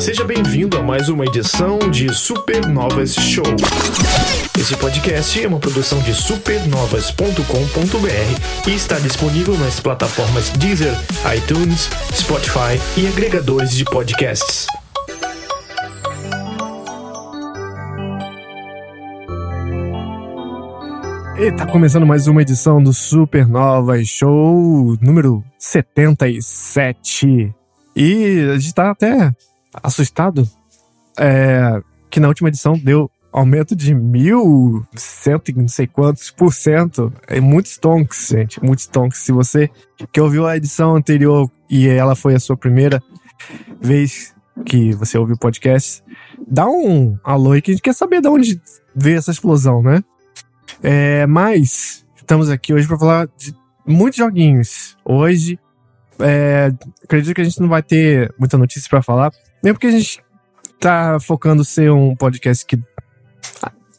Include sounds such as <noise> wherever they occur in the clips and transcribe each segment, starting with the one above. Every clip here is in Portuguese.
Seja bem-vindo a mais uma edição de Supernovas Show. Esse podcast é uma produção de supernovas.com.br e está disponível nas plataformas Deezer, iTunes, Spotify e agregadores de podcasts. E tá começando mais uma edição do Supernova Show número 77. E a gente tá até assustado é, que na última edição deu aumento de mil, cento e não sei quantos por cento. É muitos tonks, gente, muitos tonks. Se você que ouviu a edição anterior e ela foi a sua primeira vez que você ouviu o podcast, dá um alô aí que a gente quer saber de onde veio essa explosão, né? É, mas estamos aqui hoje para falar de muitos joguinhos. Hoje, é, acredito que a gente não vai ter muita notícia para falar, mesmo porque a gente tá focando ser um podcast que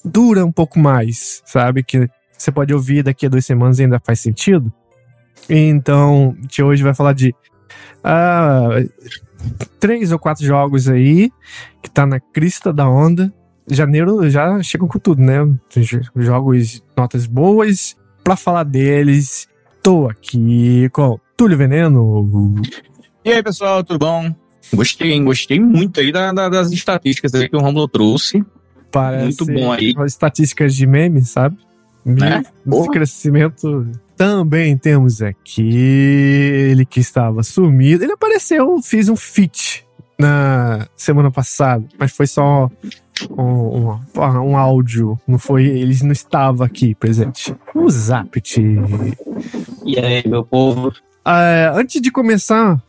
dura um pouco mais, sabe? Que você pode ouvir daqui a duas semanas e ainda faz sentido. Então, a gente hoje vai falar de ah, três ou quatro jogos aí que tá na crista da onda janeiro já chegam com tudo, né? Jogos, notas boas. Pra falar deles, tô aqui com Túlio Veneno. E aí, pessoal, tudo bom? Gostei, gostei muito aí da, da, das estatísticas que o Romulo trouxe. Parece muito bom aí. Estatísticas de meme, sabe? Né? De crescimento. Também temos aqui ele que estava sumido. Ele apareceu, fiz um feat na semana passada, mas foi só um, um, um, áudio, não foi, eles não estavam aqui presente. O Zapt. E aí, meu povo? É, antes de começar,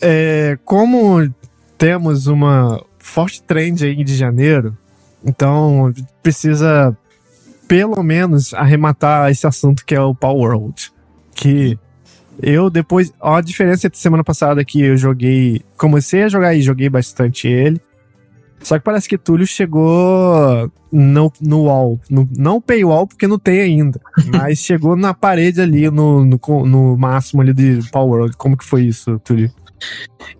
é, como temos uma forte trend aí de janeiro, então precisa pelo menos arrematar esse assunto que é o Power World. Que eu depois. Ó, a diferença entre semana passada que eu joguei. Comecei a jogar e joguei bastante ele. Só que parece que Túlio chegou no, no wall. No, não paywall, porque não tem ainda. <laughs> mas chegou na parede ali, no, no, no máximo ali de Power World. Como que foi isso, Túlio?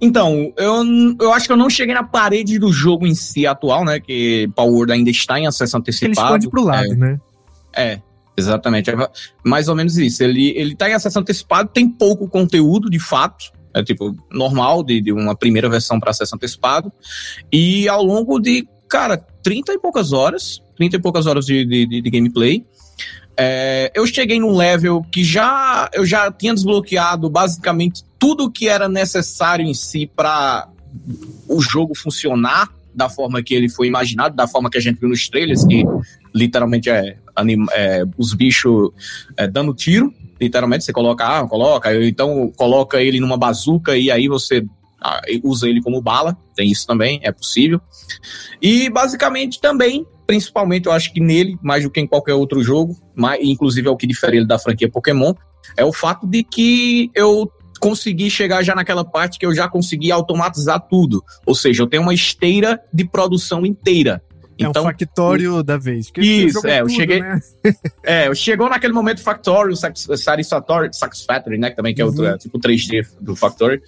Então, eu, eu acho que eu não cheguei na parede do jogo em si atual, né? Que Power World ainda está em acesso antecipado. Ele expande pro lado, é, né? É, exatamente. É mais ou menos isso. Ele, ele tá em acesso antecipado, tem pouco conteúdo, de fato é tipo normal de, de uma primeira versão para acesso antecipado. E ao longo de, cara, 30 e poucas horas, 30 e poucas horas de, de, de gameplay, é, eu cheguei num level que já eu já tinha desbloqueado basicamente tudo que era necessário em si para o jogo funcionar da forma que ele foi imaginado, da forma que a gente viu nos trailers, que literalmente é, é os bichos é, dando tiro literalmente você coloca, ah, coloca, então coloca ele numa bazuca e aí você ah, usa ele como bala, tem isso também, é possível. E basicamente também, principalmente eu acho que nele, mais do que em qualquer outro jogo, mais, inclusive é o que difere ele da franquia Pokémon, é o fato de que eu consegui chegar já naquela parte que eu já consegui automatizar tudo. Ou seja, eu tenho uma esteira de produção inteira. É então, um factório da vez. Isso, é, eu tudo, cheguei. Né? <laughs> é, chegou naquele momento Factorio, Satisfactory, Satisfactory, né? Que também que é outro, uhum. é, tipo 3D do Factory.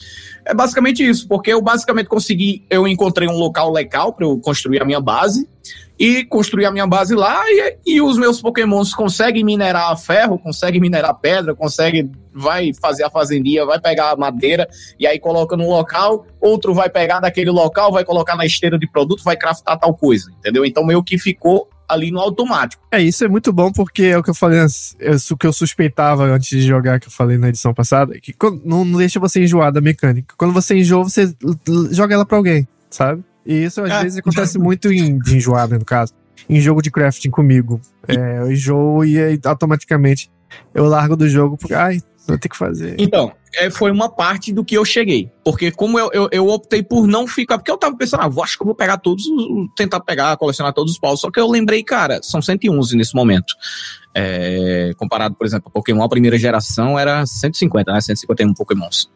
É basicamente isso, porque eu basicamente consegui, eu encontrei um local legal para eu construir a minha base e construir a minha base lá e, e os meus pokémons conseguem minerar ferro, conseguem minerar pedra, conseguem vai fazer a fazendia, vai pegar a madeira e aí coloca no local, outro vai pegar daquele local, vai colocar na esteira de produto, vai craftar tal coisa, entendeu? Então meio que ficou ali no automático. É, isso é muito bom porque é o que eu falei, é o que eu suspeitava antes de jogar, que eu falei na edição passada, que não, não deixa você enjoar da mecânica. Quando você enjoa, você joga ela pra alguém, sabe? E isso às é. vezes acontece muito em, de enjoar, no caso. Em jogo de crafting comigo. É, eu enjoo e aí, automaticamente eu largo do jogo porque, ai, vou ter que fazer. Então, é, foi uma parte do que eu cheguei. Porque como eu, eu, eu optei por não ficar, porque eu tava pensando, ah, acho que eu vou pegar todos, tentar pegar, colecionar todos os paus. Só que eu lembrei, cara, são 111 nesse momento. É, comparado, por exemplo, a Pokémon, a primeira geração era 150, né? 151 Pokémons.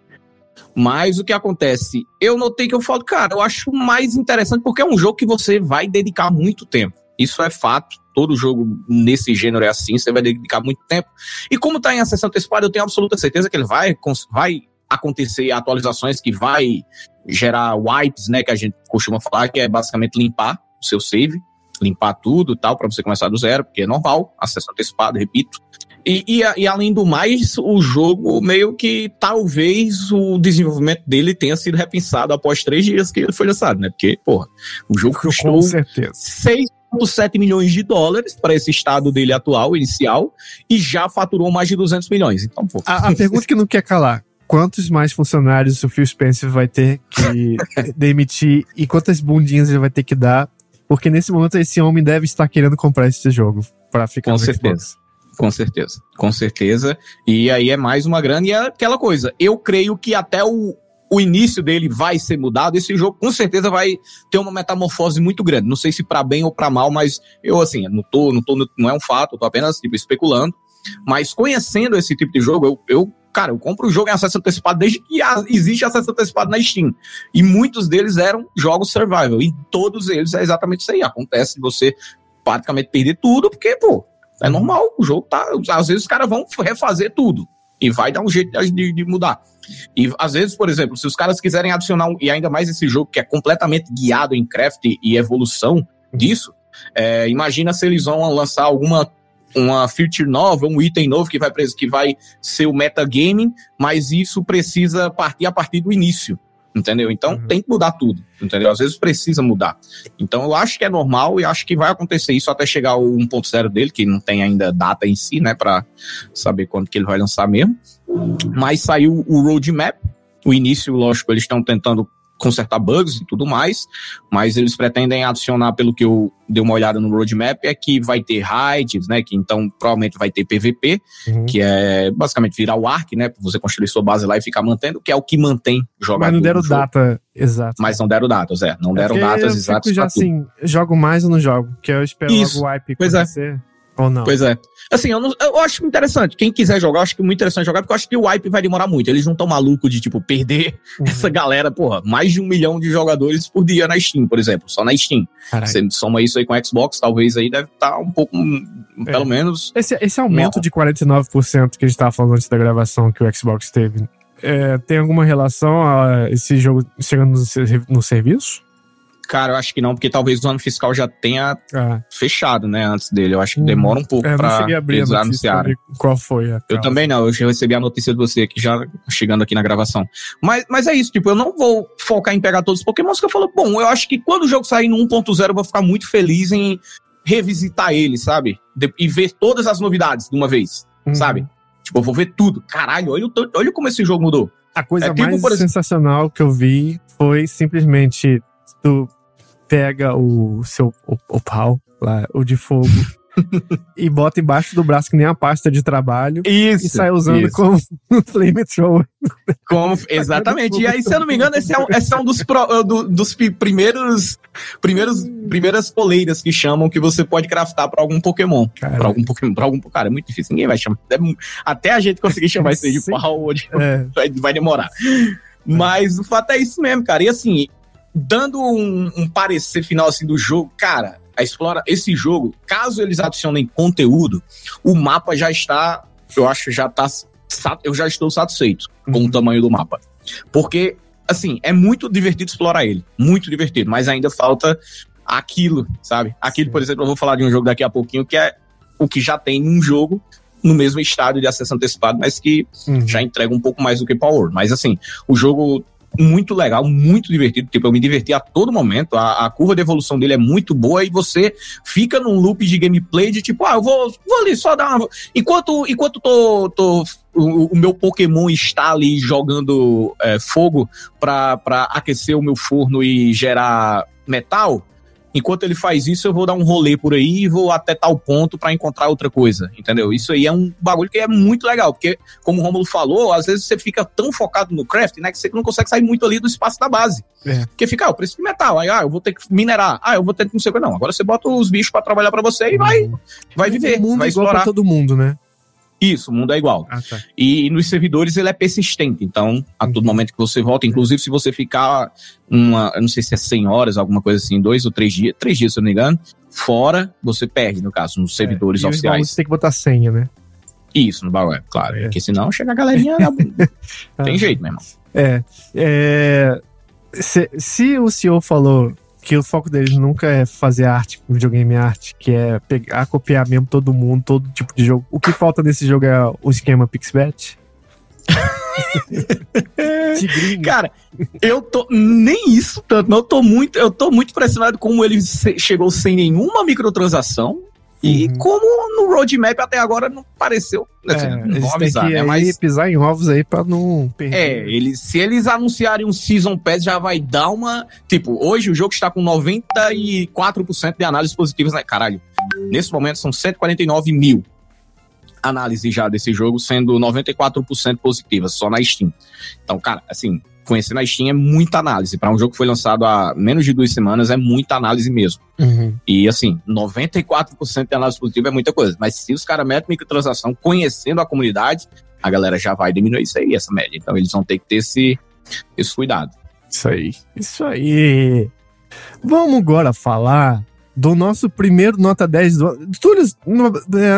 Mas o que acontece? Eu notei que eu falo, cara, eu acho mais interessante porque é um jogo que você vai dedicar muito tempo. Isso é fato. Todo jogo nesse gênero é assim, você vai dedicar muito tempo. E como está em acesso antecipada, eu tenho absoluta certeza que ele vai, vai acontecer atualizações que vai gerar wipes, né, que a gente costuma falar, que é basicamente limpar o seu save, limpar tudo tal, para você começar do zero, porque é normal, acesso antecipado, repito. E, e, e, além do mais, o jogo meio que talvez o desenvolvimento dele tenha sido repensado após três dias que ele foi lançado, né? Porque, porra, o jogo custou 6,7 milhões de dólares para esse estado dele atual, inicial, e já faturou mais de 200 milhões. Então, pô. A, a pergunta que não quer calar: quantos mais funcionários o Phil Spencer vai ter que <laughs> demitir e quantas bundinhas ele vai ter que dar? Porque nesse momento esse homem deve estar querendo comprar esse jogo para ficar Com certeza. Xbox. Com certeza, com certeza. E aí é mais uma grande e é aquela coisa. Eu creio que até o, o início dele vai ser mudado. Esse jogo com certeza vai ter uma metamorfose muito grande. Não sei se para bem ou para mal, mas eu assim, não tô, não tô, não é um fato, eu tô apenas tipo especulando. Mas conhecendo esse tipo de jogo, eu, eu cara, eu compro o jogo em acesso antecipado desde que existe acesso antecipado na Steam. E muitos deles eram jogos survival. E todos eles é exatamente isso aí. Acontece de você praticamente perder tudo, porque, pô, é normal, o jogo tá. Às vezes os caras vão refazer tudo. E vai dar um jeito de, de, mudar. E às vezes, por exemplo, se os caras quiserem adicionar, um, e ainda mais esse jogo que é completamente guiado em craft e evolução disso, é, imagina se eles vão lançar alguma uma feature nova, um item novo que vai, que vai ser o metagaming, mas isso precisa partir a partir do início entendeu? Então uhum. tem que mudar tudo, entendeu? Às vezes precisa mudar. Então eu acho que é normal e acho que vai acontecer isso até chegar o 1.0 dele, que não tem ainda data em si, né, para saber quando que ele vai lançar mesmo. Mas saiu o roadmap, o início, lógico, eles estão tentando consertar bugs e tudo mais, mas eles pretendem adicionar, pelo que eu dei uma olhada no roadmap, é que vai ter raids, né? Que então provavelmente vai ter PVP, uhum. que é basicamente virar o Ark, né? Pra você construir sua base lá e ficar mantendo, que é o que mantém jogador. Mas não deram data exata. Mas não deram datas, é. Não deram é datas exatas. já assim, jogo mais ou não jogo? Que eu espero Isso. logo o wipe pois é. acontecer. É. Ou não? Pois é. Assim, eu, não, eu acho interessante. Quem quiser jogar, eu acho que é muito interessante jogar, porque eu acho que o wipe vai demorar muito. Eles não estão malucos de, tipo, perder uhum. essa galera, porra, mais de um milhão de jogadores por dia na Steam, por exemplo, só na Steam. Carai. Você soma isso aí com o Xbox, talvez aí deve estar tá um pouco, é. pelo menos. Esse, esse aumento não. de 49% que a gente estava falando antes da gravação que o Xbox teve, é, tem alguma relação a esse jogo chegando no, no serviço? Cara, eu acho que não, porque talvez o ano fiscal já tenha ah. fechado, né, antes dele. Eu acho que demora um pouco é, pra eles anunciarem. Qual foi a Eu também não, eu recebi a notícia de você aqui já chegando aqui na gravação. Mas, mas é isso, tipo, eu não vou focar em pegar todos os pokémons que eu falo, bom, eu acho que quando o jogo sair no 1.0 eu vou ficar muito feliz em revisitar ele, sabe? De, e ver todas as novidades de uma vez, uhum. sabe? Tipo, eu vou ver tudo. Caralho, olha, olha como esse jogo mudou. A coisa é, tipo, mais exemplo, sensacional que eu vi foi simplesmente tu pega o seu o, o pau lá, o de fogo. <laughs> e bota embaixo do braço que nem a pasta de trabalho isso, e sai usando isso. como <laughs> flamethrower. Como, <laughs> exatamente. E aí, se eu não me engano, esse é um, esse é um dos, pro, do, dos primeiros, primeiros primeiras coleiras que chamam que você pode craftar para algum Pokémon. Para algum Pokémon, para algum Cara, é muito difícil, ninguém vai chamar. Até a gente conseguir chamar isso aí de pau, é. vai, vai demorar. Mas o fato é isso mesmo, cara. E assim, dando um, um, parecer final assim do jogo, cara, a explora esse jogo, caso eles adicionem conteúdo, o mapa já está, eu acho já tá eu já estou satisfeito com o uhum. tamanho do mapa. Porque assim, é muito divertido explorar ele, muito divertido, mas ainda falta aquilo, sabe? Aquilo, por exemplo, eu vou falar de um jogo daqui a pouquinho que é o que já tem num jogo no mesmo estádio de acesso antecipado, mas que uhum. já entrega um pouco mais do que Power. Mas assim, o jogo muito legal, muito divertido. Tipo, eu me diverti a todo momento. A, a, curva de evolução dele é muito boa e você fica num loop de gameplay de tipo, ah, eu vou, vou ali só dar uma. Enquanto, enquanto tô, tô o, o, meu Pokémon está ali jogando é, fogo para aquecer o meu forno e gerar metal, enquanto ele faz isso, eu vou dar um rolê por aí e vou até tal ponto para encontrar outra coisa, entendeu? Isso aí é um bagulho que é muito legal, porque, como o Romulo falou, às vezes você fica tão focado no craft, né, que você não consegue sair muito ali do espaço da base. É. Porque fica, ah, eu preciso de metal, aí, ah, eu vou ter que minerar, ah, eu vou ter que não sei o que, não. Agora você bota os bichos para trabalhar para você e vai, uhum. vai viver, o mundo vai explorar. Todo mundo, né? Isso, o mundo é igual. Ah, tá. e, e, nos servidores ele é persistente, então a todo uhum. momento que você volta, inclusive se você ficar uma, eu não sei se é 100 horas, alguma coisa assim, dois ou três dias, três dias se eu não me engano, fora você perde, no caso, nos é, servidores é, oficiais. Você tem que botar senha, né? Isso, no baú, é, claro, é. porque senão chega a galerinha, <laughs> tem jeito, meu irmão. É, é, Se, se o senhor falou que o foco deles nunca é fazer arte, videogame arte, que é pegar, copiar mesmo todo mundo, todo tipo de jogo. O que falta nesse jogo é o esquema Pixbet? <laughs> Cara, eu tô. Nem isso tanto, não. Eu tô muito, eu tô muito impressionado como ele chegou sem nenhuma microtransação. E uhum. como no roadmap até agora não pareceu. Né, é, não eles avisar, que né, mas... pisar em ovos aí pra não perder. É, eles, se eles anunciarem um Season Pass, já vai dar uma. Tipo, hoje o jogo está com 94% de análises positivas, né? Caralho. Nesse momento são 149 mil análises já desse jogo, sendo 94% positivas, só na Steam. Então, cara, assim, conhecer na Steam é muita análise. Para um jogo que foi lançado há menos de duas semanas, é muita análise mesmo. Uhum. E assim, 94% de análise positiva é muita coisa. Mas se os caras metem microtransação conhecendo a comunidade, a galera já vai diminuir isso aí, essa média. Então eles vão ter que ter esse, esse cuidado. Isso aí. Isso aí. Vamos agora falar do nosso primeiro nota 10 do Túlio,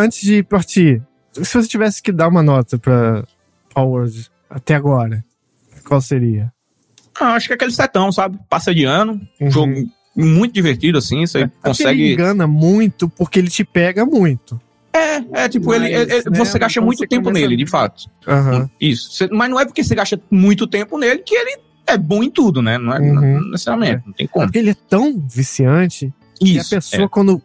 antes de partir, se você tivesse que dar uma nota pra Powers até agora, qual seria? Ah, acho que é aquele setão, sabe? Passa de ano, uhum. jogo muito divertido, assim, você é, consegue... Ele engana muito porque ele te pega muito. É, é tipo, mas, ele, ele né, você gasta muito tempo nele, de fato. Uhum. Isso. Você, mas não é porque você gasta muito tempo nele que ele é bom em tudo, né? Não é uhum. não, necessariamente, é. não tem como. É porque ele é tão viciante Isso, e a pessoa, é. quando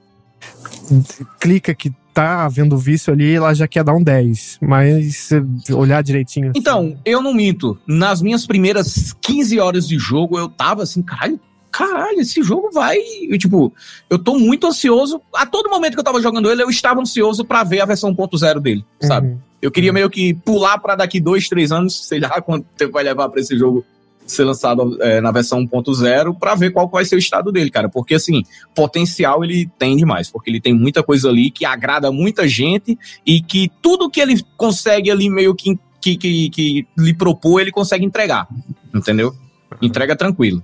clica que tá vendo vício ali, ela já quer dar um 10. Mas se olhar direitinho. Assim... Então, eu não minto. Nas minhas primeiras 15 horas de jogo, eu tava assim, caralho, caralho, esse jogo vai. Eu, tipo, eu tô muito ansioso. A todo momento que eu tava jogando ele, eu estava ansioso para ver a versão 1.0 dele, sabe? Uhum. Eu queria uhum. meio que pular para daqui dois, três anos, sei lá quanto tempo vai levar para esse jogo ser lançado é, na versão 1.0 para ver qual vai ser o estado dele, cara. Porque, assim, potencial ele tem demais, porque ele tem muita coisa ali que agrada muita gente e que tudo que ele consegue ali meio que, que, que, que lhe propor, ele consegue entregar, entendeu? Entrega tranquilo.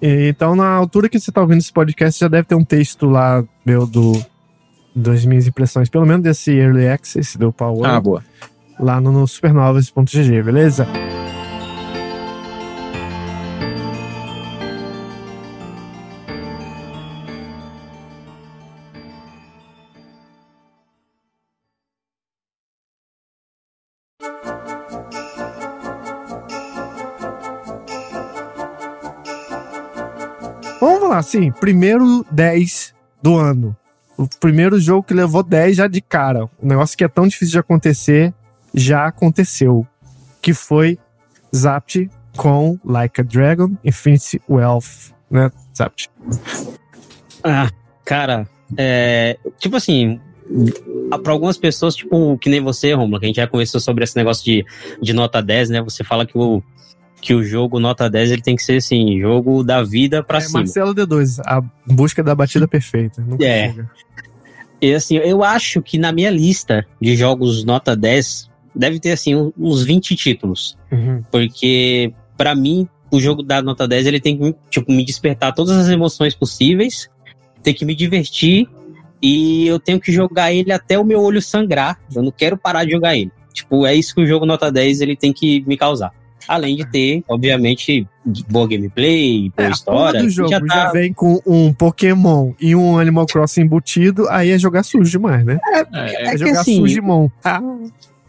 Então, na altura que você tá ouvindo esse podcast, já deve ter um texto lá, meu, do, das minhas impressões, pelo menos desse Early Access do Power. Ah, boa. Lá no, no supernovas.gg, beleza? Assim, primeiro 10 do ano. O primeiro jogo que levou 10 já de cara. Um negócio que é tão difícil de acontecer, já aconteceu. Que foi Zapt com Like a Dragon Infinity Wealth, né, Zapt? Ah, cara, é, tipo assim, para algumas pessoas, tipo, que nem você, Romulo, que a gente já conversou sobre esse negócio de, de nota 10, né? Você fala que o, que o jogo nota 10 ele tem que ser assim, jogo da vida para é, cima. Marcelo D2, a busca da batida perfeita. Nunca é. Chega. E assim, eu acho que na minha lista de jogos nota 10 deve ter assim uns 20 títulos. Uhum. Porque para mim o jogo da nota 10 ele tem que tipo, me despertar todas as emoções possíveis, tem que me divertir e eu tenho que jogar ele até o meu olho sangrar. Eu não quero parar de jogar ele. Tipo, é isso que o jogo nota 10 ele tem que me causar. Além de ter, obviamente, boa gameplay, boa é, história. O jogo já, tá... já, vem com um Pokémon e um Animal Crossing embutido, aí é jogar sujo demais, né? É, é, é, é jogar assim, Sujimon. Ah.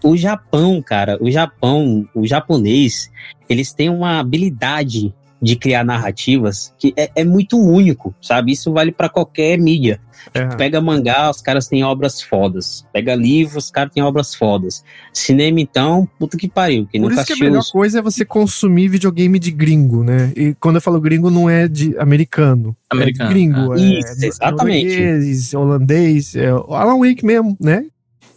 O Japão, cara, o Japão, o japonês, eles têm uma habilidade de criar narrativas que é, é muito único, sabe? Isso vale para qualquer mídia. É. Pega mangá, os caras têm obras fodas. Pega livros, os caras têm obras fodas. Cinema, então, puta que pariu. Por isso que a melhor os... coisa é você consumir videogame de gringo, né? E quando eu falo gringo, não é de americano. É americano. É gringo. Ah. É, isso, exatamente. holandês, é, Alan Wake mesmo, né?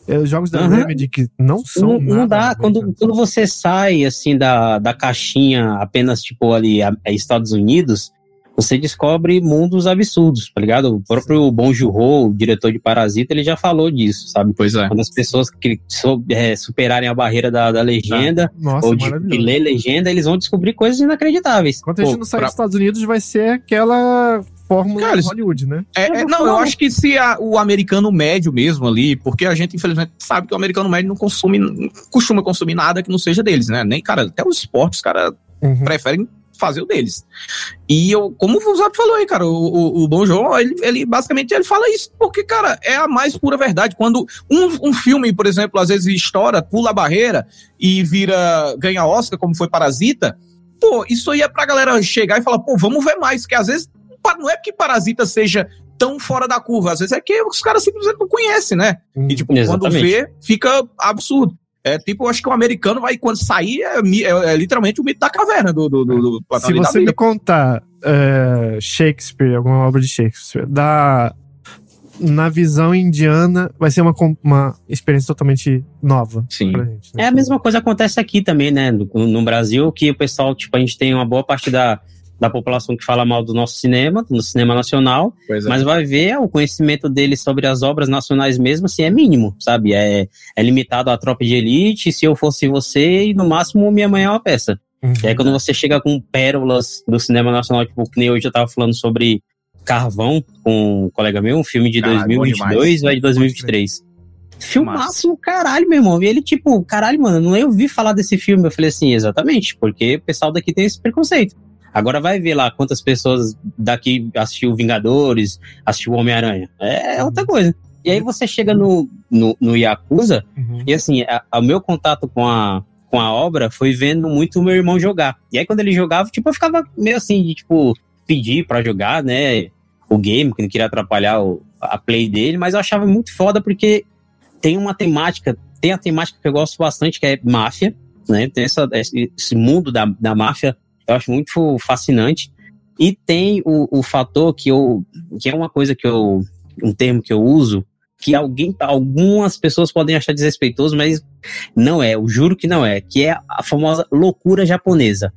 É, os jogos da uhum. Remedy que não são. Não, não dá. Quando, quando você sai assim da, da caixinha apenas tipo ali a, a Estados Unidos, você descobre mundos absurdos, tá ligado? O próprio Bon Joon-ho, o diretor de Parasita, ele já falou disso, sabe? Pois é. Quando as pessoas que so, é, superarem a barreira da, da legenda, Nossa, ou de, de, ler legenda, eles vão descobrir coisas inacreditáveis. Quando a gente não sai pra... dos Estados Unidos, vai ser aquela fórmula Cara, Hollywood, né? É, é, não, eu acho que se a, o americano médio mesmo ali, porque a gente infelizmente sabe que o americano médio não consome, não costuma consumir nada que não seja deles, né? Nem, cara, até os esportes, os caras uhum. preferem fazer o deles. E eu, como o Zap falou aí, cara, o, o, o Bom João, ele, ele basicamente ele fala isso, porque, cara, é a mais pura verdade. Quando um, um filme, por exemplo, às vezes estoura, pula a barreira e vira, ganha Oscar, como foi Parasita, pô, isso aí é pra galera chegar e falar, pô, vamos ver mais, que às vezes não é que Parasita seja tão fora da curva, às vezes é que os caras simplesmente não conhecem, né? E tipo, Exatamente. quando vê, fica absurdo. É tipo, eu acho que o americano vai, quando sair, é, é, é literalmente o mito da caverna do, do, do, do Se você me contar uh, Shakespeare, alguma obra de Shakespeare, da, na visão indiana, vai ser uma, uma experiência totalmente nova. Sim. Gente, né? É a mesma coisa acontece aqui também, né? No, no Brasil, que o pessoal, tipo, a gente tem uma boa parte da da população que fala mal do nosso cinema, do cinema nacional, é. mas vai ver o conhecimento dele sobre as obras nacionais mesmo, assim, é mínimo, sabe? É, é limitado à tropa de elite, se eu fosse você, e no máximo minha mãe é uma peça. Uhum. E aí quando você chega com pérolas do cinema nacional, tipo, que nem hoje eu tava falando sobre Carvão, com um colega meu, um filme de Cara, 2022 ou é de 2023. Filmaço, caralho, meu irmão. E ele, tipo, caralho, mano, não eu ouvi falar desse filme. Eu falei assim, exatamente, porque o pessoal daqui tem esse preconceito. Agora vai ver lá quantas pessoas daqui assistiu Vingadores, assistiu Homem-Aranha. É, é outra coisa. E aí você chega no, no, no Yakuza, uhum. e assim, o meu contato com a, com a obra foi vendo muito o meu irmão jogar. E aí quando ele jogava, tipo, eu ficava meio assim, de, tipo, pedir para jogar, né, o game, que não queria atrapalhar o, a play dele, mas eu achava muito foda porque tem uma temática, tem a temática que eu gosto bastante, que é máfia, né, tem essa, esse mundo da, da máfia eu acho muito fascinante. E tem o, o fator que eu, que é uma coisa que eu, um termo que eu uso, que alguém, algumas pessoas podem achar desrespeitoso, mas não é, eu juro que não é, que é a famosa loucura japonesa.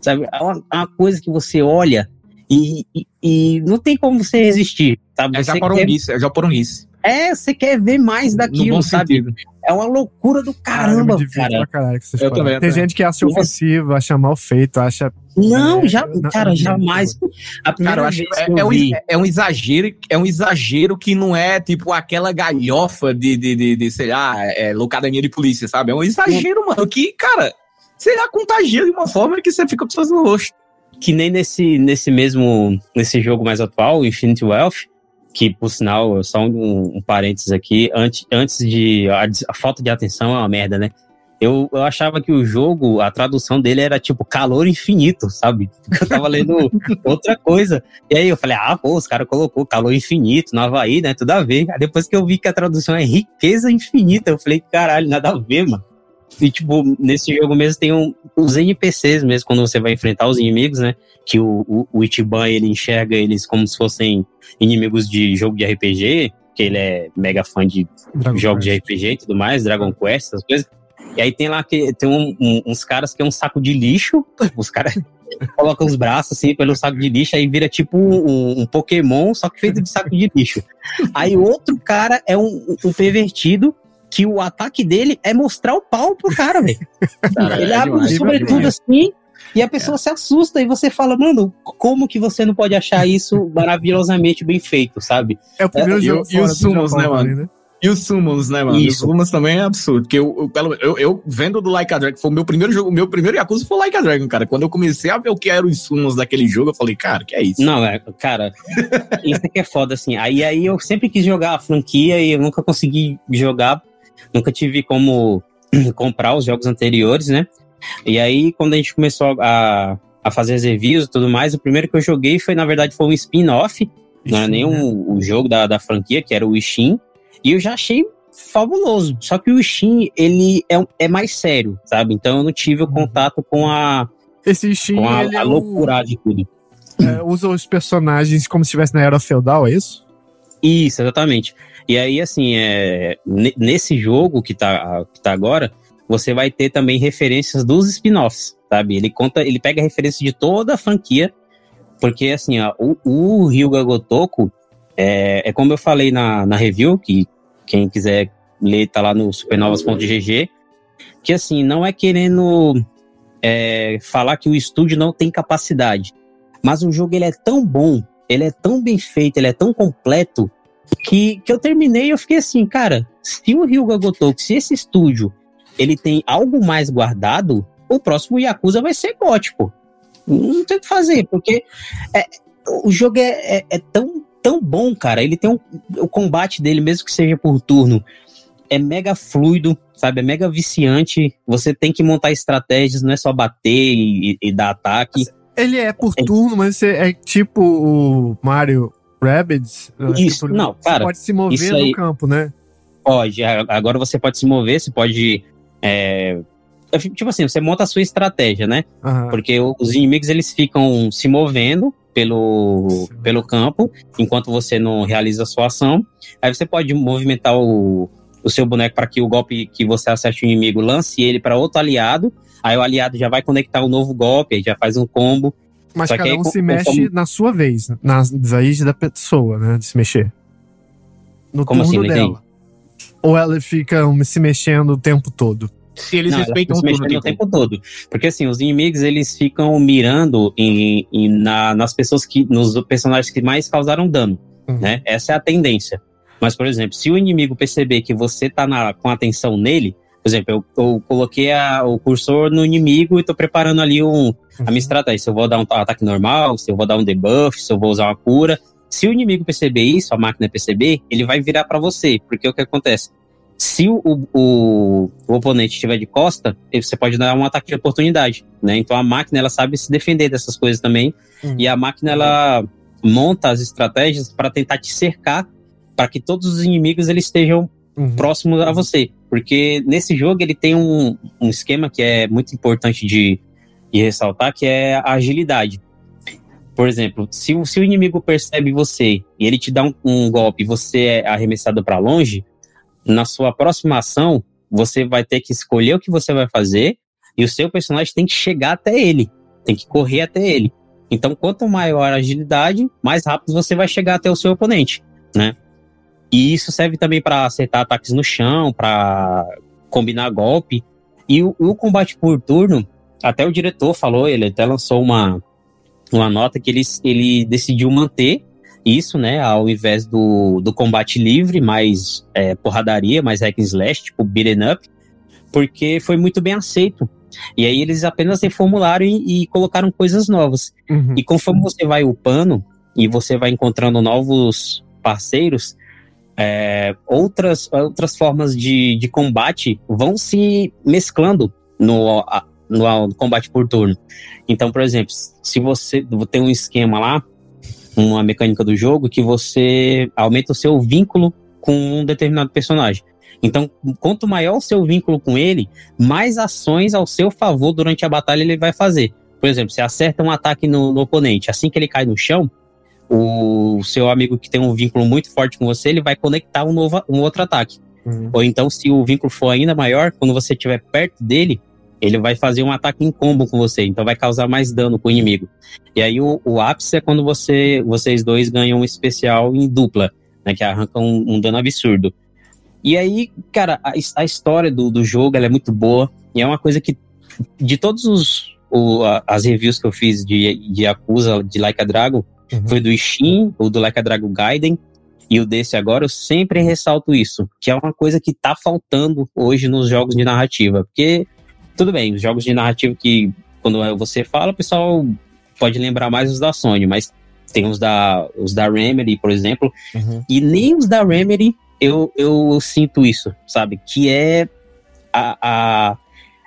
Sabe? É uma, é uma coisa que você olha e, e, e, não tem como você resistir. Sabe? É japonês, quer... é japonês. É, você quer ver mais daquilo, sabe? Sentido. É uma loucura do caramba, cara. Caralho, eu também, Tem gente que acha ofensivo, acha mal feito, acha. Não, é, já, cara, não, jamais. A primeira cara, vez é, é, um, é, um, exagero, é um exagero que não é tipo aquela galhofa de, de, de, de sei lá, é, locademia de polícia, sabe? É um exagero, mano, que, cara, sei lá, contagia de uma forma que você fica precisando no rosto. Que nem nesse, nesse mesmo, nesse jogo mais atual, Infinity Wealth, que, por sinal, só um, um parênteses aqui, antes, antes de. A, a, falta de atenção é uma merda, né? Eu, eu achava que o jogo, a tradução dele era tipo calor infinito, sabe? Eu tava lendo <laughs> outra coisa. E aí eu falei, ah, pô, os caras colocou calor infinito no Havaí, né? Tudo a ver. Aí depois que eu vi que a tradução é riqueza infinita, eu falei, caralho, nada a ver, mano. E, tipo, nesse jogo mesmo tem um, os NPCs mesmo, quando você vai enfrentar os inimigos, né? Que o, o, o Ichiban, ele enxerga eles como se fossem inimigos de jogo de RPG, que ele é mega fã de Dragon jogos Quest. de RPG e tudo mais, Dragon Quest, essas coisas. E aí tem lá que tem um, um, uns caras que é um saco de lixo, <laughs> os caras <laughs> colocam os braços assim pelo saco de lixo, aí vira tipo um, um, Pokémon, só que feito de saco de lixo. Aí outro cara é um, um pervertido que o ataque dele é mostrar o pau pro cara, velho. <laughs> Ele é abre demais, sobretudo assim e a pessoa é. se assusta e você fala, mano, como que você não pode achar isso maravilhosamente bem feito, sabe? É o primeiro é, jogo. E, e os sumos, né, mano? né? E os summons, né, mano? Isso. Os summons também é absurdo. Porque eu, eu, eu, eu vendo do Like a Dragon, foi o meu primeiro jogo, o meu primeiro Yakuza foi Like a Dragon, cara. Quando eu comecei a ver o que eram os summons daquele jogo, eu falei, cara, que é isso? Não, é, cara, isso aqui é foda, assim. Aí, aí eu sempre quis jogar a franquia e eu nunca consegui jogar nunca tive como <clears throat> comprar os jogos anteriores, né? E aí, quando a gente começou a, a fazer as reviews e tudo mais, o primeiro que eu joguei foi, na verdade, foi um spin-off, não era nem um, o jogo da, da franquia, que era o Ishin, e eu já achei fabuloso. Só que o Ishin, ele é, é mais sério, sabe? Então eu não tive o uhum. contato com a. Esse Ishin, com a, a é loucura o... de tudo. É, usa os personagens como se estivesse na era feudal, é isso? Isso, exatamente. E aí, assim, é, nesse jogo que tá, que tá agora, você vai ter também referências dos spin-offs, sabe? Ele conta, ele pega referência de toda a franquia, porque assim, ó, o, o Ryuga Gotoku, é, é como eu falei na, na review, que quem quiser ler tá lá no supernovas.gg, que assim, não é querendo é, falar que o estúdio não tem capacidade, mas o jogo ele é tão bom, ele é tão bem feito, ele é tão completo, que, que eu terminei e eu fiquei assim, cara, se o Ryuga Gotoku, se esse estúdio, ele tem algo mais guardado, o próximo Yakuza vai ser gótico. Não tem o que fazer, porque é, o jogo é, é, é, tão, tão bom, cara. Ele tem um, o combate dele, mesmo que seja por turno, é mega fluido, sabe? É mega viciante. Você tem que montar estratégias, não é só bater e, e dar ataque. Ele é por é. turno, mas é tipo o Mario Rabbids. Isso, tipo, não, cara. Você pode se mover aí, no campo, né? Pode. Agora você pode se mover, você pode. É, tipo assim, você monta a sua estratégia, né? Uhum. Porque os inimigos eles ficam se movendo pelo, pelo campo enquanto você não realiza a sua ação. Aí você pode movimentar o, o seu boneco para que o golpe que você acerte o inimigo lance ele para outro aliado. Aí o aliado já vai conectar um novo golpe, aí já faz um combo. Mas Só cada um se mexe na sua vez, na vez da pessoa, né? De se mexer. No Como turno assim, dela. Ou ela fica se mexendo o tempo todo? Se eles não, respeitam se tudo, o tipo. tempo todo. Porque assim, os inimigos eles ficam mirando em, em, na, nas pessoas que. nos personagens que mais causaram dano. Uhum. Né? Essa é a tendência. Mas, por exemplo, se o inimigo perceber que você tá na, com atenção nele, por exemplo, eu, eu coloquei a, o cursor no inimigo e tô preparando ali um, uhum. a minha uhum. estratégia. Se eu vou dar um ataque normal, se eu vou dar um debuff, se eu vou usar uma cura. Se o inimigo perceber isso, a máquina perceber, ele vai virar para você. Porque o que acontece? Se o, o, o, oponente estiver de costa, você pode dar um ataque de oportunidade, né? Então a máquina ela sabe se defender dessas coisas também. Uhum. E a máquina ela monta as estratégias para tentar te cercar, para que todos os inimigos eles estejam uhum. próximos a você. Porque nesse jogo ele tem um, um esquema que é muito importante de, de ressaltar, que é a agilidade. Por exemplo, se, se o inimigo percebe você e ele te dá um, um golpe e você é arremessado para longe, na sua próxima ação, você vai ter que escolher o que você vai fazer e o seu personagem tem que chegar até ele, tem que correr até ele. Então, quanto maior a agilidade, mais rápido você vai chegar até o seu oponente, né? E isso serve também para acertar ataques no chão, para combinar golpe. E o, o, combate por turno, até o diretor falou, ele até lançou uma, uma nota que ele, ele decidiu manter isso, né, ao invés do, do combate livre, mais é, porradaria, mais hack and slash, tipo beaten up, porque foi muito bem aceito. E aí eles apenas reformularam e, e colocaram coisas novas. Uhum. E conforme você vai upando e você vai encontrando novos parceiros, é, outras, outras formas de, de combate vão se mesclando no, no combate por turno. Então, por exemplo, se você tem um esquema lá uma mecânica do jogo que você aumenta o seu vínculo com um determinado personagem. Então, quanto maior o seu vínculo com ele, mais ações ao seu favor durante a batalha ele vai fazer. Por exemplo, você acerta um ataque no, no oponente, assim que ele cai no chão, o seu amigo que tem um vínculo muito forte com você, ele vai conectar um, novo, um outro ataque. Uhum. Ou então, se o vínculo for ainda maior, quando você estiver perto dele, ele vai fazer um ataque em combo com você, então vai causar mais dano com o inimigo. E aí o, o ápice é quando você, vocês dois ganham um especial em dupla, né, que arranca um, um dano absurdo. E aí, cara, a, a história do, do jogo é muito boa, e é uma coisa que, de todos os o, a, as reviews que eu fiz de, de Yakuza, de Like a Dragon, uhum. foi do Steam, o do Like a Dragon Gaiden, e o desse agora, eu sempre ressalto isso, que é uma coisa que tá faltando hoje nos jogos de narrativa, porque tudo bem, os jogos de narrativa que quando você fala, o pessoal pode lembrar mais os da Sony, mas tem os da, os da Remedy, por exemplo, uhum. e nem os da Remedy eu, eu sinto isso, sabe? Que é a, a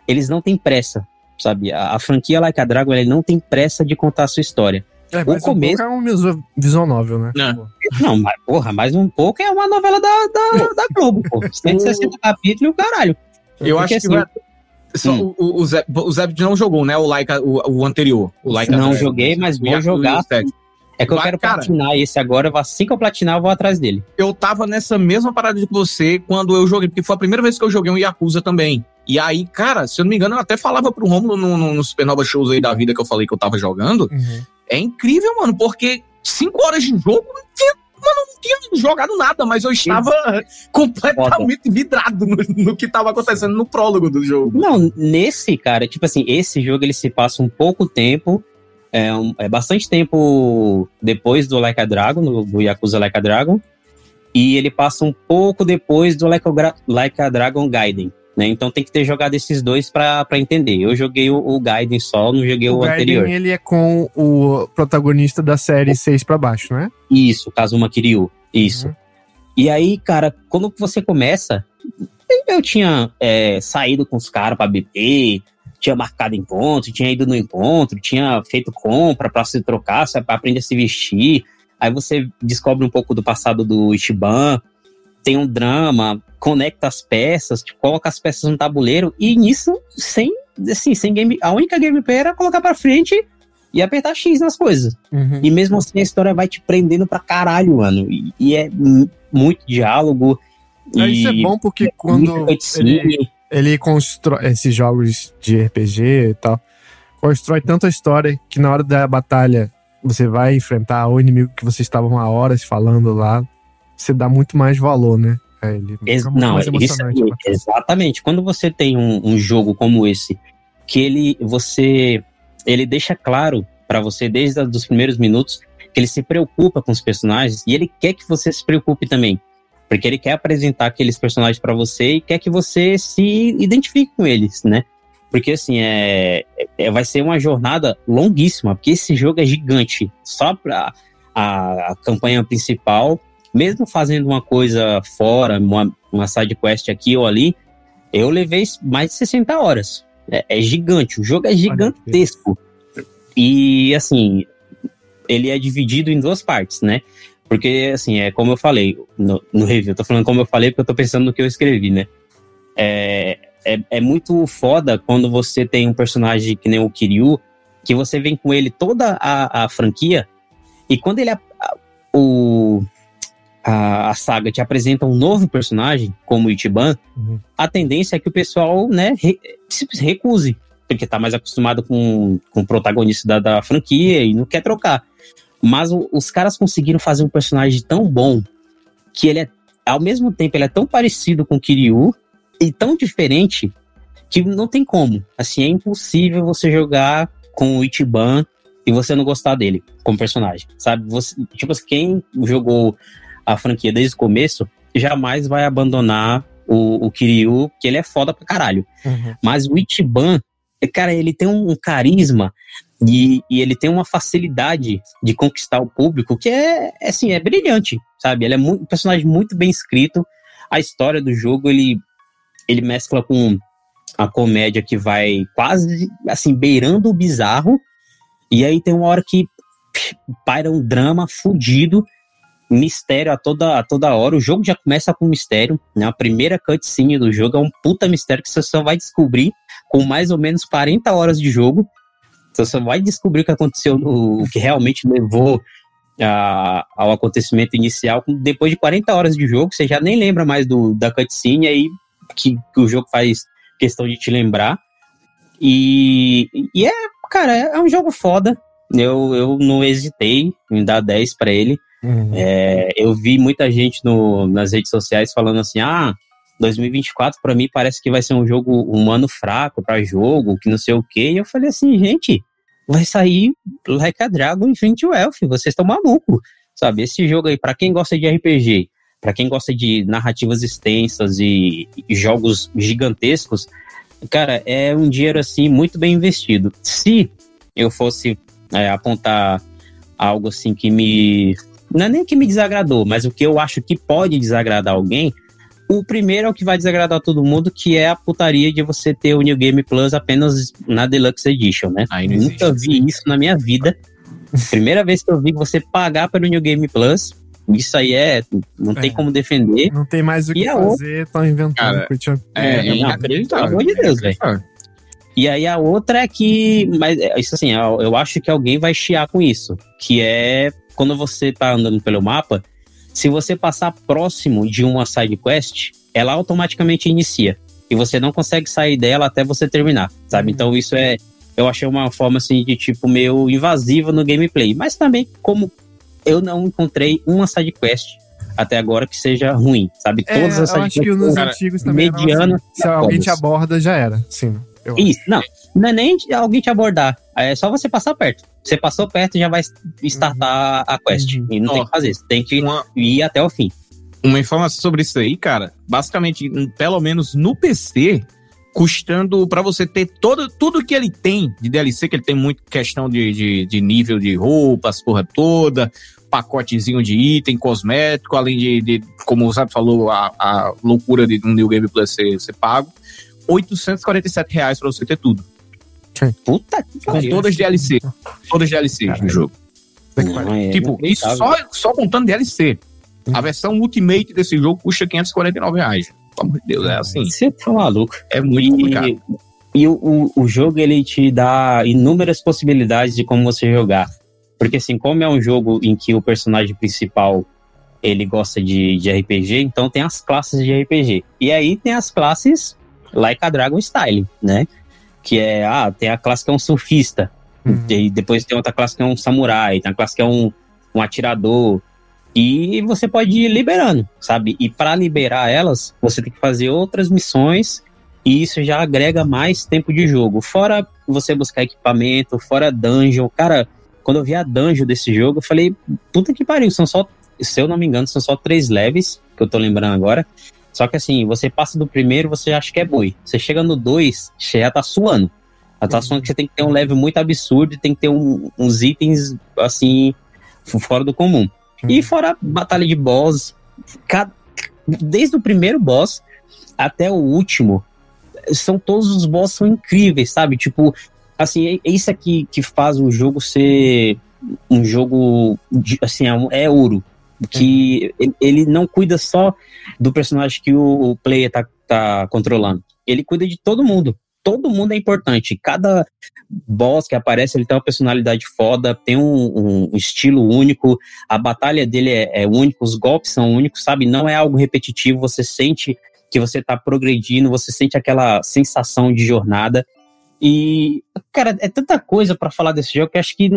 eles não têm pressa, sabe? A, a franquia Like a Dragon ele não tem pressa de contar a sua história. É, o começo um é um visual novel, né? Não, não mas, porra, mais um pouco é uma novela da, da, da Globo, pô. <laughs> 160 capítulos e o caralho. Eu Porque, acho que assim, vai, só, hum. o, o, Zé, o Zé não jogou, né? O Laika, o, o anterior. O Laika não joguei, mas vou jogar. É que eu quero cara, platinar esse agora, assim que eu platinar, eu vou atrás dele. Eu tava nessa mesma parada que você quando eu joguei, porque foi a primeira vez que eu joguei um Yakuza também. E aí, cara, se eu não me engano, eu até falava pro Romulo no, no, no Supernova Shows aí da vida que eu falei que eu tava jogando. Uhum. É incrível, mano, porque cinco horas de jogo não tinha Mano, eu não tinha jogado nada, mas eu estava completamente vidrado no, no, que estava acontecendo no prólogo do jogo. Não, nesse, cara, tipo assim, esse jogo ele se passa um pouco tempo, é, um, é bastante tempo depois do Like a Dragon, do, do Yakuza Like a Dragon, e ele passa um pouco depois do Like a, like a Dragon Gaiden. Né? Então tem que ter jogado esses dois para entender. Eu joguei o, o Gaiden só, não joguei o, o Gaiden, anterior. ele é com o protagonista da série 6 para baixo, não é? Isso, Kazuma Kiryu. Isso. Uhum. E aí, cara, quando você começa, eu tinha é, saído com os caras pra beber, tinha marcado encontro, tinha ido no encontro, tinha feito compra para se trocar, para aprender a se vestir. Aí você descobre um pouco do passado do Ichiban, tem um drama, conecta as peças, tipo, coloca as peças no tabuleiro, e nisso, sem, assim, sem game. A única gameplay era colocar pra frente e apertar X nas coisas. Uhum. E mesmo assim a história vai te prendendo pra caralho, mano. E, e é muito diálogo. É, isso é bom porque é quando ele, ele constrói esses jogos de RPG e tal, constrói tanta história que na hora da batalha você vai enfrentar o inimigo que vocês estavam há horas falando lá, você dá muito mais valor, né? É, ele Ex não, isso, exatamente. Quando você tem um, um, jogo como esse, que ele você ele deixa claro para você desde os primeiros minutos que ele se preocupa com os personagens e ele quer que você se preocupe também. Porque ele quer apresentar aqueles personagens para você e quer que você se identifique com eles, né? Porque assim, é, é, vai ser uma jornada longuíssima, porque esse jogo é gigante. Só pra a, a campanha principal mesmo fazendo uma coisa fora, uma, uma side quest aqui ou ali, eu levei mais de 60 horas. É, é gigante, o jogo é gigantesco. E assim, ele é dividido em duas partes, né? Porque, assim, é como eu falei no, no review, eu tô falando como eu falei porque eu tô pensando no que eu escrevi, né? É, é, é muito foda quando você tem um personagem que nem o Kiryu, que você vem com ele toda a, a franquia, e quando ele. A, o, a, a, saga te apresenta um novo personagem, como o Ichiban, uhum. a tendência é que o pessoal, né, re, se recuse, porque tá mais acostumado com, com o protagonista da, da franquia e não quer trocar. Mas o, os caras conseguiram fazer um personagem tão bom que ele é, ao mesmo tempo, ele é tão parecido com o Kiryu e tão diferente que não tem como. Assim, é impossível você jogar com o Ichiban e você não gostar dele como personagem, sabe? Você, tipo, quem jogou a franquia desde o começo, jamais vai abandonar o, o Kiryu, que ele é foda pra caralho. Uhum. Mas o Ichiban, cara, ele tem um carisma e, e, ele tem uma facilidade de conquistar o público que é, é assim, é brilhante, sabe? Ele é muito, um personagem muito bem escrito. A história do jogo, ele, ele mescla com a comédia que vai quase, assim, beirando o bizarro. E aí tem uma hora que paira um drama fudido mistério a toda, a toda hora. O jogo já começa com mistério. Né? A primeira cutscene do jogo é um puta mistério que você só vai descobrir com mais ou menos 40 horas de jogo. Você só vai descobrir o que aconteceu, o que realmente levou a, ao acontecimento inicial. Depois de 40 horas de jogo, você já nem lembra mais do, da cutscene aí que, que o jogo faz questão de te lembrar. E, e é, cara, é, é um jogo foda. Eu, eu não hesitei em dar 10 para ele. Uhum. É, eu vi muita gente no, nas redes sociais falando assim: ah, 2024 para mim parece que vai ser um jogo um ano fraco para jogo, que não sei o quê. E eu falei assim, gente, vai sair Like a Dragon Infinity Wealth, vocês estão malucos, sabe? Esse jogo aí, para quem gosta de RPG, para quem gosta de narrativas extensas e, e, jogos gigantescos, cara, é um dinheiro assim muito bem investido. Se eu fosse é, apontar algo assim que me não é nem que me desagradou, mas o que eu acho que pode desagradar alguém. O primeiro é o que vai desagradar todo mundo, que é a putaria de você ter o New Game Plus apenas na Deluxe Edition, né? Nunca vi isso na minha vida. Primeira vez que eu vi você pagar pelo New Game Plus. Isso aí é. Não é, tem como defender. Não tem mais o que fazer, estão inventando. Cara, é, é, é inacreditável. Pelo amor de Deus, velho. E aí a outra é que. Mas isso assim, eu acho que alguém vai chiar com isso. Que é quando você tá andando pelo mapa, se você passar próximo de uma side quest, ela automaticamente inicia. E você não consegue sair dela até você terminar, sabe? Então isso é. Eu achei uma forma assim de tipo meio invasiva no gameplay. Mas também, como eu não encontrei uma side quest até agora que seja ruim, sabe? É, Todas as side quests nos antigos também mediana, se alguém te aborda já era, sim. Isso, não. Não é nem alguém te abordar. É só você passar perto. Você passou perto já vai startar uhum. a quest. Uhum. E não tem que fazer. Você tem que uma... ir até o fim. uma informação sobre isso aí, cara. Basicamente, pelo menos no PC, custando para você ter todo, tudo que ele tem de DLC, que ele tem muito questão de, de, de nível de roupas, porra toda, pacotezinho de item, cosmético, além de, de como o Zap falou, a, a loucura de um New Game Plus ser, ser pago. 847 reais pra você ter tudo. Puta que Com todas as DLC. Todas as DLC no jogo. Não, é tipo, isso só, só contando DLC. A versão Ultimate desse jogo custa 549 reais. Pelo amor de Deus, é assim. Você tá maluco. É muito complicado. E, e o, o, o jogo, ele te dá inúmeras possibilidades de como você jogar. Porque assim, como é um jogo em que o personagem principal ele gosta de, de RPG, então tem as classes de RPG. E aí tem as classes Like a Dragon Style, né? Que é, ah, tem a classe que é um surfista, Uhum. e depois tem outra classe que é um samurai, tem a classe que é um, um atirador. E você pode ir liberando, sabe? E para liberar elas, você tem que fazer outras missões e isso já agrega mais tempo de jogo. Fora você buscar equipamento, fora dungeon. Cara, quando eu vi a dungeon desse jogo, eu falei, puta que pariu, são só, se eu não me engano, são só três leves, que eu tô lembrando agora. Só que assim, você passa do primeiro, você acha que é boi. Você chega no dois, você já tá suando. Já tá suando que você tem que ter um level muito absurdo e tem que ter um- uns itens, assim, fora do comum. E fora batalha de boss, cada- desde o primeiro boss até o último, são todos os boss são incríveis, sabe? Tipo, assim, é é isso aqui que faz o jogo ser um jogo, de- assim, é, é ouro. Que ele- não cuida só do personagem que o, o player tá, tá controlando. Ele cuida de todo mundo. Todo mundo é importante. Cada boss que aparece, ele tem uma personalidade foda, tem um, um estilo único, a batalha dele é, é única, os golpes são únicos, sabe? Não é algo repetitivo, você sente que você tá progredindo, você sente aquela sensação de jornada. E, cara, é tanta coisa pra falar desse jogo que acho que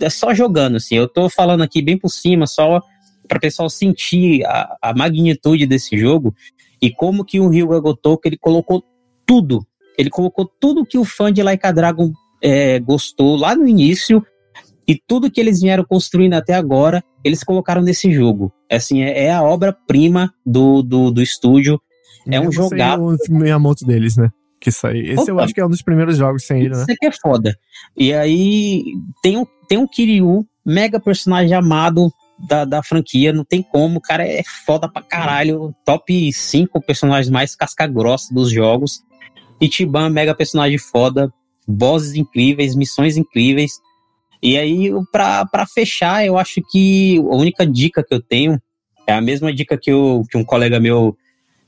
é só jogando, assim. Eu tô falando aqui bem por cima, só para pessoal sentir a, a magnitude desse jogo e como que o Ryuga Gotoku, ele colocou tudo. Ele colocou tudo que o fã de Like a Dragon é, gostou lá no início e tudo que eles vieram construindo até agora, eles colocaram nesse jogo. Assim, é, é a obra-prima do, do, do estúdio. É um Mesmo sem jogaço. o Miyamoto deles, né? Que isso aí. Esse eu Opa. acho que é um dos primeiros jogos sem ele, né? Isso aqui é foda. E aí tem um, tem um Kiryu, mega personagem amado da, da franquia, não tem como, o cara é foda pra caralho. Top 5 personagens mais casca-grossa dos jogos. Ichiban, mega personagem foda, bosses incríveis, missões incríveis. E aí, pra fechar, eu acho que a única dica que eu tenho é a mesma dica que, eu, que um colega meu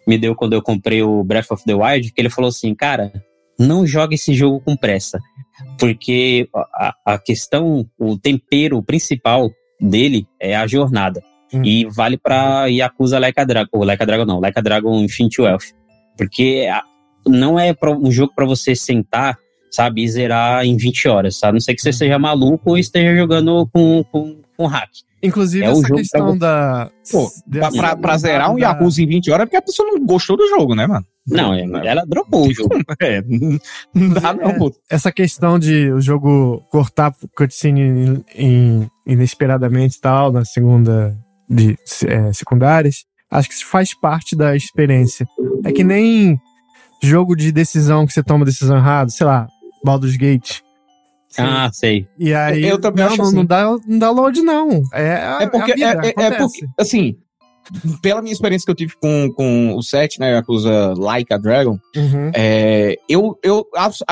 me deu quando eu comprei o Breath of the Wild, que ele falou assim, cara, não jogue esse jogo com pressa, porque a, a questão, o tempero principal dele é a jornada. Hum. E vale pra Yakuza Like a Dragon, ou Like a Dragon não, Like a Dragon Infinite Wealth. Porque não é um jogo pra você sentar, sabe, e zerar em 20 horas, a não ser que você seja maluco ou esteja jogando com, com, com hack. Inclusive, É essa jogo questão pra- da. Pô, pra, pra, pra zerar um da- Yakuza em 20 horas é porque a pessoa não gostou do jogo, né, mano? Não, é- ela dropou o jogo. <laughs> É, não dá não, É. pô. Essa questão de o jogo cortar cutscene in- inesperadamente e tal, na segunda de é, secundárias, acho que isso faz parte da experiência. É que nem jogo de decisão que você toma decisão errada, sei lá, Baldur's Gate. Ah, sei. E aí. Eu também não, acho não, assim. não dá, não dá load, não. É, É porque, a vida, é, é- é porque, assim, pela minha experiência que eu tive com, com o set, né, Yakuza Like a Dragon, Uhum. é, eu, eu,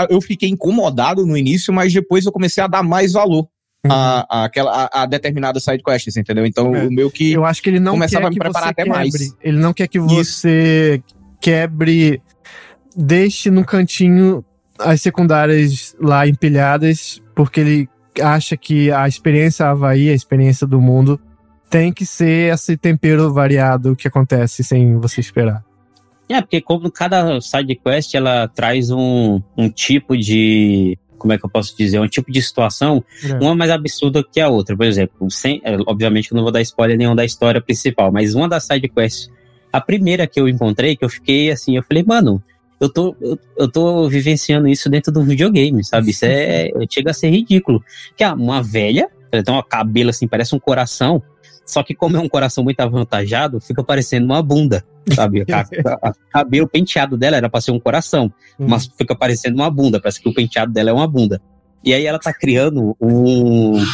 eu fiquei incomodado no início, mas depois eu comecei a dar mais valor a, a, aquela, a, a determinadas side quests, entendeu? Então, Uhum. É. o meu que... Eu acho que ele não começava quer a me que preparar você até quebre. mais. Ele não quer que você quebre, deixe no cantinho as secundárias lá empilhadas, porque ele acha que a experiência Havaí, a experiência do mundo, tem que ser esse tempero variado que acontece sem você esperar. É, porque como cada side quest ela traz um, um tipo de. Como é que eu posso dizer? Um tipo de situação, É. uma mais absurda que a outra. Por exemplo, sem, é, obviamente que eu não vou dar spoiler nenhum da história principal, mas uma das side quests, a primeira que eu encontrei, que eu fiquei assim, eu falei, mano, eu tô, eu, eu tô vivenciando isso dentro do videogame, sabe? Isso é. chega a ser ridículo. Que é uma velha, ela tem uma cabelo assim, parece um coração. Só que como é um coração muito avantajado, fica parecendo uma bunda, sabe? O cabelo penteado dela era pra ser um coração, uhum. mas fica parecendo uma bunda, parece que o penteado dela é uma bunda. E aí ela tá criando um,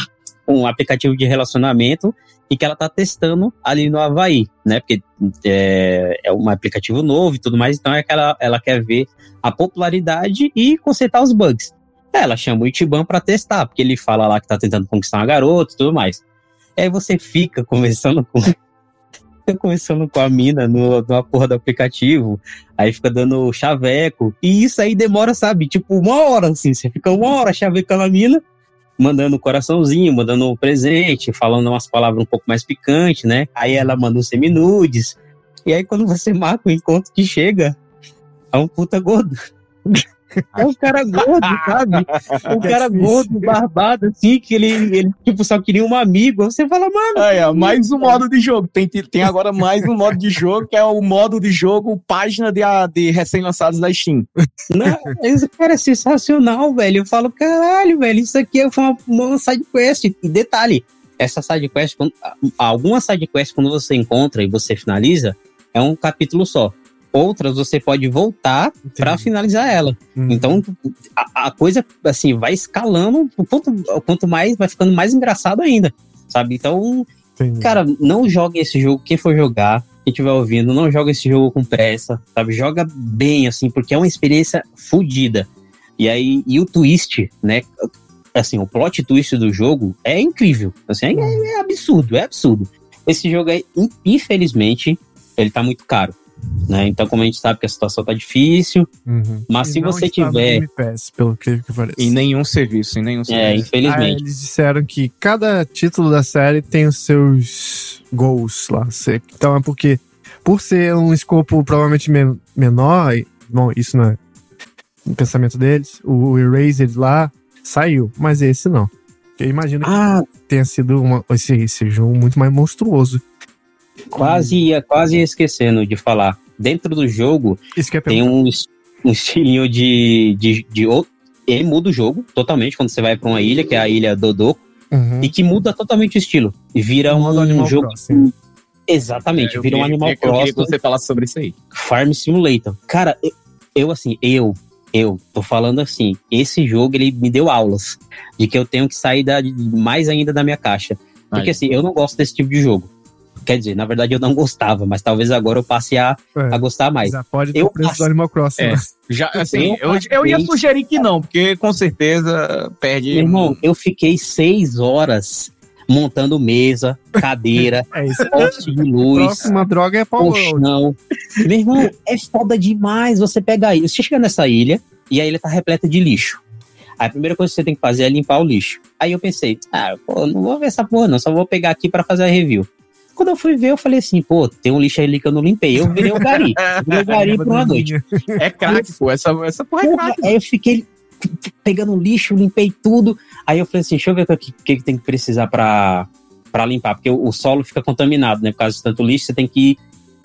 um aplicativo de relacionamento e que ela tá testando ali no Havaí, né? Porque é, é um aplicativo novo e tudo mais, então é que ela, ela quer ver a popularidade e consertar os bugs. Ela chama o Itiban para testar, porque ele fala lá que tá tentando conquistar uma garota e tudo mais. Aí você fica <laughs> conversando com. conversando com a mina no, numa porra do aplicativo, aí fica dando chaveco, e isso aí demora, sabe, tipo uma hora, assim, você fica uma hora chavecando a mina, mandando um coraçãozinho, mandando um presente, falando umas palavras um pouco mais picantes, né? Aí ela manda um seminudes. E aí quando você marca o encontro que chega, é um puta gordo. <laughs> É um cara gordo, sabe? <laughs> Um é cara gordo, barbado, assim, que ele, ele, tipo, só queria um amigo. Você fala, mano. É, é, mais um modo de jogo. Tem, tem agora mais um modo de jogo, que é o modo de jogo página de, de recém-lançados da Steam. Não, esse cara é sensacional, velho. Eu falo, caralho, velho, isso aqui foi uma, uma side quest. E detalhe, essa side quest, alguma side quest, quando você encontra e você finaliza, é um capítulo só outras você pode voltar para finalizar ela. Uhum. Então a, a, coisa assim vai escalando, quanto, quanto mais vai ficando mais engraçado ainda, sabe? Então, Entendi. cara, não jogue esse jogo quem for jogar, quem estiver ouvindo, não joga esse jogo com pressa, sabe? Joga bem assim, porque é uma experiência fodida. E aí e o twist, né? Assim, o plot twist do jogo é incrível. Assim, é, é absurdo, é absurdo. Esse jogo é, infelizmente, ele tá muito caro. Né? Então, como a gente sabe que a situação tá difícil, uhum. mas e se você tiver. MPS, pelo que, parece. Em nenhum serviço, em nenhum é, serviço. É, infelizmente. Ah, eles disseram que cada título da série tem os seus goals lá. Então é porque, por ser um escopo provavelmente men menor, bom, isso não é no pensamento deles, o Erased lá saiu, mas esse não. Eu imagino que ah. tenha sido uma, esse, esse jogo muito mais monstruoso. Quase ia, quase ia esquecendo de falar. Dentro do jogo é tem um, um estilinho de, de, de, Ele muda o jogo totalmente quando você vai para uma ilha, que é a ilha Dodoko, uhum. e que muda totalmente o estilo. E vira um, um jogo. Crossing. Exatamente, é, vira um Animal é Crossing. Eu queria que você falasse sobre isso aí. Farm Simulator. Cara, eu, eu assim, eu, eu tô falando assim, esse jogo ele me deu aulas de que eu tenho que sair da, mais ainda da minha caixa. Porque assim, eu não gosto desse tipo de jogo. Quer dizer, na verdade eu não gostava, mas talvez agora eu passe a, é, a gostar mais. Já pode ter eu o preço passe... do Animal Crossing. É, né? já, assim, eu, eu, ia sugerir que não, porque com certeza perde. Meu irmão, eu fiquei seis horas montando mesa, cadeira, <laughs> é isso. poste de luz. Próxima droga é colchão. Meu irmão, é foda demais você pegar aí. Você chega nessa ilha e a ilha tá repleta de lixo. Aí a primeira coisa que você tem que fazer é limpar o lixo. Aí eu pensei, ah, pô, não vou ver essa porra não, só vou pegar aqui para fazer a review. Quando eu fui ver, eu falei assim, pô, tem um lixo ali que eu não limpei. Eu virei o gari. <laughs> virei o gari por uma noite. <laughs> É craque, pô. Essa, essa porra é craque. Aí eu fiquei pegando lixo, limpei tudo. Aí eu falei assim, deixa eu ver o que, que, que tem que precisar pra, pra limpar. Porque o, o, solo fica contaminado, né? Por causa de tanto lixo, você tem que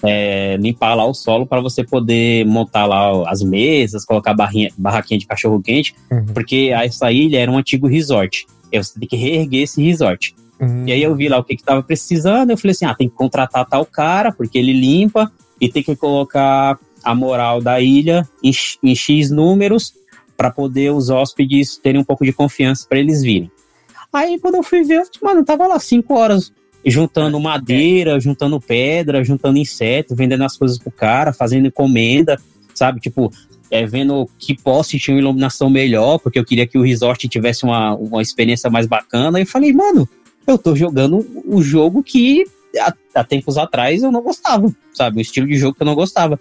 é, limpar lá o solo para você poder montar lá as mesas, colocar barrinha, barraquinha de cachorro quente, uhum. porque essa ilha era um antigo resort. E você tem que reerguer esse resort. Uhum. E aí eu vi lá o que, que tava precisando, eu falei assim, ah, tem que contratar tal cara, porque ele limpa, e tem que colocar a moral da ilha em, em X números para poder os hóspedes terem um pouco de confiança para eles virem. Aí quando eu fui ver, eu, mano, tava lá cinco horas juntando é. madeira, juntando pedra, juntando inseto, vendendo as coisas pro cara, fazendo encomenda, sabe? Tipo, é, vendo que poste tinha uma iluminação melhor, porque eu queria que o resort tivesse uma, uma experiência mais bacana. E eu falei, mano, eu tô jogando o jogo que há, há tempos atrás eu não gostava, sabe? O estilo de jogo que eu não gostava.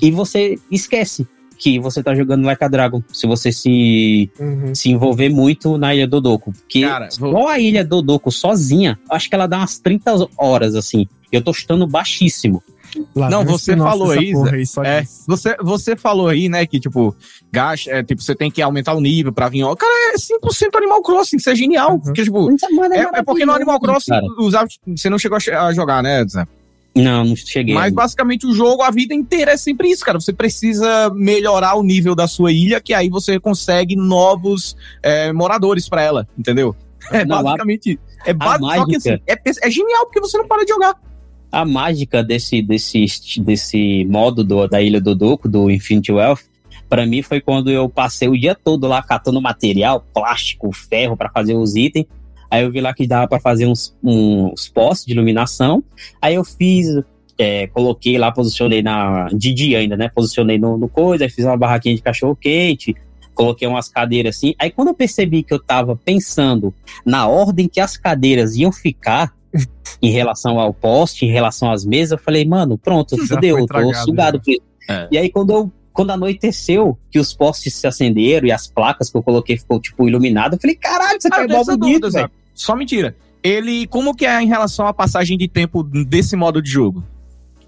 E você esquece que você tá jogando Like a Dragon, se você se, uhum. se envolver muito na Ilha Dodoko. Porque Cara, vou... só a Ilha Dodoko sozinha, acho que ela dá umas 30 horas, assim. Eu tô chutando baixíssimo. Lá não, você falou aí, aí é, você, você falou aí, né, que tipo, gasta, é, tipo, você tem que aumentar o nível pra vir. Cara, é 100% Animal Crossing, isso é genial. Uhum. Porque, tipo, é, é, é, porque no Animal Crossing usava, você não chegou a jogar, né, Zé? Não, não cheguei. Mas basicamente o jogo, a vida inteira é sempre isso, cara. Você precisa melhorar o nível da sua ilha, que aí você consegue novos é, moradores para ela, entendeu? É não, basicamente. A, é básico, só que assim, é, é genial porque você não para de jogar a mágica desse, desse, desse modo do, da Ilha do Doco, do Infinity Wealth, para mim foi quando eu passei o dia todo lá catando material, plástico, ferro para fazer os itens. Aí eu vi lá que dava para fazer uns, uns postes de iluminação. Aí eu fiz, é, coloquei lá, posicionei na. De dia ainda, né? Posicionei no, no coisa, aí fiz uma barraquinha de cachorro quente, coloquei umas cadeiras assim. Aí quando eu percebi que eu tava pensando na ordem que as cadeiras iam ficar, em relação ao poste, em relação às mesas, eu falei, mano, pronto, fudeu, tô sugado por isso. É. E aí, quando eu quando anoiteceu, que os postes se acenderam e as placas que eu coloquei ficou, tipo, iluminado, eu falei, caralho, você ah, é mó bonito, velho. Só mentira. Ele, como que é em relação à passagem de tempo desse modo de jogo?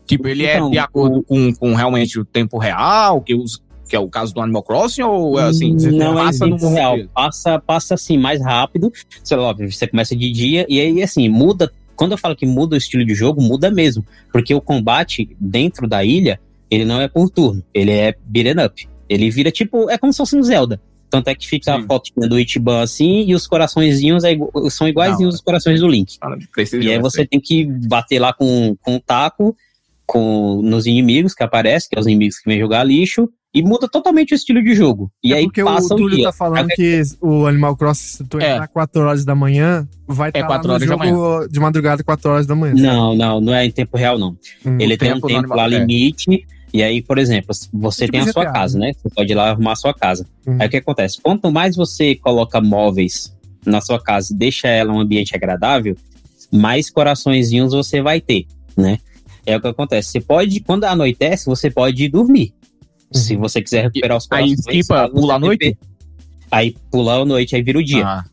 Tipo, ele é então, é de acordo o... com, com realmente o tempo real, que, os, que é o caso do Animal Crossing, ou é assim, não é passa é no real, passa, passa assim, mais rápido, sei lá, você começa de dia, e aí assim, muda quando eu falo que muda o estilo de jogo, muda mesmo. Porque o combate dentro da ilha, ele não é por turno, ele é beat'em up. Ele vira tipo, é como se fosse um Zelda. Tanto é que fica Sim. a foto do Ichiban assim, e os coraçõezinhos é, são iguaizinhos os corações do Link. e aí você tem que bater lá com, com o taco com, nos inimigos que aparecem, que é os inimigos que vêm jogar lixo, e muda totalmente o estilo de jogo. E é aí porque passa o Túlio dia. tá falando que o Animal Crossing, se tu é. entrar 4 horas da manhã, vai estar é tá horas jogo de madrugada 4 horas da manhã. Não, não, não é em tempo real, não. Hum, Ele tem um tempo lá é. limite. E aí, por exemplo, você tipo tem a sua GTA, casa, né? Você pode ir lá arrumar a sua casa. Hum. Aí o que acontece? Quanto mais você coloca móveis na sua casa e deixa ela um ambiente agradável, mais coraçõezinhos você vai ter, né? É o que acontece. Você pode, quando anoitece, você pode dormir. Se uhum. você quiser recuperar os corações... Aí skipa, pula a noite? Aí pula a noite, aí vira o dia. Ah,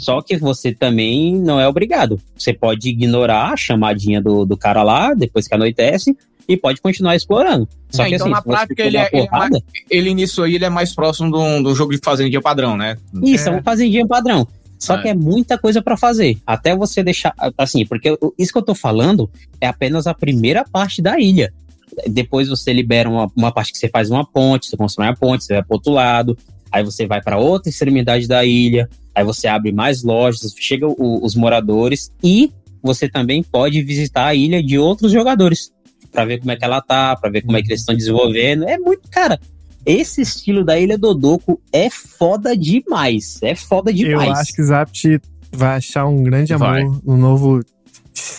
Só que você também não é obrigado. Você pode ignorar a chamadinha do, do cara lá, depois que anoitece, e pode continuar explorando. Só é, que então, assim, na prática, ele, é, porrada, ele, ele, nisso aí ele é mais próximo do, do jogo de fazendinha padrão, né? Isso, é, é um fazendinha padrão. Só é. que é muita coisa para fazer. Até você deixar. Assim, porque isso que eu tô falando é apenas a primeira parte da ilha. Depois você libera uma, uma parte que você faz uma ponte, você constrói a ponte, você vai para outro lado, aí você vai para outra extremidade da ilha, aí você abre mais lojas, chega o, os moradores e você também pode visitar a ilha de outros jogadores para ver como é que ela tá, para ver como é que eles estão desenvolvendo. É muito, cara. Esse estilo da Ilha Dodoco é foda demais. É foda demais. Eu acho que o Zapt vai achar um grande amor vai. no novo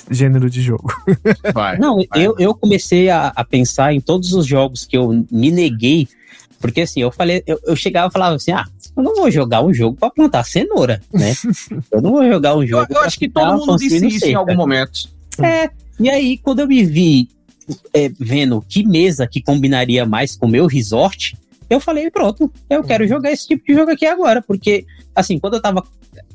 gênero de jogo. <laughs> Vai, não, vai. Eu, eu comecei a, a, pensar em todos os jogos que eu me neguei, porque assim, eu falei, eu, eu chegava e falava assim, ah, eu não vou jogar um jogo para plantar cenoura, né? <laughs> eu não vou jogar um jogo. Eu, eu acho que todo mundo disse isso em algum momento. É, e aí quando eu me vi é, vendo que mesa que combinaria mais com o meu resort, eu falei, pronto, eu quero jogar esse tipo de jogo aqui agora, porque, assim, quando eu tava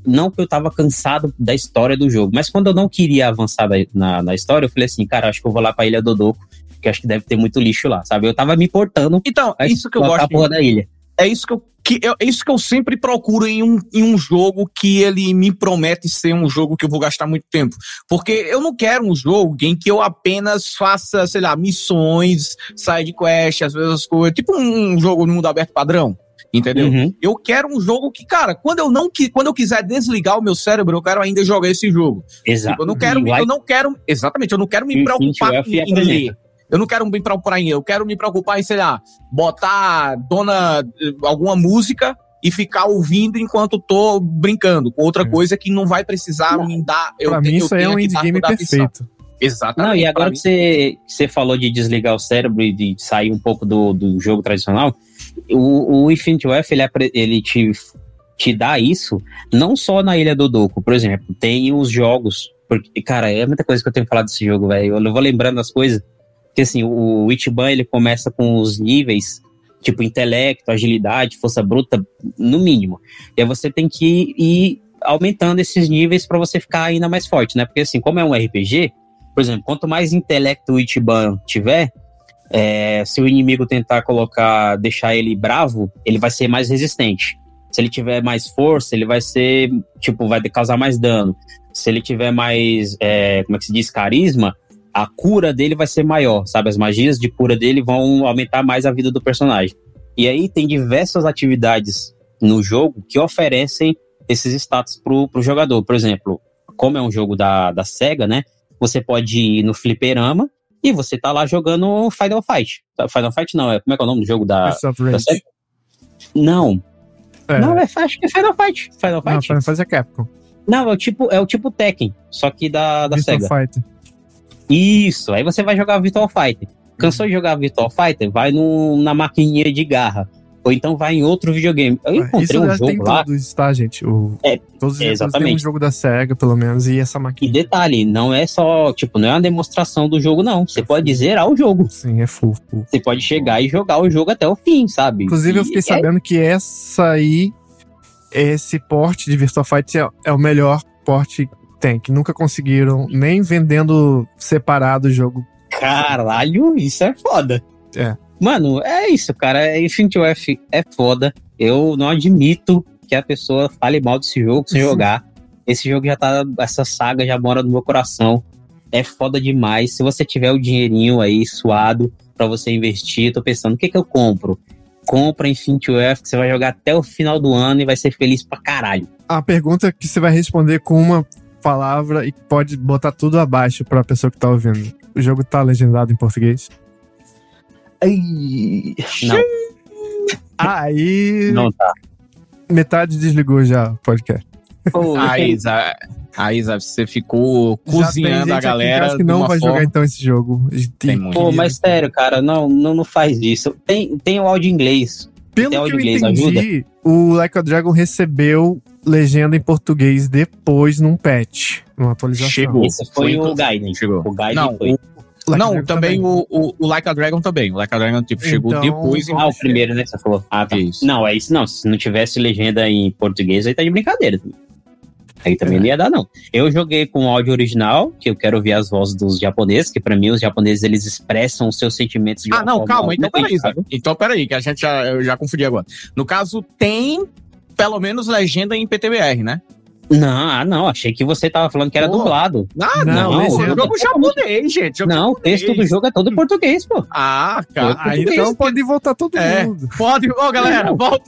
não que eu tava cansado da história do jogo, mas quando eu não queria avançar na, na história, eu falei assim, cara, acho que eu vou lá pra Ilha Dodoco, que acho que deve ter muito lixo lá, sabe? Eu tava me portando. Então, é isso que eu gosto. porra da ilha. É isso que eu, que é isso que eu sempre procuro em um, em um jogo que ele me promete ser um jogo que eu vou gastar muito tempo. Porque eu não quero um jogo em que eu apenas faça, sei lá, missões, side quest, às vezes coisas. Tipo um jogo no mundo aberto padrão. Entendeu? Uhum. Eu quero um jogo que, cara, quando eu não quando eu quiser desligar o meu cérebro, eu quero ainda jogar esse jogo. Exato. Tipo, eu não quero, eu não quero, exatamente, eu não quero me preocupar em ler. Eu não quero me preocupar em eu quero me preocupar em, sei lá, botar dona alguma música e ficar ouvindo enquanto tô brincando com outra coisa que não vai precisar não. me dar. Eu, pra mim, isso aí é um indie game perfeito. Exatamente. Não, e agora que você, você falou de desligar o cérebro e de sair um pouco do, do jogo tradicional, o, o Infinity Wealth, ele, ele te, te dá isso não só na Ilha do Doku, por exemplo, tem os jogos, porque, cara, é muita coisa que eu tenho que falar desse jogo, velho, eu vou lembrando as coisas, porque assim, o Ichiban, ele começa com os níveis, tipo, intelecto, agilidade, força bruta, no mínimo, e aí você tem que ir aumentando esses níveis para você ficar ainda mais forte, né, porque assim, como é um RPG, por exemplo, quanto mais intelecto o Ichiban tiver, é, se o inimigo tentar colocar, deixar ele bravo, ele vai ser mais resistente. Se ele tiver mais força, ele vai ser, tipo, vai causar mais dano. Se ele tiver mais, é, como é que se diz, carisma, a cura dele vai ser maior, sabe? As magias de cura dele vão aumentar mais a vida do personagem. E aí tem diversas atividades no jogo que oferecem esses status pro, pro jogador. Por exemplo, como é um jogo da, da SEGA, né? Você pode ir no fliperama e você tá lá jogando Final Fight. Final Fight não, é como é que é o nome do jogo da, da SEGA? Não. É. Não, é, acho que é Final Fight. Final Fight? Não, Final Fight é Capcom. Não, é o tipo, é o tipo Tekken, só que da, da Virtual SEGA. Fighter. Isso, aí você vai jogar Virtual Fighter. Cansou de jogar Virtual Fighter? Vai no, na maquininha de garra. Ou então vai em outro videogame. Eu encontrei Isso um jogo tem lá. Todos, tá, gente? O, é, todos os exatamente. tem um jogo da SEGA, pelo menos, e essa máquina. E detalhe, não é só, tipo, não é uma demonstração do jogo, não. Você é pode full. zerar o jogo. Sim, é full, full. Você pode chegar e jogar o jogo até o fim, sabe? Inclusive, e eu fiquei é... sabendo que essa aí, esse porte de Virtua Fight é, é o melhor porte tem, que nunca conseguiram, nem vendendo separado o jogo. Caralho, isso é foda. É. Mano, é isso, cara. Infinity F é foda. Eu não admito que a pessoa fale mal desse jogo sem jogar. Esse jogo já tá. Essa saga já mora no meu coração. É foda demais. Se você tiver o dinheirinho aí suado para você investir, tô pensando, o que que eu compro? Compra Infinity F, que você vai jogar até o final do ano e vai ser feliz pra caralho. A pergunta que você vai responder com uma palavra e pode botar tudo abaixo pra pessoa que tá ouvindo. O jogo tá legendado em português? Ai, não. Aí. Não tá. Metade desligou já o podcast. A Isa, a Isa, você ficou cozinhando a galera. que não vai forma... jogar então esse jogo. Tem muito. Pô, mas sério, cara, não, não, não faz isso. Tem, tem o áudio em inglês. Pelo que eu entendi, ajuda? o Like a Dragon recebeu legenda em português depois num patch, numa atualização. Chegou. Esse foi, foi o Gaiden. Chegou. O Gaiden não, foi. O Like não, também, também, O, o, o, Like a Dragon também. O Like a Dragon tipo, chegou então, depois. Ah, o primeiro, né? Você falou. Ah, tá. Isso. Não, é isso não. Se não tivesse legenda em português, aí tá de brincadeira. Aí também é. não ia dar, não. Eu joguei com áudio original, que eu quero ouvir as vozes dos japoneses, que para mim os japoneses eles expressam os seus sentimentos de Ah, não, calma, então peraí? Então peraí, que a gente já, eu já confundi agora. No caso, tem pelo menos legenda em PTBR, né? Não, ah, não, achei que você tava falando que era pô. dublado. Ah, não, não, não é jogo japonês, gente. Jogo não, o texto do jogo é todo em português, pô. Ah, cara. Aí então pode voltar todo é, mundo. Pode, ó, oh, galera, volta.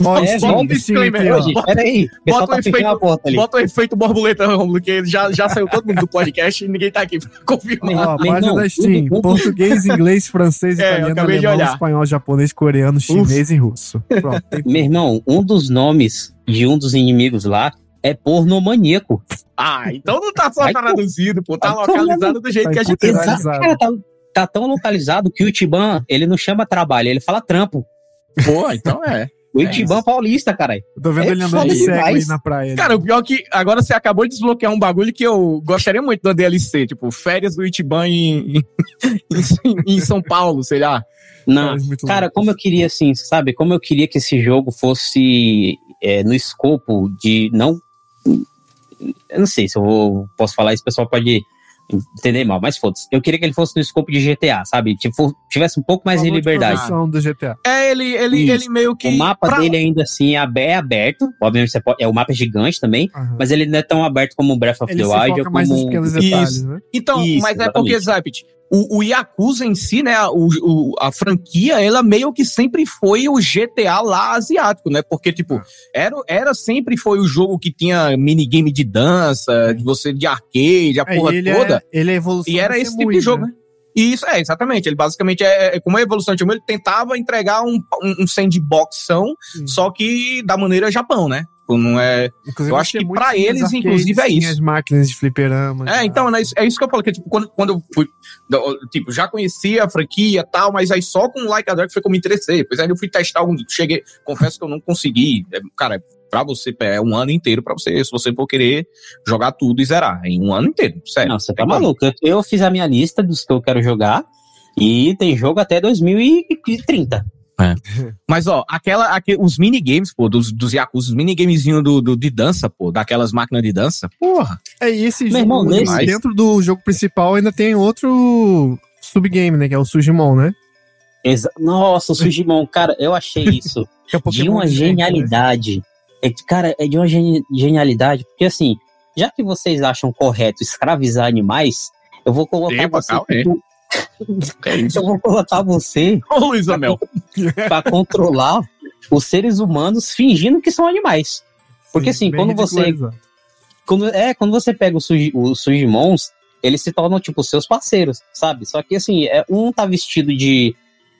Bota, é, bota um disclaimer. Hoje, peraí, bota, tá um efeito, bota um efeito borboleta, Romulo, que já, já saiu todo mundo do podcast e ninguém tá aqui pra <laughs> confirmar. Ó, página da Steam, português, inglês, francês, <laughs> é, italiano, alemão, espanhol, japonês, coreano, chinês Uf. e russo. Pronto, <laughs> Meu irmão, um dos nomes de um dos inimigos lá é pornomaníaco. Ah, então não tá só traduzido, pô, tá localizado do jeito tá que a gente Exato, cara, tá, tá tão localizado que o Tiban, ele não chama trabalho, ele fala trampo. Pô, então é. O Itiban é paulista, caralho. Tô vendo é ele andando de cego aí na praia. Cara, o pior é que agora você acabou de desbloquear um bagulho que eu gostaria muito da DLC, tipo, férias do Itiban em, em, em São Paulo, sei lá. Não, cara, como eu queria, assim, sabe? Como eu queria que esse jogo fosse é, no escopo de não. Eu não sei se eu vou, posso falar isso, o pessoal pode entender mal, mas foda-se. Eu queria que ele fosse no escopo de GTA, sabe? Tipo, tivesse um pouco mais de liberdade. do GTA. É, ele, ele, ele meio que. O mapa pra... dele ainda assim é aberto. Obviamente, pode, é, o mapa é gigante também, uhum. mas ele não é tão aberto como o Breath of ele the Wild ou como. Detalhes, né? Então, Isso, mas exatamente. é porque, Zapit, o, o Yakuza em si, né, o, o, a franquia, ela meio que sempre foi o GTA lá asiático, né? Porque, tipo, ah. era, era sempre foi o jogo que tinha minigame de dança, de você de arcade, a é, porra ele toda. É, ele é evolução E era esse tipo de jogo, né? né? Isso, é, exatamente. Ele basicamente é, é como a evolução de ele tentava entregar um, um, um sandboxão, hum. só que da maneira Japão, né? Tipo, não é. Inclusive, eu acho que para eles, arcades, inclusive, é isso. as máquinas de fliperama. É, então, é isso, é isso que eu falo, que tipo, quando, quando eu fui. Tipo, já conhecia a franquia e tal, mas aí só com Like a Dark foi que eu me interessei. Depois aí eu fui testar algum. Cheguei, confesso que eu não consegui. É, cara, pra você, é um ano inteiro pra você, se você for querer jogar tudo e zerar. Em um ano inteiro, sério. Não, você tá maluco. Eu, eu fiz a minha lista dos que eu quero jogar e tem jogo até 2030. É. <laughs> Mas, ó, aquela, aquele, os minigames, pô, dos, dos Yakuza, os minigamezinhos do, do, de dança, pô, daquelas máquinas de dança, porra. É, e esse Meu jogo, irmão, dentro do jogo principal ainda tem outro subgame, né, que é o Sujimon, né? Exa Nossa, o Sujimon, cara, eu achei <laughs> isso é de uma genialidade. Né? É, cara, é de uma genialidade, porque assim, já que vocês acham correto escravizar animais, eu vou colocar Epa, você... Calma, é eu vou colocar você Ô, Luiz Amel. para controlar os seres humanos fingindo que são animais. Porque assim, quando você. Quando, é, quando você pega os o Sujimons, eles se tornam, tipo, seus parceiros, sabe? Só que assim, é, um tá vestido de.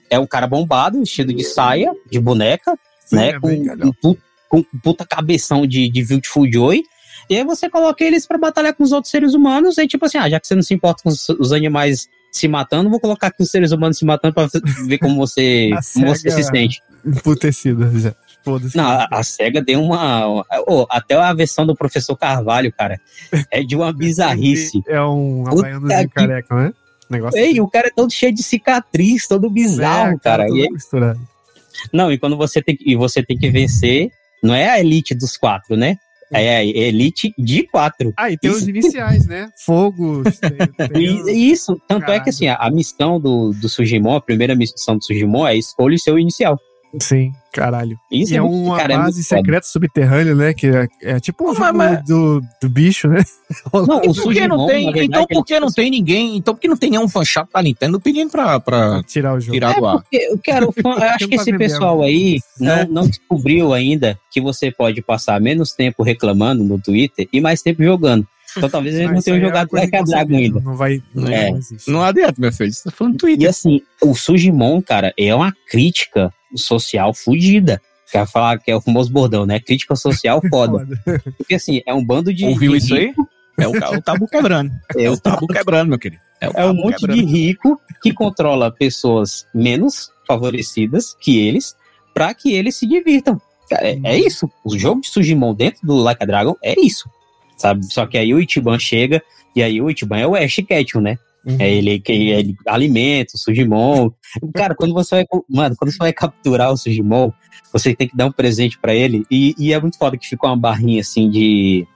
É um cara bombado, vestido de saia, de boneca, Sim, né? É com, com, com, puta cabeção de, de Beautiful Joy. E aí você coloca eles para batalhar com os outros seres humanos, e tipo assim, ah, já que você não se importa com os, os animais se matando, vou colocar aqui os seres humanos se matando pra ver como você, <laughs> como você se sente. Emputecida já. Não, a, a SEGA deu uma. Oh, até a versão do professor Carvalho, cara, é de uma <laughs> bizarrice. É um havaiano de careca, né? Negócio Ei, assim. o cara é todo cheio de cicatriz, todo bizarro, é, cara. cara. E misturado. Não, e quando você tem, e você tem que vencer, não é a elite dos quatro, né? É a elite de quatro. Ah, e tem isso. os iniciais, né? <laughs> Fogo. Isso, tanto Caralho. é que assim, a, a, missão do, do Sujimon, a primeira missão do Sujimon é escolha o seu inicial. Sim, caralho. Isso e é, é uma cara, é base é secreta subterrânea, né? Que é, é tipo um jogo mas... do, do bicho, né? <laughs> Não, o Sujimon, não tem, verdade, então por que não tem ninguém? Então por que não tem nenhum fã chato da Nintendo pedindo pra, pra tirar o jogo? Tirar é do ar? Porque, eu quero, eu <laughs> acho que esse pessoal aí não, é. não descobriu ainda que você pode passar menos tempo reclamando no Twitter e mais tempo jogando. Então talvez eles não tenham jogado Black a Dragon ainda. Não vai. Não, é. não, não adianta, meu filho. Você tá falando Twitter. E assim, o Sujimon, cara, é uma crítica social fudida. Quer falar que é o famoso bordão, né? Crítica social <laughs> foda. Porque assim, é um bando de. Ouviu de isso aí? É o, o tabu quebrando. É o tabu quebrando, meu querido. É, é um monte quebrando. de rico que controla pessoas menos favorecidas que eles para que eles se divirtam. É, é, isso. O jogo de Sujimon dentro do Like a Dragon é isso. Sabe? Só que aí o Ichiban chega e aí o Ichiban é o Ash Ketchum, né? Uhum. É ele que ele alimenta o Sujimon. Cara, quando você vai, mano, quando você vai capturar o Sujimon, você tem que dar um presente para ele e, e, é muito foda que fica uma barrinha assim de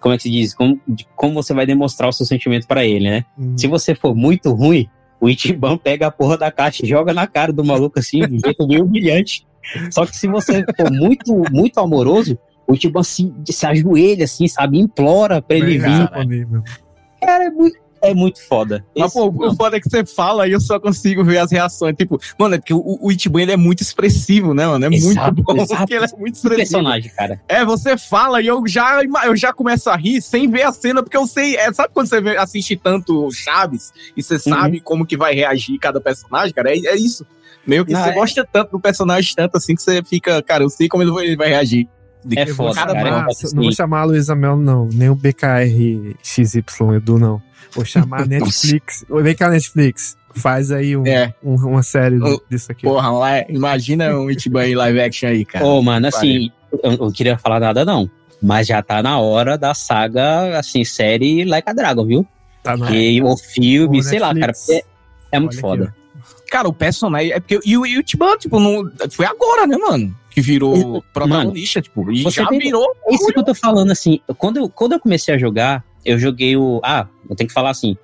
como é que se diz, como, de como você vai demonstrar o seu sentimento para ele, né? Uhum. Se você for muito ruim, o Ichiban pega a porra da caixa e joga na cara do maluco assim, de um jeito meio humilhante. Só que se você for muito, muito amoroso, o Ichiban se, se ajoelha assim, sabe? Implora pra ele vir. Cara, é muito, é muito foda. Mas, Esse, pô, o foda é que você fala e eu só consigo ver as reações. Tipo, mano, é porque o, o Ichiban ele é muito expressivo, né, mano? É exato, muito bom. Exato. Porque ele é muito expressivo. personagem, cara. É, você fala e eu já, eu já começo a rir sem ver a cena, porque eu sei. É, sabe quando você assiste tanto Chaves e você uhum. sabe como que vai reagir cada personagem, cara? É, é isso. Meio que Não, você é... gosta tanto do personagem, tanto assim que você fica, cara, eu sei como ele vai, ele vai reagir. De é foda, cara. cara. Não vou chamar a Luísa Mel, não. Nem o BKR XY Edu, não. Vou chamar <laughs> Netflix. Vem cá, Netflix. Faz aí um, é. um, uma série o, disso aqui. Porra, lá, imagina um aí live action aí, cara. Ô, oh, mano, assim, eu não queria falar nada, não. Mas já tá na hora da saga, assim, série Like a Dragon, viu? Tá na que o filme, o sei lá, cara. É, é muito Olha foda. Aqui, cara, o personagem. É porque. E o Ichiban, tipo, não, foi agora, né, mano? Que virou protagonista, mano, tipo, e já tem, virou. É isso que eu tô falando, assim. Quando eu, quando eu comecei a jogar, eu joguei o. Ah, eu tenho que falar assim.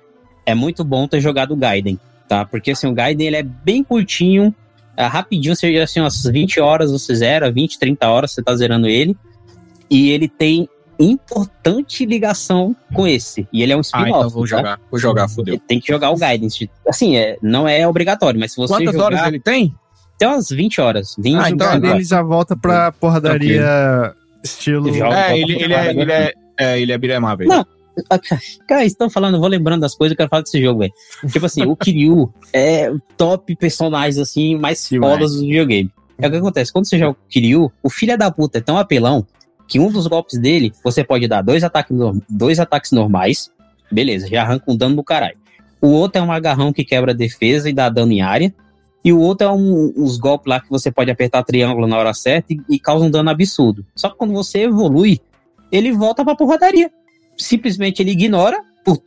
É muito bom ter jogado o Gaiden, tá? Porque assim, o Gaiden ele é bem curtinho, é rapidinho, seja assim, umas 20 horas você zera, 20, 30 horas você tá zerando ele. E ele tem importante ligação com esse. E ele é um spin-off. Ah, então vou tá? jogar, vou jogar, fodeu. Tem que jogar o Gaiden. Assim, é, não é obrigatório, mas se você Quantas jogar... horas ele tem? Tem umas 20 horas. 20 ah, então ele já volta pra porradaria estilo... É, ele, ele, é, ele é... É, ele é beat'em Não, Cara, estão falando, vou lembrando das coisas, eu quero falar desse jogo, velho. Tipo assim, o Kiryu é top personagens, assim, mais Demais. fodas do videogame. É o que acontece, quando você joga o Kiryu, o filho da puta é tão apelão que um dos golpes dele, você pode dar dois ataques, dois ataques normais, beleza, já arranca um dano do caralho. O outro é um agarrão que quebra a defesa e dá dano em área. E o outro é um, uns golpes lá que você pode apertar triângulo na hora certa e, e causa um dano absurdo. Só que quando você evolui, ele volta pra porradaria simplesmente ele ignora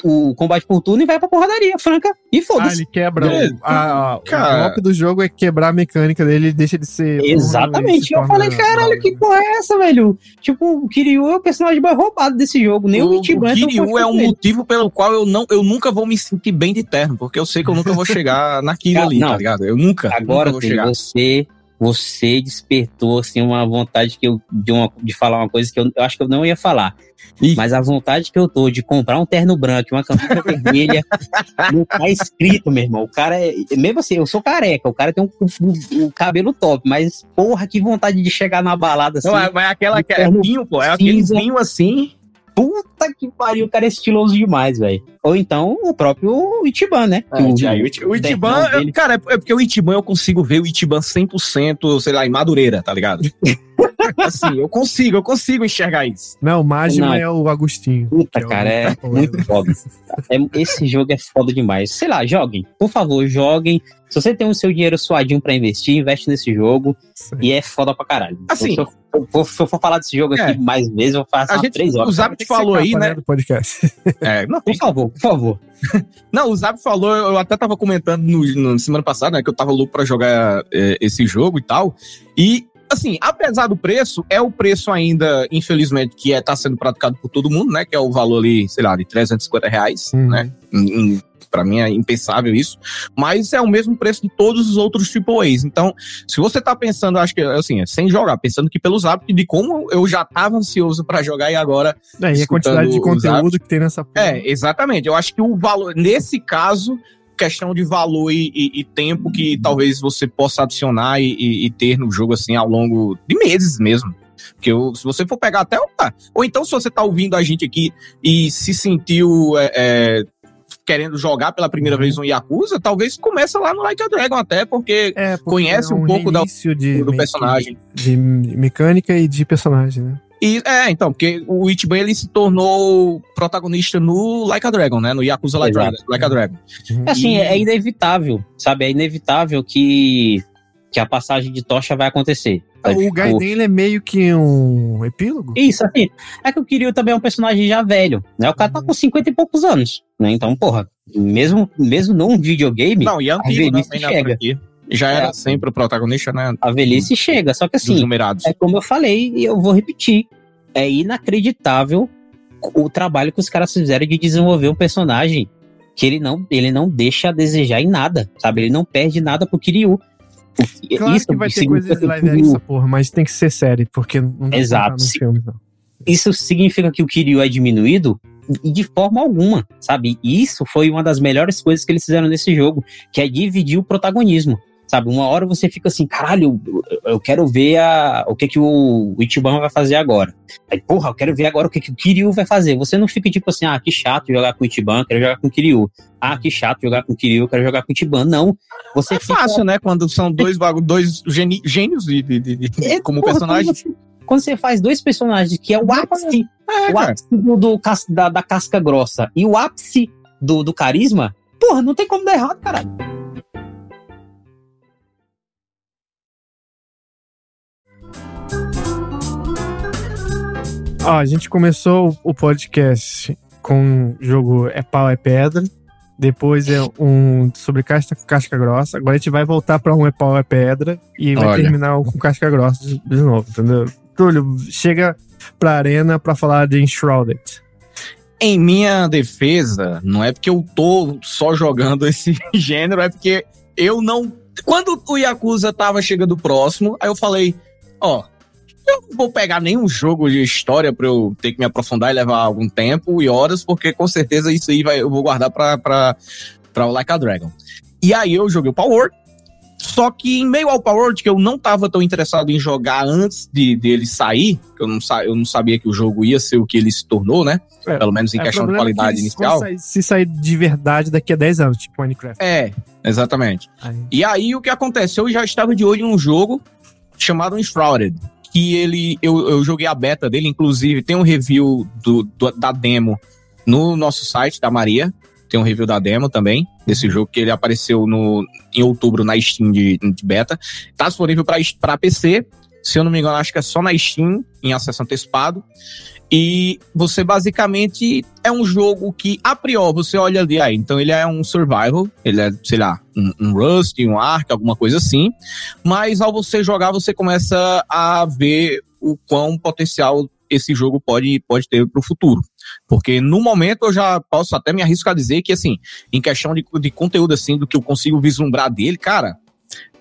o combate por turno e vai pra porradaria franca. E foda-se. Ah, ele quebra. O, a, o golpe do jogo é quebrar a mecânica dele, ele deixa de ser. Exatamente. Eu falei, caralho, que porra é essa, velho? Tipo, o Kiryu é o personagem mais roubado desse jogo. Nem o, o Ichiban. O Kiryu é um motivo pelo qual eu, não, eu nunca vou me sentir bem de terno, porque eu sei que eu nunca vou chegar naquilo ali, não, tá ligado? Eu nunca. Agora nunca vou chegar. você você despertou assim uma vontade que eu de, uma, de falar uma coisa que eu, eu acho que eu não ia falar. Ih. Mas a vontade que eu tô de comprar um terno branco e uma camisa <laughs> vermelha não tá escrito, meu irmão. O cara é. Mesmo assim, eu sou careca, o cara tem um, um, um cabelo top, mas porra, que vontade de chegar na balada assim. Não, é, é aquela que é vinho, pô. É aquele vinho assim. Puta que pariu, o cara é estiloso demais, velho. Ou então o próprio Itiban, né? É, o, o, o Itiban, eu, cara, é porque o Itiban eu consigo ver o Itiban 100%, sei lá, em Madureira, tá ligado? <laughs> assim, eu consigo, eu consigo enxergar isso. Não, o Magma é o Agostinho. Puta, é cara, é, muito foda. É, esse jogo é foda demais. Sei lá, joguem. Por favor, joguem. Se você tem o seu dinheiro suadinho pra investir, investe nesse jogo. Sim. E é foda pra caralho. Assim, eu, se eu for falar desse jogo aqui é. mais vezes, eu faço umas três horas. O Zap falou aí, né? Do podcast. <laughs> É, não, por favor, por favor. <laughs> não, o Zap falou, eu até tava comentando no, no semana passada, né, que eu tava louco pra jogar é, esse jogo e tal. E assim, apesar do preço, é o preço ainda, infelizmente, que é, tá sendo praticado por todo mundo, né? Que é o valor ali, sei lá, de 350 reais, uhum. né? Em, em, pra mim é impensável isso. Mas é o mesmo preço de todos os outros AAAs. Então, se você tá pensando, acho que, assim, é sem jogar, pensando que pelos hábitos de como eu já tava ansioso para jogar e agora. É, e a quantidade de conteúdo que tem nessa. É, exatamente. Eu acho que o valor, nesse caso, questão de valor e, e, e tempo que talvez você possa adicionar e, e, ter no jogo, assim, ao longo de meses mesmo. Porque eu, se você for pegar até. Opa, ou então, se você tá ouvindo a gente aqui e se sentiu. É, é, querendo jogar pela primeira uhum. vez um Yakuza, talvez comece lá no Like a Dragon até, porque, é, porque conhece é um, um pouco da, de, do personagem. De mecânica e de personagem, né? E, é, então, porque o Ichiban ele se tornou protagonista no Like a Dragon, né? No Yakuza Like, like a Dragon. Uhum. Assim, é inevitável, sabe? É inevitável que, que a passagem de tocha vai acontecer. O tipo, Gaiden é meio que um epílogo? Isso, assim. É que o Kiryu também é um personagem já velho, né? O cara tá com 50 e poucos anos, né? Então, porra, mesmo, mesmo num videogame, não, e a velhice chega. Já era é, sempre o protagonista, né? A velhice chega, só que assim, é como eu falei e eu vou repetir, é inacreditável o trabalho que os caras fizeram de desenvolver um personagem que ele não, ele não deixa a desejar em nada, sabe? Ele não perde nada pro Kiryu. Claro isso que vai ter coisas de live action, essa porra, mas tem que ser série, porque não Exato. no filme, não. Isso significa que o Kiryu é diminuído? De forma alguma, sabe? E isso foi uma das melhores coisas que eles fizeram nesse jogo, que é dividir o protagonismo. Sabe, uma hora você fica assim, caralho, eu quero ver a, o que que o, o Ichiban vai fazer agora. Aí, porra, eu quero ver agora o que que o Kiryu vai fazer. Você não fica tipo assim, ah, que chato jogar com o Ichiban, quero jogar com o Kiryu. Ah, que chato jogar com o Kiryu, quero jogar com o Ichiban. Não. Você é fica... fácil, né? Quando são dois, dois gênios de, de, de, de é, como porra, você, quando você, faz dois personagens que é o ápice, é, o ápice do, do, da, da casca grossa e o ápice do, do carisma, porra, não tem como dar errado, caralho. Ó, a gente começou o podcast com o jogo É Pau é Pedra. Depois é um sobre casca, casca grossa. Agora a gente vai voltar para um É Pau é Pedra. E vai Olha. terminar com casca grossa de, de novo, entendeu? Túlio, chega pra arena pra falar de Enshrouded. Em minha defesa, não é porque eu tô só jogando <laughs> esse gênero, é porque eu não. Quando o Yakuza tava chegando próximo, aí eu falei: Ó, eu não vou pegar nenhum jogo de história para eu ter que me aprofundar e levar algum tempo e horas, porque com certeza isso aí vai, eu vou guardar pra, pra, pra o Like a Dragon. E aí eu joguei o Power só que em meio ao Power que eu não tava tão interessado em jogar antes de dele sair, que eu não, eu não sabia que o jogo ia ser o que ele se tornou, né? É, Pelo menos em é, questão de é qualidade é inicial. Sair, se sair de verdade daqui a 10 anos, tipo Minecraft. É, exatamente. Aí. E aí o que aconteceu? Eu já estava de olho em um jogo chamado Enshrouded, que ele eu, eu joguei a beta dele, inclusive tem um review do, do, da demo no nosso site da Maria. Tem um review da demo também, desse uhum. jogo que ele apareceu no, em outubro na Steam de, de beta. Tá disponível para PC. Se eu não me engano, acho que é só na Steam, em acesso antecipado. E você basicamente é um jogo que, a priori, você olha ali, aí, então ele é um survival, ele é, sei lá, um, um Rust, um Ark, alguma coisa assim. Mas ao você jogar, você começa a ver o quão potencial esse jogo pode, pode ter para o futuro. Porque no momento eu já posso até me arriscar a dizer que, assim, em questão de, de conteúdo, assim, do que eu consigo vislumbrar dele, cara,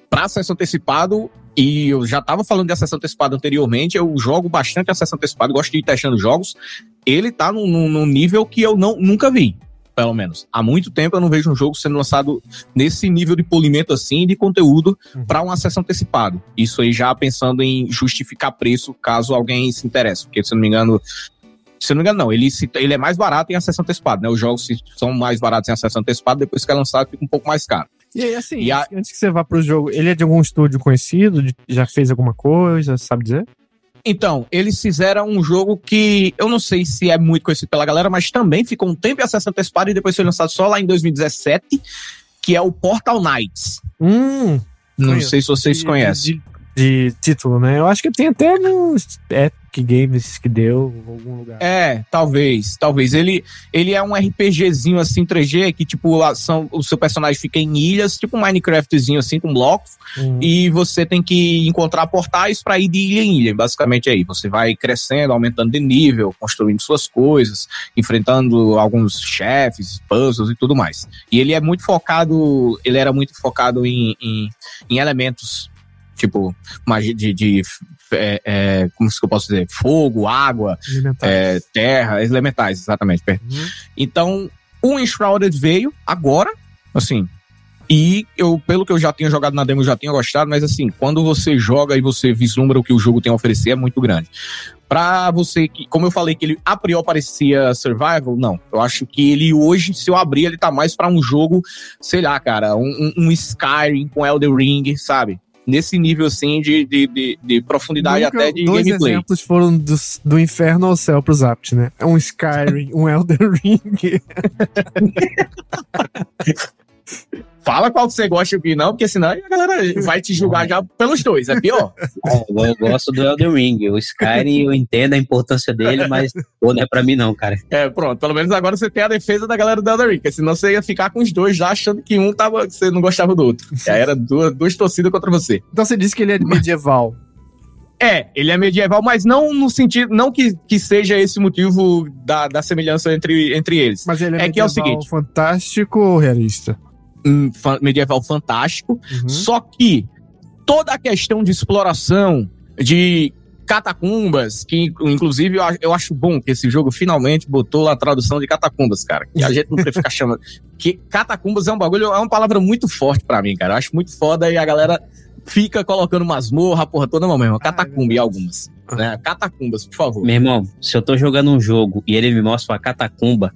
para acesso antecipado, E eu já tava falando de acesso antecipado anteriormente, eu jogo bastante acesso antecipado, gosto de ir testando jogos. Ele tá num, num nível que eu não, nunca vi pelo menos. Há muito tempo eu não vejo um jogo sendo lançado nesse nível de polimento assim de conteúdo uhum. para um acesso antecipado. Isso aí já pensando em justificar preço caso alguém se interesse, porque se eu não me engano, se eu não me engano, não. Ele, ele é mais barato em acesso antecipado, né? Os jogos são mais baratos em acesso antecipado, depois que é lançado fica um pouco mais caro. E aí, assim, e a... antes que você vá pro jogo, ele é de algum estúdio conhecido? Já fez alguma coisa, sabe dizer? Então, eles fizeram um jogo que eu não sei se é muito conhecido pela galera, mas também ficou um tempo em acesso antecipado e depois foi lançado só lá em 2017, que é o Portal Knights. Hum, não conheço. sei se vocês de, conhecem. De, de, título, né? Eu acho que tem até no Epic Games que deu algum lugar. É, talvez, talvez. Ele, ele é um RPGzinho assim 3G que tipo são, o seu personagem fica em ilhas, tipo um Minecraftzinho assim com blocos, uhum. e você tem que encontrar portais para ir de ilha em ilha, basicamente aí. Você vai crescendo, aumentando de nível, construindo suas coisas, enfrentando alguns chefes, puzzles e tudo mais. E ele é muito focado, ele era muito focado em, em, em elementos tipo magia de, de é, é, como que eu posso dizer? Fogo, água, é, terra, elementais, exatamente. Uhum. Então, o Enshrouded veio agora, assim. E eu, pelo que eu já tinha jogado na demo, eu já tinha gostado, mas assim, quando você joga e você vislumbra o que o jogo tem a oferecer, é muito grande. Pra você que, como eu falei que ele a priori parecia survival, não. Eu acho que ele hoje, se eu abrir, ele tá mais para um jogo, sei lá, cara, um, um Skyrim com Elder Ring, sabe? Nesse nível assim de, de, de, de profundidade Nunca até de dois gameplay. Dois exemplos foram do, do inferno ao céu pro Zapt, né? É um Skyrim, um Elden Ring. <laughs> Fala qual que você gosta e o que não, porque senão a galera vai te julgar já pelos dois, é pior. É, eu gosto do Elden Ring. O Skyrim, eu entendo a importância dele, mas pô, não é pra mim não, cara. É, pronto. Pelo menos agora você tem a defesa da galera do Elden Ring, porque senão você ia ficar com os dois já achando que um tava, que você não gostava do outro. E aí era duas, duas torcidas contra você. Então você disse que ele é medieval. É, ele é medieval, mas não no sentido, não que, que seja esse motivo da, da semelhança entre, entre eles. Mas ele é, é que é o seguinte, fantástico ou realista? Medieval fantástico, uhum. só que toda a questão de exploração, de catacumbas, que inclusive eu acho bom que esse jogo finalmente botou a tradução de catacumbas, cara. Que a gente não precisa ficar chamando. <laughs> Que catacumbas é um bagulho, é uma palavra muito forte para mim, cara. Eu acho muito foda e a galera fica colocando masmorra, porra toda, não mesmo. Catacumba e algumas. Né? Catacumbas, por favor. Meu irmão, se eu tô jogando um jogo e ele me mostra uma catacumba,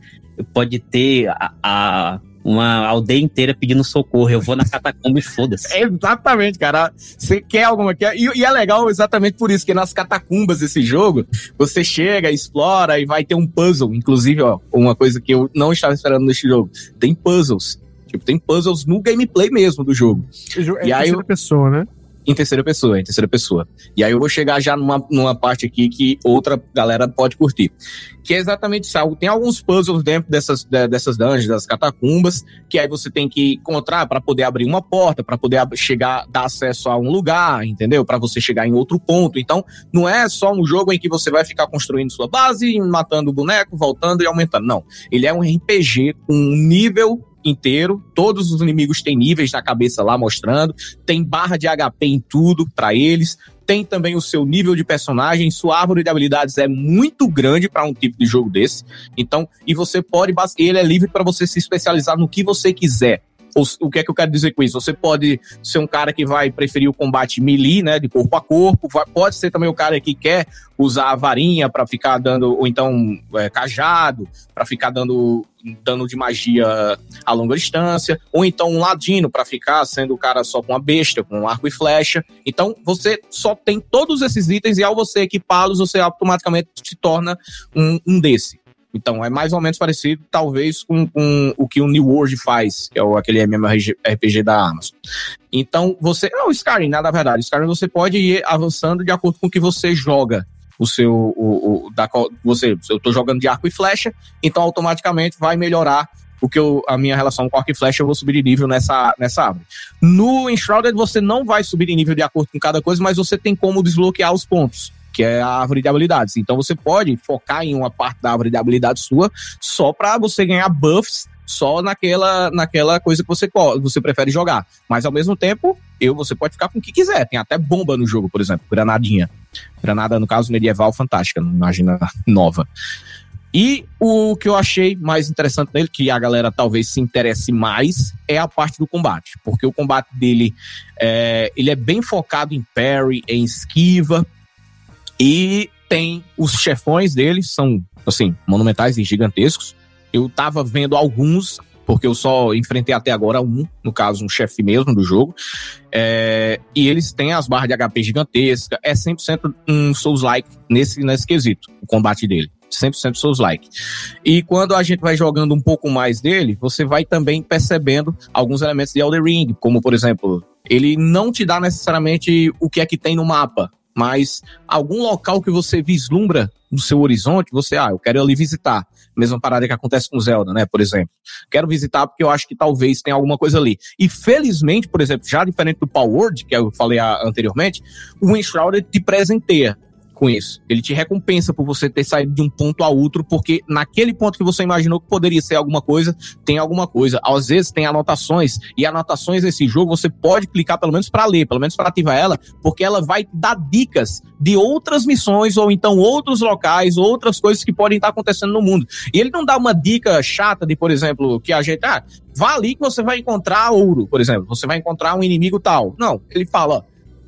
pode ter a, a uma aldeia inteira pedindo socorro. Eu vou na catacumba e foda-se. <laughs> exatamente, cara. Você quer alguma coisa. E, e, é legal exatamente por isso, que nas catacumbas desse jogo, você chega, explora e vai ter um puzzle. Inclusive, ó, uma coisa que eu não estava esperando nesse jogo. Tem puzzles. Tipo, tem puzzles no gameplay mesmo do jogo. É e aí, eu... pessoa, né? Em terceira pessoa, em terceira pessoa. E aí eu vou chegar já numa, numa parte aqui que outra galera pode curtir. Que é exatamente isso. Tem alguns puzzles dentro dessas, dessas dungeons, das catacumbas, que aí você tem que encontrar para poder abrir uma porta, para poder chegar, dar acesso a um lugar, entendeu? Para você chegar em outro ponto. Então, não é só um jogo em que você vai ficar construindo sua base, matando o boneco, voltando e aumentando. Não. Ele é um RPG com um nível inteiro. Todos os inimigos têm níveis na cabeça lá mostrando. Tem barra de HP em tudo para eles. Tem também o seu nível de personagem. Sua árvore de habilidades é muito grande para um tipo de jogo desse. Então, e você pode. Ele é livre para você se especializar no que você quiser o que é que eu quero dizer com isso? Você pode ser um cara que vai preferir o combate melee, né, de corpo a corpo, vai, pode ser também o cara que quer usar a varinha para ficar dando, ou então é, cajado, para ficar dando dano de magia a longa distância, ou então um ladino para ficar sendo o cara só com a besta, com um arco e flecha. Então você só tem todos esses itens e ao você equipá-los, você automaticamente se torna um, um desse. Então é mais ou menos parecido, talvez, com, com o que o New World faz, que é o, aquele MMORPG da Amazon. Então você. Não, Skyrim, nada verdade. Skyrim você pode ir avançando de acordo com o que você joga. O seu. O, o, da, você, eu tô jogando de arco e flecha, então automaticamente vai melhorar o que eu, a minha relação com arco e flecha, eu vou subir de nível nessa, nessa árvore. No Enshrouded, você não vai subir de nível de acordo com cada coisa, mas você tem como desbloquear os pontos que é a árvore de habilidades. Então você pode focar em uma parte da árvore de habilidades sua só para você ganhar buffs só naquela, naquela coisa que você, você prefere jogar. Mas ao mesmo tempo, eu você pode ficar com o que quiser. Tem até bomba no jogo, por exemplo, granadinha. Granada, no caso, medieval, fantástica, não imagina <laughs> nova. E o que eu achei mais interessante nele, que a galera talvez se interesse mais, é a parte do combate. Porque o combate dele é, ele é bem focado em parry, em esquiva. E tem os chefões dele, são, assim, monumentais e gigantescos. Eu tava vendo alguns, porque eu só enfrentei até agora um, no caso, um chefe mesmo do jogo. É, e eles têm as barras de HP gigantescas. É 100% um Souls-like nesse, nesse quesito, o combate dele. 100% Souls-like. E quando a gente vai jogando um pouco mais dele, você vai também percebendo alguns elementos de Elder Ring, como por exemplo, ele não te dá necessariamente o que é que tem no mapa, mas algum local que você vislumbra no seu horizonte, você, ah, eu quero ali visitar. Mesma parada que acontece com Zelda, né, por exemplo. Quero visitar porque eu acho que talvez tenha alguma coisa ali. E felizmente, por exemplo, já diferente do Power Word, que eu falei anteriormente, o Enshrouded te presenteia com isso. Ele te recompensa por você ter saído de um ponto a outro, porque naquele ponto que você imaginou que poderia ser alguma coisa, tem alguma coisa. Às vezes tem anotações, e anotações nesse jogo você pode clicar pelo menos para ler, pelo menos para ativar ela, porque ela vai dar dicas de outras missões ou então outros locais, outras coisas que podem estar acontecendo no mundo. E ele não dá uma dica chata de, por exemplo, que a gente, ah, vá ali que você vai encontrar ouro, por exemplo, você vai encontrar um inimigo tal. Não, ele fala,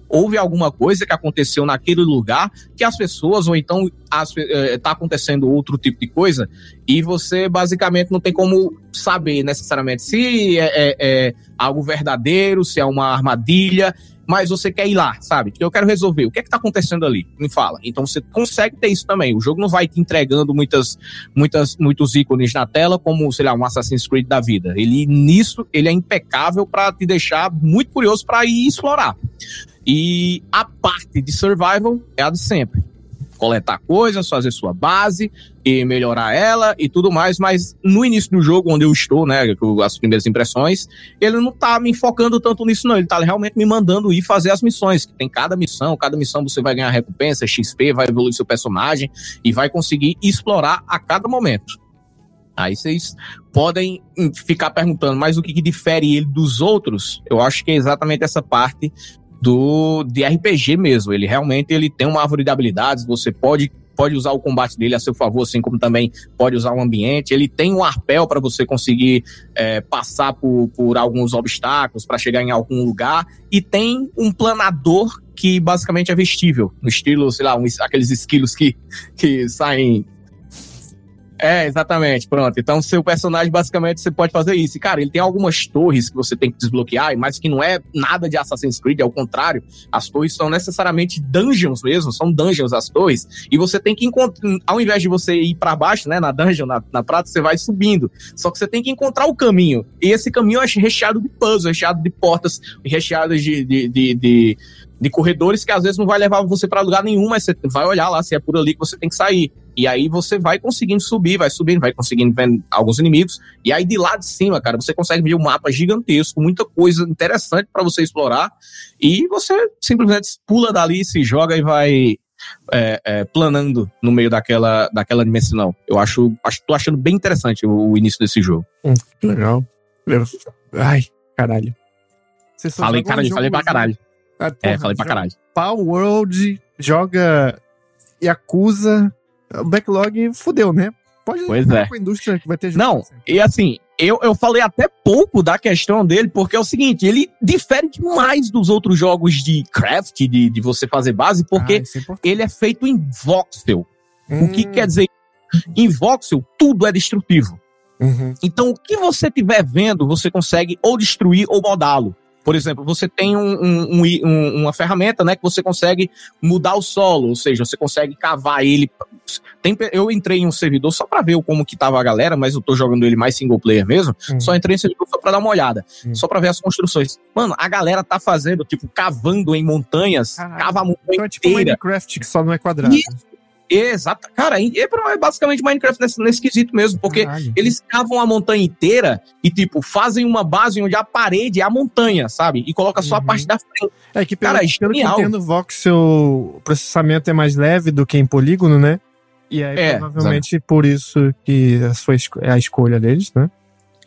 houve alguma coisa que aconteceu naquele lugar que as pessoas, ou então está eh, acontecendo outro tipo de coisa, e você basicamente não tem como saber necessariamente se é, é, é algo verdadeiro, se é uma armadilha, mas você quer ir lá, sabe? Eu quero resolver. O que é que tá acontecendo ali? Me fala. Então você consegue ter isso também. O jogo não vai te entregando muitas, muitas, muitos ícones na tela, como, sei lá, um Assassin's Creed da vida. Ele, nisso, ele é impecável para te deixar muito curioso para ir explorar. E a parte de survival é a de sempre. Coletar coisas, fazer sua base e melhorar ela e tudo mais, mas no início do jogo, onde eu estou, né, as primeiras impressões, ele não tá me focando tanto nisso, não. Ele tá realmente me mandando ir fazer as missões, que tem cada missão, cada missão você vai ganhar recompensa, XP, vai evoluir seu personagem e vai conseguir explorar a cada momento. Aí vocês podem ficar perguntando, mas o que, que, difere ele dos outros? Eu acho que é exatamente essa parte do de RPG mesmo. Ele realmente ele tem uma árvore de habilidades, você pode pode usar o combate dele a seu favor, assim como também pode usar o ambiente. Ele tem um arpel para você conseguir é, passar por, por alguns obstáculos para chegar em algum lugar. E tem um planador que basicamente é vestível, no estilo, sei lá, um, aqueles esquilos que, que saem é, exatamente, pronto. Então, seu personagem, basicamente, você pode fazer isso. E, cara, ele tem algumas torres que você tem que desbloquear, mas que não é nada de Assassin's Creed, é o contrário. As torres são necessariamente dungeons mesmo, são dungeons as torres, e você tem que encontrar, ao invés de você ir para baixo, né, na dungeon, na, na prata, você vai subindo. Só que você tem que encontrar o caminho. E esse caminho é recheado de puzzles, recheado de portas, recheado de, de, de, de de corredores que às vezes não vai levar você para lugar nenhum, mas você vai olhar lá se é por ali que você tem que sair. E aí você vai conseguindo subir, vai subindo, vai conseguindo ver alguns inimigos. E aí de lá de cima, cara, você consegue ver um mapa gigantesco, muita coisa interessante para você explorar. E você simplesmente pula dali, se joga e vai é, é, planando no meio daquela, daquela dimensão. Eu acho, acho, tô achando bem interessante o, o início desse jogo. Hum, legal. Ai, caralho. Falei, caralho, falei pra caralho. Ah, porra, é, falei pra caralho. Power World joga Yakuza o backlog fudeu, né? Pode pois é. com a indústria que vai ter Não, e assim, eu, eu falei até pouco da questão dele, porque é o seguinte, ele difere demais dos outros jogos de craft, de, de você fazer base, porque ah, é ele é feito em voxel. Hum. O que hum. quer dizer? Em voxel, tudo é destrutivo. Uhum. Então, o que você estiver vendo, você consegue ou destruir ou modá-lo. Por exemplo, você tem um, um, um, uma ferramenta né, que você consegue mudar o solo, ou seja, você consegue cavar ele. Tem, eu entrei em um servidor só para ver como que tava a galera, mas eu tô jogando ele mais single player mesmo. Uhum. Só entrei em servidor só pra dar uma olhada, uhum. só para ver as construções. Mano, a galera tá fazendo, tipo, cavando em montanhas, ah, cava a montanha então é tipo inteira. Minecraft que só não é quadrado. Isso. Exato. Cara, é basicamente Minecraft nesse, nesse quesito mesmo, porque Caralho. eles cavam a montanha inteira e, tipo, fazem uma base onde a parede é a montanha, sabe? E coloca só uhum. a parte da frente. É que pelo, Cara, é pelo que entendo, voxel, o processamento é mais leve do que em polígono, né? E aí, é, provavelmente, exatamente. por isso que foi a escolha deles, né?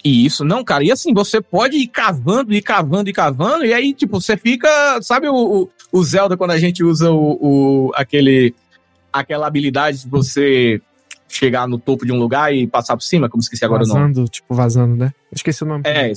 E isso, não, cara. E assim, você pode ir cavando, ir cavando, e cavando, e aí, tipo, você fica. Sabe o, o, o Zelda quando a gente usa o, o, aquele, aquela habilidade de você chegar no topo de um lugar e passar por cima? Como esqueci agora vazando, o nome. tipo, vazando, né? Esqueci o nome. É,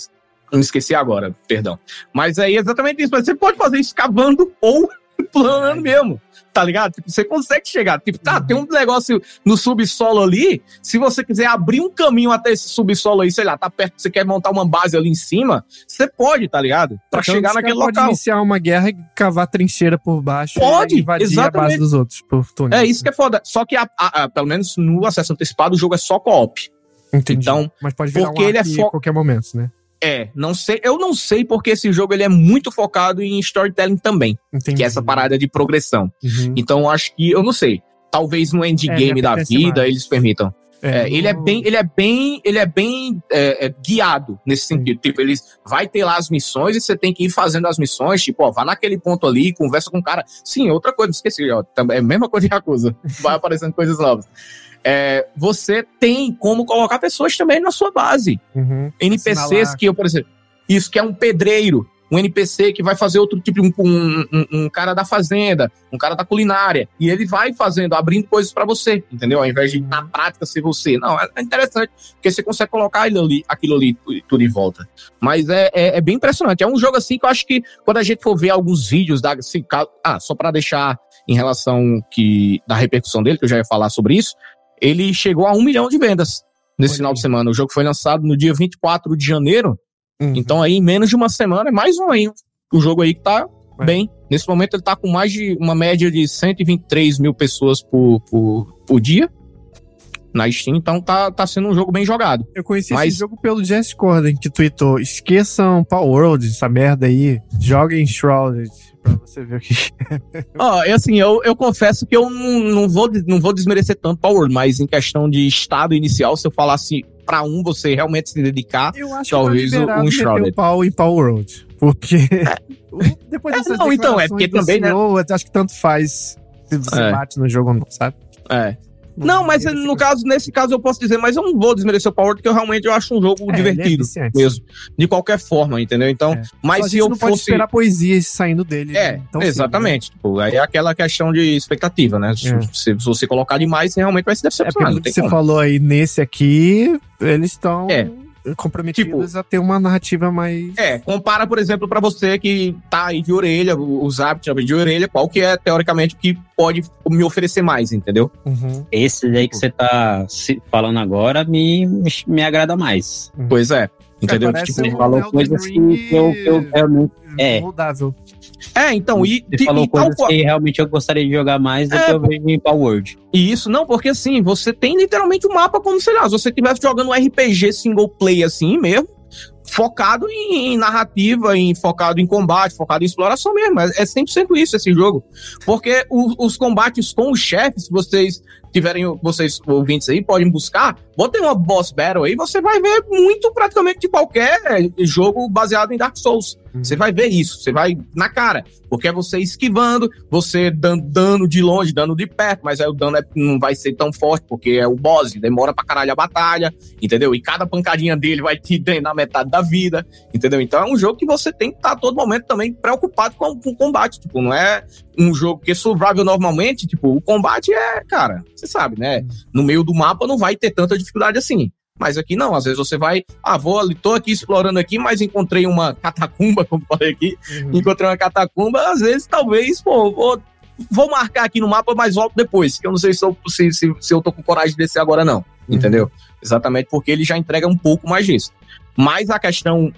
não esqueci agora, perdão. Mas é exatamente isso. Mas você pode fazer isso cavando ou planando mesmo tá ligado? Tipo, você consegue chegar. Tipo, tá, tem um negócio no subsolo ali. Se você quiser abrir um caminho até esse subsolo aí, sei lá, tá perto, você quer montar uma base ali em cima, você pode, tá ligado? Pra então, chegar naquele local. Pode iniciar uma guerra e cavar trincheira por baixo. Pode, e invadir exatamente. a base dos outros por túnel. É isso que é foda. Só que, a, a, a, pelo menos no acesso antecipado, o jogo é só co-op. Entendi. Então, Mas pode virar porque um ele é fo... qualquer momento, né? É, não sei, eu não sei porque esse jogo ele é muito focado em storytelling também, Entendi. que é essa parada de progressão. Uhum. Então eu acho que, eu não sei, talvez no endgame É, da vida mais. eles permitam. É, ele é bem, ele é bem, ele é bem é, é, guiado nesse sentido. Tipo, eles vai ter lá as missões e você tem que ir fazendo as missões. Tipo, ó, vá naquele ponto ali, conversa com o cara. Sim, outra coisa, esqueci, ó, também é a mesma coisa de Yakuza. Vai aparecendo coisas novas. É, você tem como colocar pessoas também na sua base. Uhum. NPCs Assinalar. que eu, por exemplo, isso que é um pedreiro, um NPC que vai fazer outro tipo, um, um, um- cara da fazenda, um cara da culinária, e ele vai fazendo, abrindo coisas pra você, entendeu? Ao invés de na prática ser você. Não, é é interessante, porque você consegue colocar aquilo ali, aquilo ali tu- tudo em volta. Mas é, é, é bem impressionante. É um jogo assim que eu acho que quando a gente for ver alguns vídeos da. Assim, ah, só pra deixar em relação que da repercussão dele, que eu já ia falar sobre isso, ele chegou a um milhão de vendas nesse Olha final de semana. O jogo foi lançado no dia 24 de janeiro. Uhum. Então aí, em menos de uma semana, é mais um aí. O jogo aí que tá É. bem. Nesse momento ele tá com mais de uma média de 123 mil pessoas por, por, por dia na Steam. Então tá, tá sendo um jogo bem jogado. Eu conheci Mas- esse jogo pelo Jess Corden, que tweetou: esqueçam Power World, essa merda aí, joguem Shrouded, pra você ver o que. <laughs> Ó, e assim, eu, eu confesso que eu não, não, vou, não vou desmerecer tanto Power, mas em questão de estado inicial, se eu falasse pra um você realmente se dedicar. Eu acho Talvez que tá um Shrouded. pau em Power World. Porque. <laughs> Depois É, dessas não, então, é porque também, né? CEO, eu acho que tanto faz se você É. bate no jogo ou não, sabe? É. Não, mas no caso, nesse caso eu posso dizer, mas eu não vou desmerecer o Power, porque eu realmente eu acho um jogo É, é divertido viciante, mesmo. De qualquer forma, entendeu? Então, É. Mas se eu não pode fosse. esperar poesias saindo dele. É, né? Tão cedo, exatamente. Tipo, aí é aquela questão de expectativa, né? Se, É. você colocar demais, realmente vai se né? É decepcionar. que tem você como. falou aí nesse aqui, eles estão É. comprometidos a ter uma narrativa mais. É, compara, por exemplo, pra você que tá aí de orelha, os hábitos de orelha, qual que é, teoricamente, o que pode me oferecer mais, entendeu? Uhum. Esse aí que você tá falando agora me, me agrada mais. Pois é. Entendeu? parece Tipo, Você falou coisas que Ring- que eu, eu realmente. É. Moldável. É, então, e, Você e- falou e tal coisas que realmente eu gostaria de jogar mais do É, que eu vejo em Power World. E isso não, porque assim, você tem literalmente um mapa como, sei lá, se você estivesse jogando um RPG single play assim mesmo, focado em, em narrativa, em, focado em combate, focado em exploração mesmo. É, é 100% isso esse jogo. Porque o- os combates com os chefes, vocês tiverem, vocês ouvintes aí, podem buscar, botem uma boss battle aí, você vai ver muito praticamente de qualquer jogo baseado em Dark Souls. Você vai ver isso, você vai na cara. Porque é você esquivando, você dando dano de longe, dano de perto, mas aí o dano é- não vai ser tão forte, porque é o boss, demora pra caralho a batalha, entendeu? E cada pancadinha dele vai te drenar metade da vida, entendeu? Então é um jogo que você tem que estar a todo momento também preocupado com, com o combate. Tipo, não é um jogo que survival normalmente, tipo, o combate é, cara, você sabe, né? No meio do mapa não vai ter tanta dificuldade assim. Mas aqui não, às vezes você vai, ah, vou ali, tô aqui explorando aqui, mas encontrei uma catacumba, <laughs> como falei aqui, Uhum. encontrei uma catacumba, às vezes, talvez, pô, vou, vou marcar aqui no mapa, mas volto depois, que eu não sei se eu, se, se, se eu tô com coragem de descer agora, não. Uhum. Entendeu? Exatamente porque ele já entrega um pouco mais disso. Mas a questão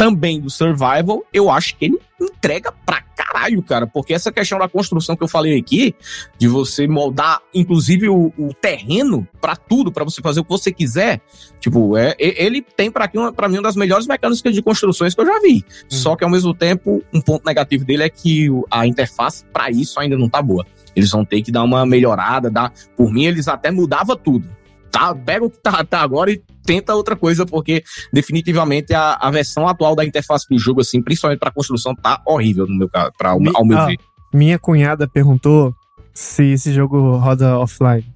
também do survival, eu acho que ele entrega pra caralho, cara. Porque essa questão da construção que eu falei aqui, de você moldar, inclusive, o, o terreno pra tudo, pra você fazer o que você quiser, tipo, é, ele tem pra mim uma das melhores mecânicas de construções que eu já vi. Só que ao mesmo tempo, um ponto negativo dele é que a interface pra isso ainda não tá boa. Eles vão ter que dar uma melhorada, dar, por mim eles até mudava tudo. Tá, pega o que tá, tá agora e tenta outra coisa, porque definitivamente a, a versão atual da interface do jogo, assim, principalmente pra construção, tá horrível no meu caso, pra, Me- ao meu ah, ver. Minha cunhada perguntou se esse jogo roda offline.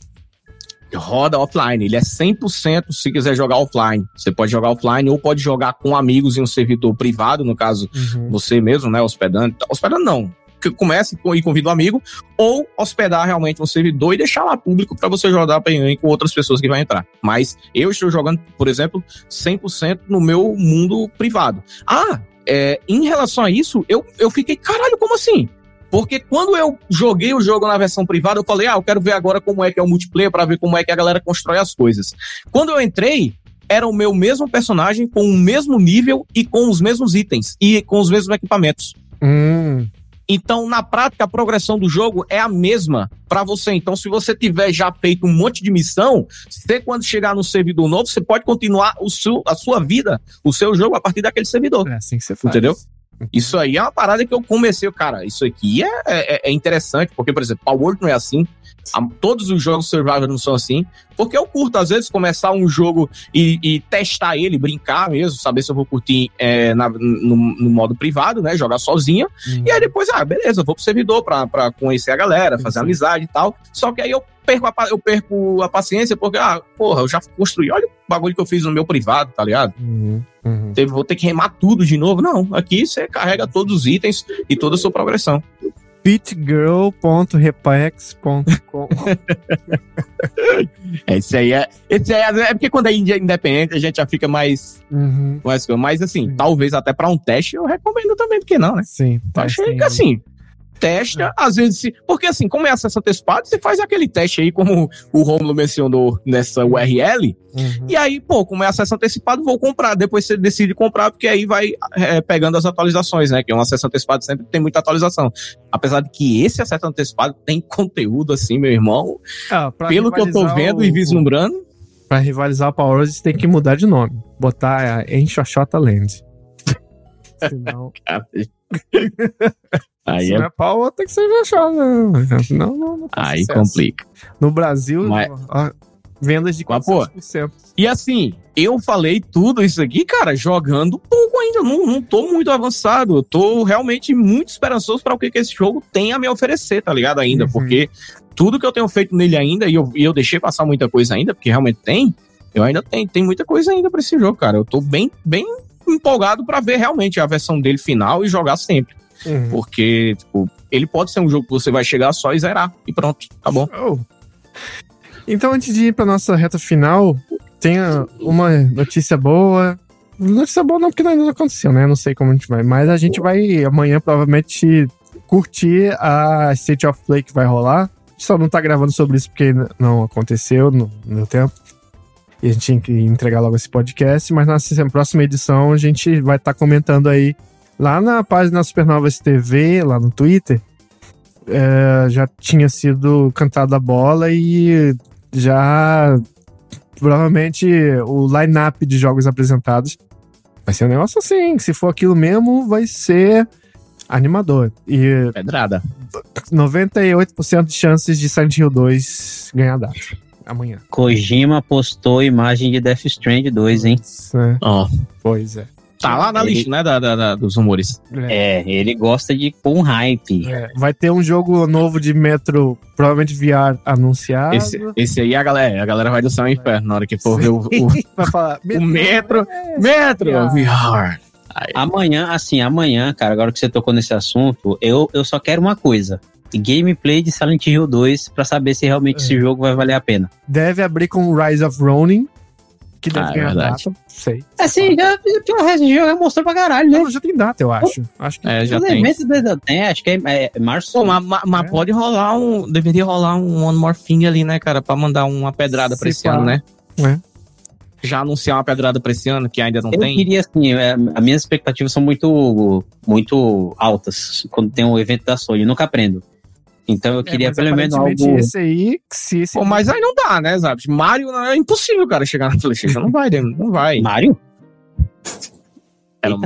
roda offline. Ele é 100% se quiser jogar offline. Você pode jogar offline ou pode jogar com amigos em um servidor privado, no caso, uhum. você mesmo, né, hospedando. Hospedando não. Comece e convida um amigo, ou hospedar realmente um servidor e deixar lá público para você jogar com outras pessoas que vão entrar. Mas eu estou jogando, por exemplo, 100% no meu mundo privado. Ah, é, em relação a isso, eu, eu fiquei, caralho, como assim? Porque quando eu joguei o jogo na versão privada, eu falei, ah, eu quero ver agora como é que é o multiplayer para ver como é que a galera constrói as coisas. Quando eu entrei, era o meu mesmo personagem com o mesmo nível e com os mesmos itens e com os mesmos equipamentos. Hum. Então, na prática, a progressão do jogo é a mesma para você. Então, se você tiver já feito um monte de missão, você quando chegar no servidor novo, você pode continuar o seu, a sua vida, o seu jogo a partir daquele servidor. É assim que você faz. Entendeu? Isso aí é uma parada que eu comecei, cara, isso aqui é, é, é interessante, porque, por exemplo, Power World não é assim, todos os jogos Survivor não são assim, porque eu curto, às vezes, começar um jogo e, e testar ele, brincar mesmo, saber se eu vou curtir é, na, no, no, modo privado, né, jogar sozinha, uhum. e aí depois, ah, beleza, vou pro servidor pra, pra conhecer a galera, fazer Sim. amizade e tal, só que aí eu perco, a, eu perco a paciência, porque, ah, porra, eu já construí, olha o bagulho que eu fiz no meu privado, tá ligado? Uhum. Uhum. Vou ter que remar tudo de novo. Não, aqui você carrega todos os itens e toda a sua progressão. Pitgirl.repax.com <laughs> é, Esse aí é. Esse aí é, é porque quando é independente a gente já fica mais. Uhum. mais mas assim, Sim. talvez até para um teste eu recomendo também, porque não, né? Sim. Achei que assim, testa, é. às vezes, se, porque assim, como é acesso antecipado, você faz aquele teste aí, como o Romulo mencionou nessa URL, uhum. e aí, pô, como é acesso antecipado, vou comprar, depois você decide comprar, porque aí vai é, pegando as atualizações, né, que é um acesso antecipado sempre tem muita atualização. Apesar de que esse acesso antecipado tem <laughs> conteúdo, assim, meu irmão, ah, pelo que eu tô vendo o, e vislumbrando. Pra rivalizar o Power Rangers, tem que mudar de nome, botar a Enxoxota Land. <laughs> Senão... <laughs> Aí Se é... não é pau, tem que ser fechado. Né? Não, não, não Aí sucesso. complica. No Brasil, Mas... ó, vendas de 400%. E assim, eu falei tudo isso aqui, cara, jogando pouco ainda. Não, não tô muito avançado. Eu tô realmente muito esperançoso para o que, que esse jogo tem a me oferecer, tá ligado? Ainda. Uhum. Porque tudo que eu tenho feito nele ainda, e eu, e eu deixei passar muita coisa ainda, porque realmente tem, eu ainda tenho. Tem muita coisa ainda pra esse jogo, cara. Eu tô bem, bem empolgado para ver realmente a versão dele final e jogar sempre. Uhum. Porque, tipo, ele pode ser um jogo que você vai chegar só e zerar. E pronto, tá bom. Oh. Então, antes de ir pra nossa reta final, tem uma notícia boa. Notícia boa não, porque ainda não aconteceu, né? Não sei como a gente vai. Mas a gente vai amanhã provavelmente curtir a State of Play que vai rolar. Só não tá gravando sobre isso porque não aconteceu no meu tempo. E a gente tinha que entregar logo esse podcast. Mas na próxima edição a gente vai estar tá comentando aí Lá na página Supernovas TV, lá no Twitter, é, já tinha sido cantada a bola e já provavelmente o line-up de jogos apresentados vai ser um negócio assim. Se for aquilo mesmo, vai ser animador. E Pedrada. 98% de chances de Silent Hill 2 ganhar data. Amanhã. Kojima postou imagem de Death Strand 2, hein? É. Oh. Pois é. Tá lá na ele, lista, né, da, da, da, dos rumores. É. é, ele gosta de pôr um hype. É. Vai ter um jogo novo de Metro, provavelmente VR, anunciado. Esse, esse aí a galera, a galera vai do céu ao inferno na hora que for ver o, o, vai falar, o Metro, é, Metro VR. Aí. Amanhã, assim, amanhã, cara, agora que você tocou nesse assunto, eu, eu só quero uma coisa gameplay de Silent Hill 2 para saber se realmente é. esse jogo vai valer a pena. Deve abrir com Rise of Ronin, que deve ah, ganhar é data. Sei. É sim, já, já, o resto do jogo já mostrou pra caralho, né? Não, já tem data, eu acho. Acho que é, já tem. tem. Acho que é, é, é março. Pô, mas, mas é. pode rolar um. Deveria rolar um One More Thing ali, né, cara? Pra mandar uma pedrada pra esse ano, né? É. Já anunciar uma pedrada pra esse ano, que ainda não eu tem. Eu queria, assim, é, as minhas expectativas são muito, muito altas quando tem um evento da Sony. Eu nunca aprendo. Então eu é, queria pelo menos algo. Esse aí, se esse... Pô, mas aí não dá, né, Zap? Mario é impossível, cara, chegar na PlayStation. Não vai, não vai. Mario? É, não,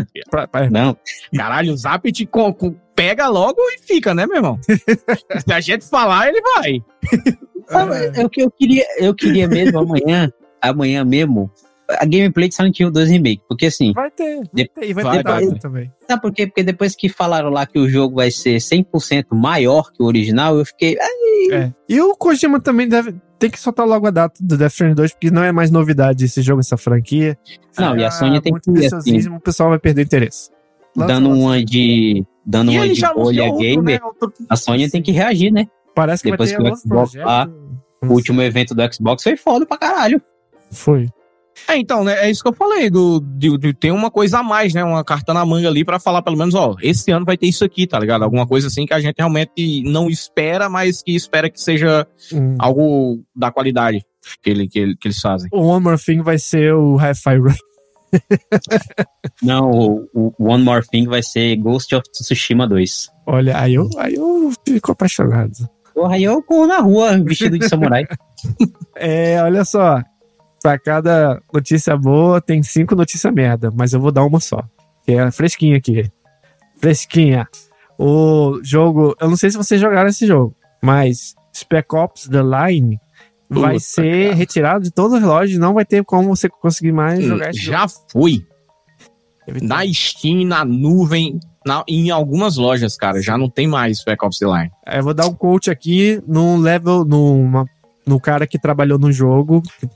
não. Caralho, o Zap te com, com, pega logo e fica, né, meu irmão? <laughs> Se a gente falar, ele vai. É o que eu queria, eu queria mesmo amanhã, amanhã mesmo, a gameplay de Silent Hill 2 Remake. Porque assim. Vai ter. Vai ter e vai, vai ter vai, também. Sabe por quê? Porque depois que falaram lá que o jogo vai ser 100% maior que o original, eu fiquei. É. E o Kojima também deve. tem que soltar logo a data do Death Stranding 2, porque não é mais novidade esse jogo, essa franquia. Não, e a Sony tem muito que assim, o pessoal vai perder interesse. Lança, dando lança. uma de dando E uma de bolha outro, gamer, né? A Sony tem que reagir, né? Parece que depois vai ter que o Xbox projeto. lá, O último evento do Xbox foi foda pra caralho. Foi. É, então, né? É isso que eu falei, do, de, de ter uma coisa a mais, né? Uma carta na manga ali pra falar, pelo menos, ó, esse ano vai ter isso aqui, tá ligado? Alguma coisa assim que a gente realmente não espera, mas que espera que seja Hum. algo da qualidade que, ele, que, ele- que eles fazem. O One More Thing vai ser o Hi-Fi Run. <laughs> Não, o, o One More Thing vai ser Ghost of Tsushima 2. Olha, aí eu, aí eu fico apaixonado. Porra, aí eu corro na rua vestido de samurai. <laughs> É, olha só. Pra cada notícia boa, tem cinco notícias merda, mas eu vou dar uma só. Que é fresquinha aqui. Fresquinha. O jogo. Eu não sei se vocês jogaram esse jogo, mas Spec Ops The Line vai Puta, ser cara. retirado de todas as lojas. Não vai ter como você conseguir mais jogar esse Já foi. jogo. Na Steam, na nuvem, na, em algumas lojas, cara. Já não tem mais Spec Ops The Line. É, Eu vou dar um coach aqui no level, numa, no cara que trabalhou no jogo, que,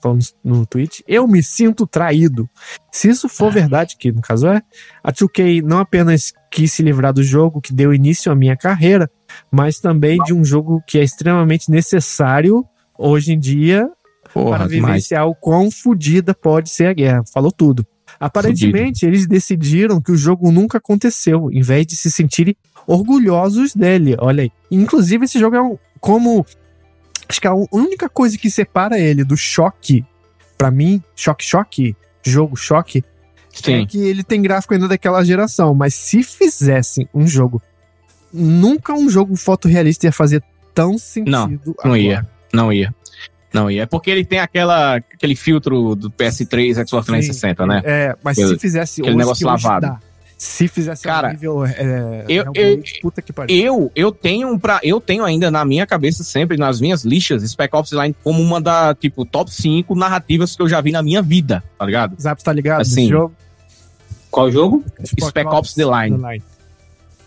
falando no Twitch. Eu me sinto traído. Se isso for verdade, que no caso é, a 2K não apenas quis se livrar do jogo que deu início à minha carreira, mas também de um jogo que é extremamente necessário hoje em dia Porra, para demais. vivenciar o quão fodida pode ser a guerra. Falou tudo. Aparentemente, eles decidiram que o jogo nunca aconteceu, em vez de se sentirem orgulhosos dele. Olha aí. Inclusive, esse jogo é um. Como. Acho que a única coisa que separa ele do choque, pra mim, choque, choque, jogo choque, é Sim. que ele tem gráfico ainda daquela geração. Mas se fizessem um jogo. Nunca um jogo fotorrealista ia fazer tão sentido. Não, Não agora. ia. Não ia. Não ia. É porque ele tem aquela, aquele filtro do PS3 Xbox 360, né? É, mas Aquele- se fizesse aquele hoje, negócio lavado. dá. Se fizesse Cara, ao nível é, eu- Hellblade, puta que pariu. Eu, eu tenho para eu tenho ainda na minha cabeça sempre nas minhas listas Spec Ops Line como uma da tipo top 5 narrativas que eu já vi na minha vida, tá ligado? Zap tá ligado? Assim, jogo? Qual jogo? Spec Ops The Line.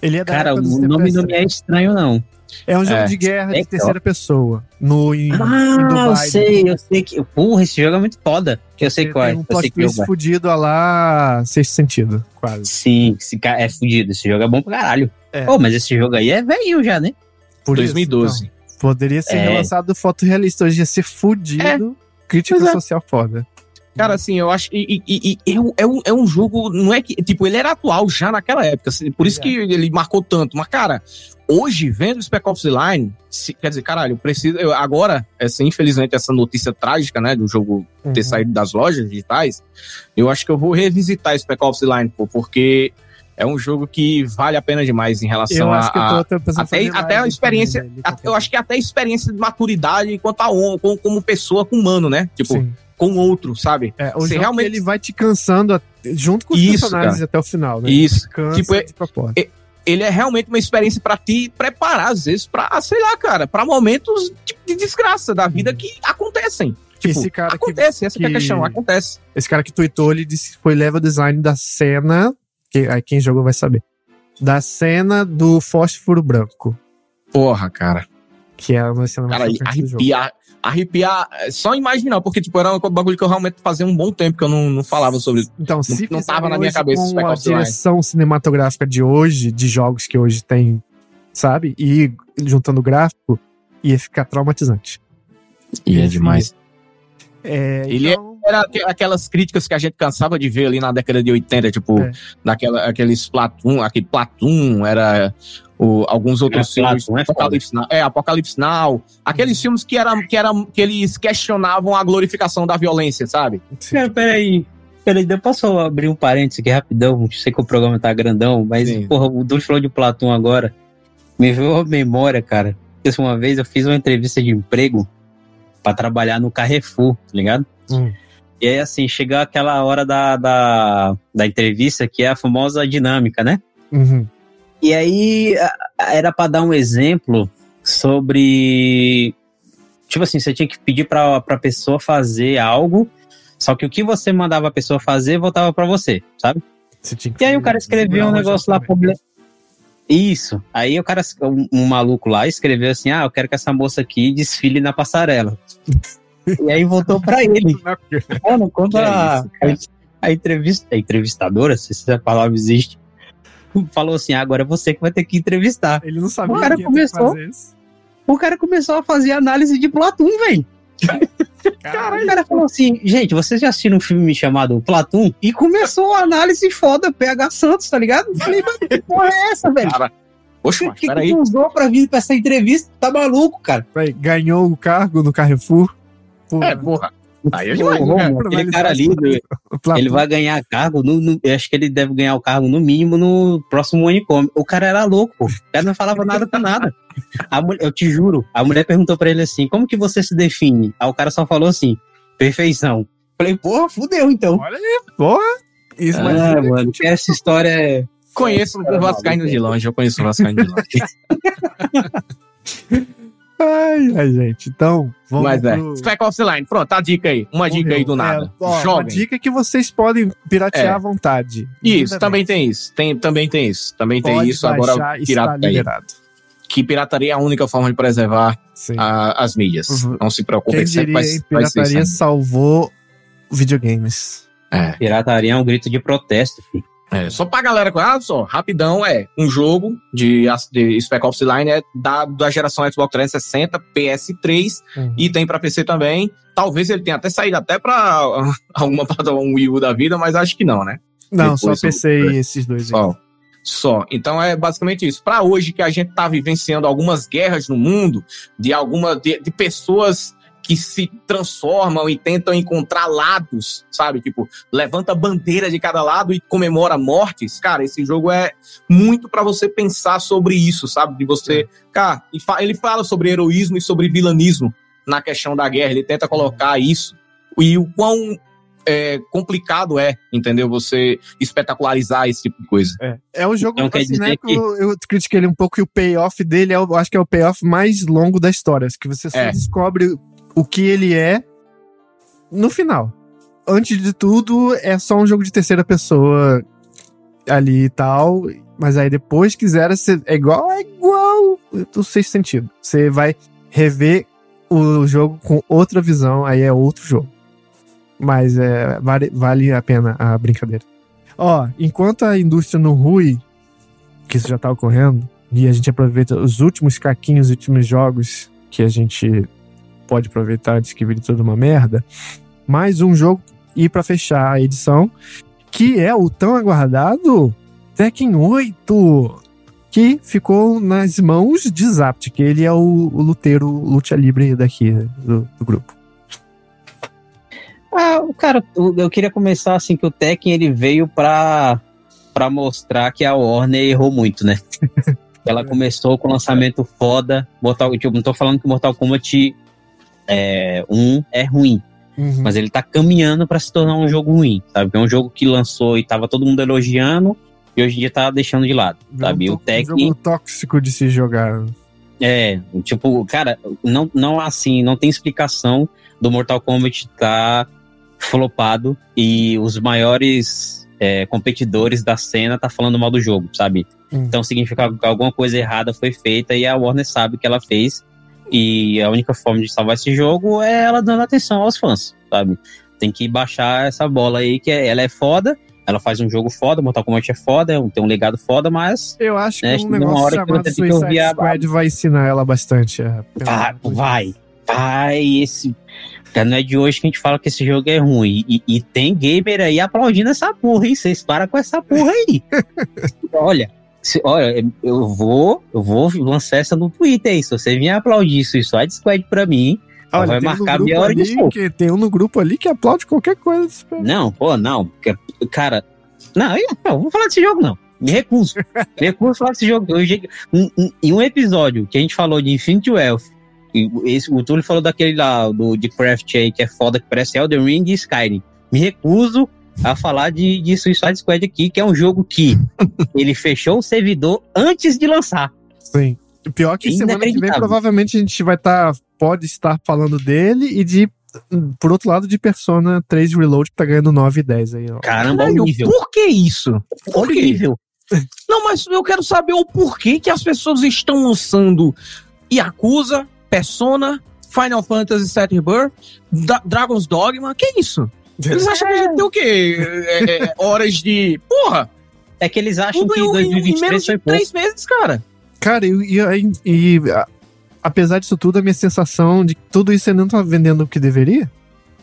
Ele é da Cara, o nome não me é estranho, não. É um jogo É. de guerra de É, terceira pessoa. No, em, em Ah, eu Dubai. sei, eu sei que. Porra, esse jogo é muito foda. Eu sei qual é. Um Eu plot que twist é. fudido a lá sexto sentido, quase. Sim, esse cara é fudido. Esse jogo é bom pra caralho. É. Pô, mas esse jogo aí é velho já, né? Por isso, 2012. então, poderia ser É. relançado fotorrealista. Hoje ia ser fudido. Crítica é. social foda. Cara, assim, eu acho. E, e- e- é, um- é um, é um jogo. Não é que. Tipo, ele era atual já naquela época. assim, Por isso É. que ele marcou tanto. Mas, cara, hoje, vendo Spec Ops The Line, se- quer dizer, caralho, eu preciso. eu- agora, essa, infelizmente, essa notícia trágica, né? Do jogo ter Uhum. saído das lojas digitais, eu acho que eu vou revisitar Spec Ops The Line, pô, porque é um jogo que vale a pena demais em relação Eu a. acho que eu a- tô até até, a experiência. também a- eu acho que até a experiência de maturidade quanto a como, como pessoa com humano, né? Tipo, Sim. Com outro, sabe? É, o Você jogo realmente- ele vai te cansando junto com os Isso, personagens cara. até o final, né? Isso. Cansa Tipo, é- propósito. ele é realmente uma experiência pra te preparar, às vezes, pra, sei lá, cara, pra momentos de, de desgraça da vida que acontecem. Tipo, Esse cara que- acontece, essa que é a que- questão, acontece. Esse cara que tweetou, ele disse que foi level design da cena. Que, aí quem jogou vai saber. Da cena do fósforo branco. Porra, cara. Que é uma cena mais Cara, chocante do jogo. Arrepiar, é só imaginar, porque, tipo, era um bagulho que eu realmente fazia um bom tempo que eu não, não falava sobre. Então, se não fizerem tava na minha cabeça com a direção cinematográfica de hoje, de jogos que hoje tem, sabe? E juntando o gráfico, ia ficar traumatizante. E é demais. É, Ele é- então, Era aqu- aquelas críticas que a gente cansava de ver ali na década de 80, tipo, É. daquela, aqueles Platum, aquele Platum, era o, alguns outros É, filmes. Platum é. Apocalipse Now, é, Apocalipse Now. Aqueles filmes que, era, que, era, que eles questionavam a glorificação da violência, sabe? Cara, peraí. Peraí, eu posso abrir um parênteses aqui rapidão? Sei que o programa tá grandão, mas, Sim. porra, o Dulce falou de Platão agora. Me veio a memória, cara. Porque uma vez eu fiz uma entrevista de emprego pra trabalhar no Carrefour, tá ligado? Hum. E aí, assim, chega aquela hora da, da, da entrevista, que é a famosa dinâmica, né? uhum. E aí era pra dar um exemplo sobre. Tipo assim, você tinha que pedir pra, pra pessoa fazer algo, só que o que você mandava a pessoa fazer voltava pra você, sabe? Você E aí o cara escreveu um negócio lá, proble- Isso. Aí o cara, um, um, maluco lá, escreveu assim: Ah, eu quero que essa moça aqui desfile na passarela. <laughs> e aí voltou pra <laughs> ele. Mano, quando a, a, a, entrevista, a entrevistadora, se essa palavra existe, falou assim: ah, agora é você que vai ter que entrevistar. Ele não sabia o cara começou, O cara começou a fazer análise de Platum, velho. Caralho. O cara falou assim, gente, vocês já assistiram um filme chamado Platum? E começou a análise foda PH Santos, tá ligado? Falei, mas que porra é essa, velho? Cara, Poxa, o que, que, que usou pra vir pra essa entrevista? Tá maluco, cara? Ganhou o cargo no Carrefour. Porra. É, porra. Aí eu né? aquele cara ali, ele vai ganhar cargo, no, no, eu acho que ele deve ganhar o cargo no mínimo no próximo Unicom. O cara era louco, o cara não falava nada com nada. A mulher, eu te juro, a mulher perguntou pra ele assim, como que você se define? Aí o cara só falou assim, perfeição. Falei, porra, fudeu então. Olha aí, porra. Isso, mas ah, mano, essa história é... Conheço o Vascaíno de longe, eu conheço o Vascaíno de longe. <laughs> Ai, ai, gente. Então, vamos Mas é. Pro... Spec Offline. Pronto, a dica aí. Uma dica aí do nada. É, ó, Uma dica que vocês podem piratear é. à vontade. Isso, também tem isso. Tem, também tem isso. Também Pode tem isso. Agora, pirata liberado. Que pirataria é a única forma de preservar a, as mídias. Uhum. Não se preocupe. Quem diria, vai, pirataria vai salvou videogames. É. Pirataria é um grito de protesto, filho. É, só pra galera, ah, só, rapidão, é um jogo de, de Spec Ops Line é da, da geração Xbox 360, PS3 uhum. e tem pra PC também. Talvez ele tenha até saído até pra <laughs> alguma plataforma um Wii U da vida, mas acho que não, né? Não, Depois, só PC eu, e esses dois só, aí. Só. Então é basicamente isso. Para hoje que a gente tá vivenciando algumas guerras no mundo, de alguma de, de pessoas que se transformam e tentam encontrar lados, sabe? Tipo, levanta bandeira de cada lado e comemora mortes. Cara, esse jogo é muito para você pensar sobre isso, sabe? De você. Cara, ele fala sobre heroísmo e sobre vilanismo na questão da guerra. Ele tenta colocar isso. E o quão é, complicado é, entendeu? Você espetacularizar esse tipo de coisa. É, é um jogo então, assim, né, que... eu, eu critiquei ele um pouco e o payoff dele é, eu acho que é o payoff mais longo da história. Que você só é. descobre o que ele é no final. Antes de tudo, é só um jogo de terceira pessoa ali e tal. Mas aí depois quiser ser é igual, é igual. Do sexto sentido. Você vai rever o jogo com outra visão, aí é outro jogo. Mas é, vale, vale a pena a brincadeira. Ó, enquanto a indústria no Rui, que isso já tá ocorrendo, e a gente aproveita os últimos caquinhos, os últimos jogos que a gente pode aproveitar antes que vire toda uma merda. Mais um jogo e para fechar a edição, que é o tão aguardado Tekken 8, que ficou nas mãos de Zapt, que ele é o, o luteiro luta livre daqui do, do grupo. Ah, cara, eu queria começar assim que o Tekken ele veio para para mostrar que a Warner errou muito, né? <laughs> Ela começou com o lançamento foda. Mortal, tipo, não tô falando que Mortal Kombat é, um é ruim. Uhum. Mas ele tá caminhando para se tornar um jogo ruim, sabe? É um jogo que lançou e tava todo mundo elogiando e hoje em dia tá deixando de lado, sabe? Um o. Um jogo tóxico de se jogar. É, tipo, cara, não, não assim, não tem explicação do Mortal Kombat tá flopado e os maiores é, competidores da cena tá falando mal do jogo, sabe? Hum. Então significa que alguma coisa errada foi feita e a Warner sabe que ela fez e a única forma de salvar esse jogo é ela dando atenção aos fãs, sabe? Tem que baixar essa bola aí, que é, ela é foda, ela faz um jogo foda, Mortal Kombat é foda, tem um legado foda, mas... Eu acho né, que um negócio hora chamado que Suicide a... Squad vai ensinar ela bastante. É, vai, vai, vai, esse... Não é de hoje que a gente fala que esse jogo é ruim. E, e tem gamer aí aplaudindo essa porra, hein? Vocês param com essa porra aí. <laughs> Olha, se, olha, eu vou, eu vou lançar essa no Twitter aí. Se você vier aplaudir Suicide Squad pra mim, Olha, vai marcar minha hora de show. Que, tem um no grupo ali que aplaude qualquer coisa. Não, pô, não. Porque, cara, não, eu não vou falar desse jogo, não. Me recuso. Me recuso a falar desse jogo. Eu, em, em um episódio que a gente falou de Infinity Wealth, esse, o Túlio falou daquele lá, do de Craft aí, que é foda, que parece Elden Ring e Skyrim. Me recuso a falar de, de Suicide Squad aqui, que é um jogo que <laughs> ele fechou o servidor antes de lançar. Sim. O pior que semana que vem provavelmente a gente vai estar, tá, pode estar falando dele e de por outro lado, de Persona 3 Reload, que tá ganhando 9 e 10 aí, ó. Caramba, Caralho, nível. por que isso? Por que? nível. Não, mas eu quero saber o porquê que as pessoas estão lançando Yakuza, Persona, Final Fantasy VII Rebirth, da Dragon's Dogma. Que isso? Eles acham que a gente tem o quê? É, é, horas de. Porra! É que eles acham que 2023 foi pouco. três meses, cara. Cara, e, e, e a, apesar disso tudo, a minha sensação de que tudo isso ainda não tá vendendo o que deveria.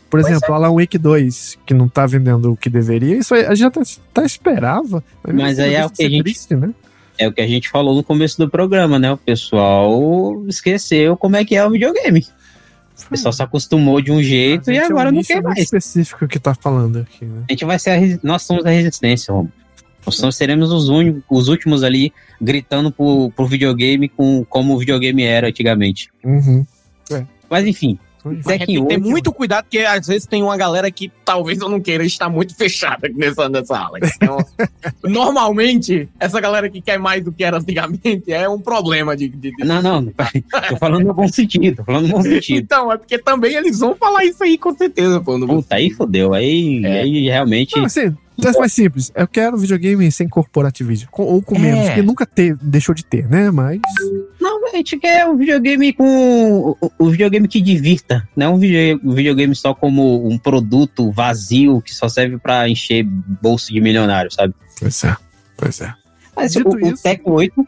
Por pois exemplo, é. Alan Wake 2, que não tá vendendo o que deveria, isso a gente já tá, esperava. Mas aí é o que a gente. Triste, né? É o que a gente falou no começo do programa, né? O pessoal esqueceu como é que é o videogame. O pessoal se acostumou de um jeito e agora é um não quer mais. específico que tá falando aqui, né? A gente vai ser a, nós somos a resistência, Romulo. Nós seremos os, únicos, os últimos ali gritando pro, pro videogame com, como o videogame era antigamente. Uhum. É. Mas enfim, tem que ter muito cuidado, porque às vezes tem uma galera que talvez eu não queira estar muito <laughs> fechada nessa, nessa ala. Então, <laughs> normalmente, essa galera que quer mais do que era antigamente é um problema de. de, de... Não, não, tô falando no bom sentido, tô falando no bom sentido. Então, é porque também eles vão falar isso aí com certeza, pô. Puta, aí fodeu, aí, é. aí realmente. Não, assim, é mais simples. Eu quero videogame sem corporativismo. Com, ou com é. menos, porque nunca ter, deixou de ter, né? Mas. Não, a gente quer um videogame com. O, o videogame que divirta. Não um videogame só como um produto vazio que só serve para encher bolso de milionário, sabe? Pois é. Pois é. Mas Dito o, isso... o Tech 8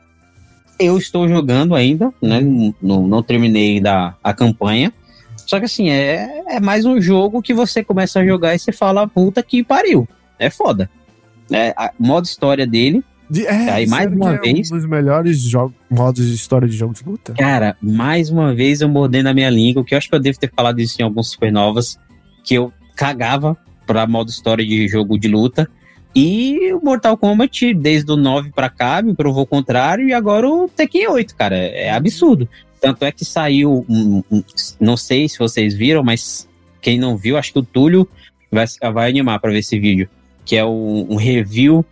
eu estou jogando ainda, né? Não, não terminei ainda a campanha. Só que assim, é, é mais um jogo que você começa a jogar e você fala, puta que pariu é foda. É, a modo história dele. De, é, aí mais uma é vez. Um dos melhores jogos, modos de história de jogo de luta. Cara, mais uma vez eu mordei na minha língua, que eu acho que eu devo ter falado isso em alguns supernovas, que eu cagava pra modo história de jogo de luta. E o Mortal Kombat, desde o 9 pra cá, me provou o contrário, e agora o Tekken 8, cara. É absurdo. Tanto é que saiu, um, um, não sei se vocês viram, mas quem não viu, acho que o Túlio vai, vai animar para ver esse vídeo que é um, um review,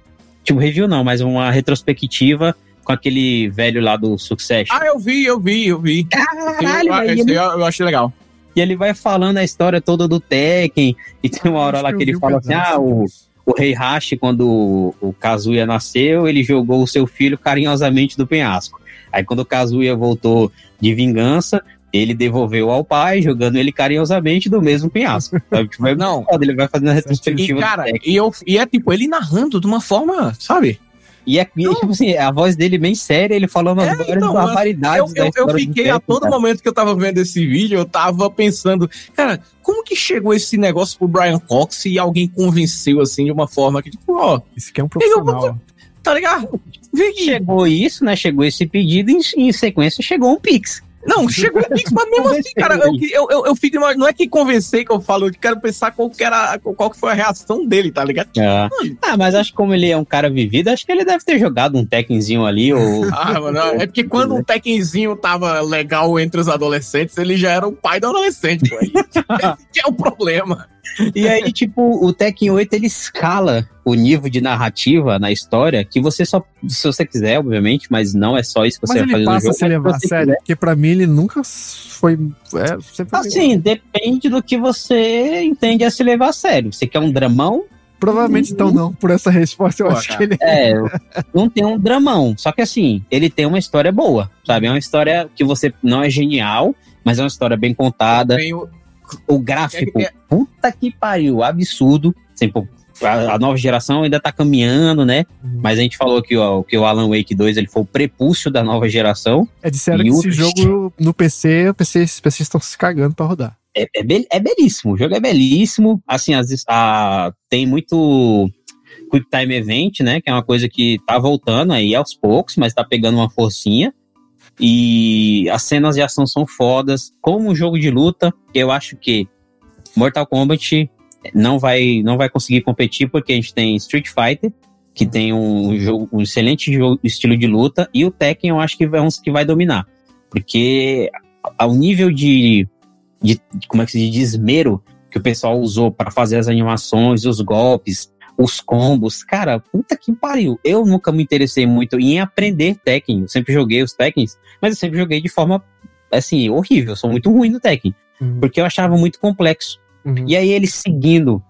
tipo review não, mas uma retrospectiva com aquele velho lá do Succession. Ah, eu vi, eu vi, eu vi. Caralho, eu, esse eu, eu achei legal. E ele vai falando a história toda do Tekken, e tem uma hora lá que ele fala assim, ah, o, o rei Hashi, quando o, o Kazuya nasceu, ele jogou o seu filho carinhosamente do penhasco. Aí quando o Kazuya voltou de vingança, ele devolveu ao pai, jogando ele carinhosamente do mesmo penhasco. <laughs> Sabe? Tipo, é não, foda, ele vai fazendo a retrospectiva. E, cara, e, eu, e é tipo, ele narrando de uma forma, sabe? E é, tipo assim, a voz dele bem séria, ele falando as é, então, barbaridades. Eu, eu, eu fiquei a todo cara. momento que eu tava vendo esse vídeo, eu tava pensando, cara, como que chegou esse negócio pro Brian Cox e alguém convenceu assim de uma forma que, tipo, ó. Isso que é um profissional. tá ligado? Chegou isso, né? Chegou esse pedido, em, em sequência chegou um Pix. Não, chegou o Pix, mas mesmo assim, cara, eu, eu, eu, eu fico. Não é que convencer que eu falo, eu quero pensar qual que, era, qual que foi a reação dele, tá ligado? Ah. ah, mas acho que como ele é um cara vivido, acho que ele deve ter jogado um Tekkenzinho ali. Ou... <laughs> ah, mano, é porque quando um Tekkenzinho tava legal entre os adolescentes, ele já era o pai do adolescente, pô. <laughs> que é o problema. E aí, tipo, o Tekken 8 ele escala o nível de narrativa na história que você só, se você quiser, obviamente, mas não é só isso que você mas vai fazer no jogo. A se levar a sério, porque pra mim ele nunca foi. É, sempre assim, depende do que você entende a se levar a sério. Você quer um dramão? Provavelmente então não, por essa resposta eu Pô, acho cara. que ele. É, não tem um dramão. Só que assim, ele tem uma história boa, sabe? É uma história que você não é genial, mas é uma história bem contada. Tenho, o gráfico, é, é... puta que pariu, absurdo. Sempre, a, a, nova geração ainda tá caminhando, né? Uhum. Mas a gente falou que, ó, que o Alan Wake 2 ele foi o prepúcio da nova geração. É, disseram que esse jogo no PC, o PC, os PCs estão se cagando pra rodar. É, é, be é, belíssimo, o jogo é belíssimo. Assim, as, a, tem muito Quick Time Event, né? Que é uma coisa que tá voltando aí aos poucos, mas tá pegando uma forcinha. E as cenas de ação são fodas. Como um jogo de luta, eu acho que Mortal Kombat não vai, não vai conseguir competir porque a gente tem Street Fighter, que tem um, jogo, um excelente jogo, estilo de luta, e o Tekken eu acho que é um que vai dominar. Porque ao nível de, de como é que se diz, de esmero que o pessoal usou para fazer as animações, os golpes, os combos. Cara, puta que pariu. Eu nunca me interessei muito em aprender Tekken. Eu sempre joguei os Tekkens, mas eu sempre joguei de forma, assim, horrível. Eu sou muito ruim no Tekken. Uhum. Porque eu achava muito complexo. Uhum. E aí eles seguindo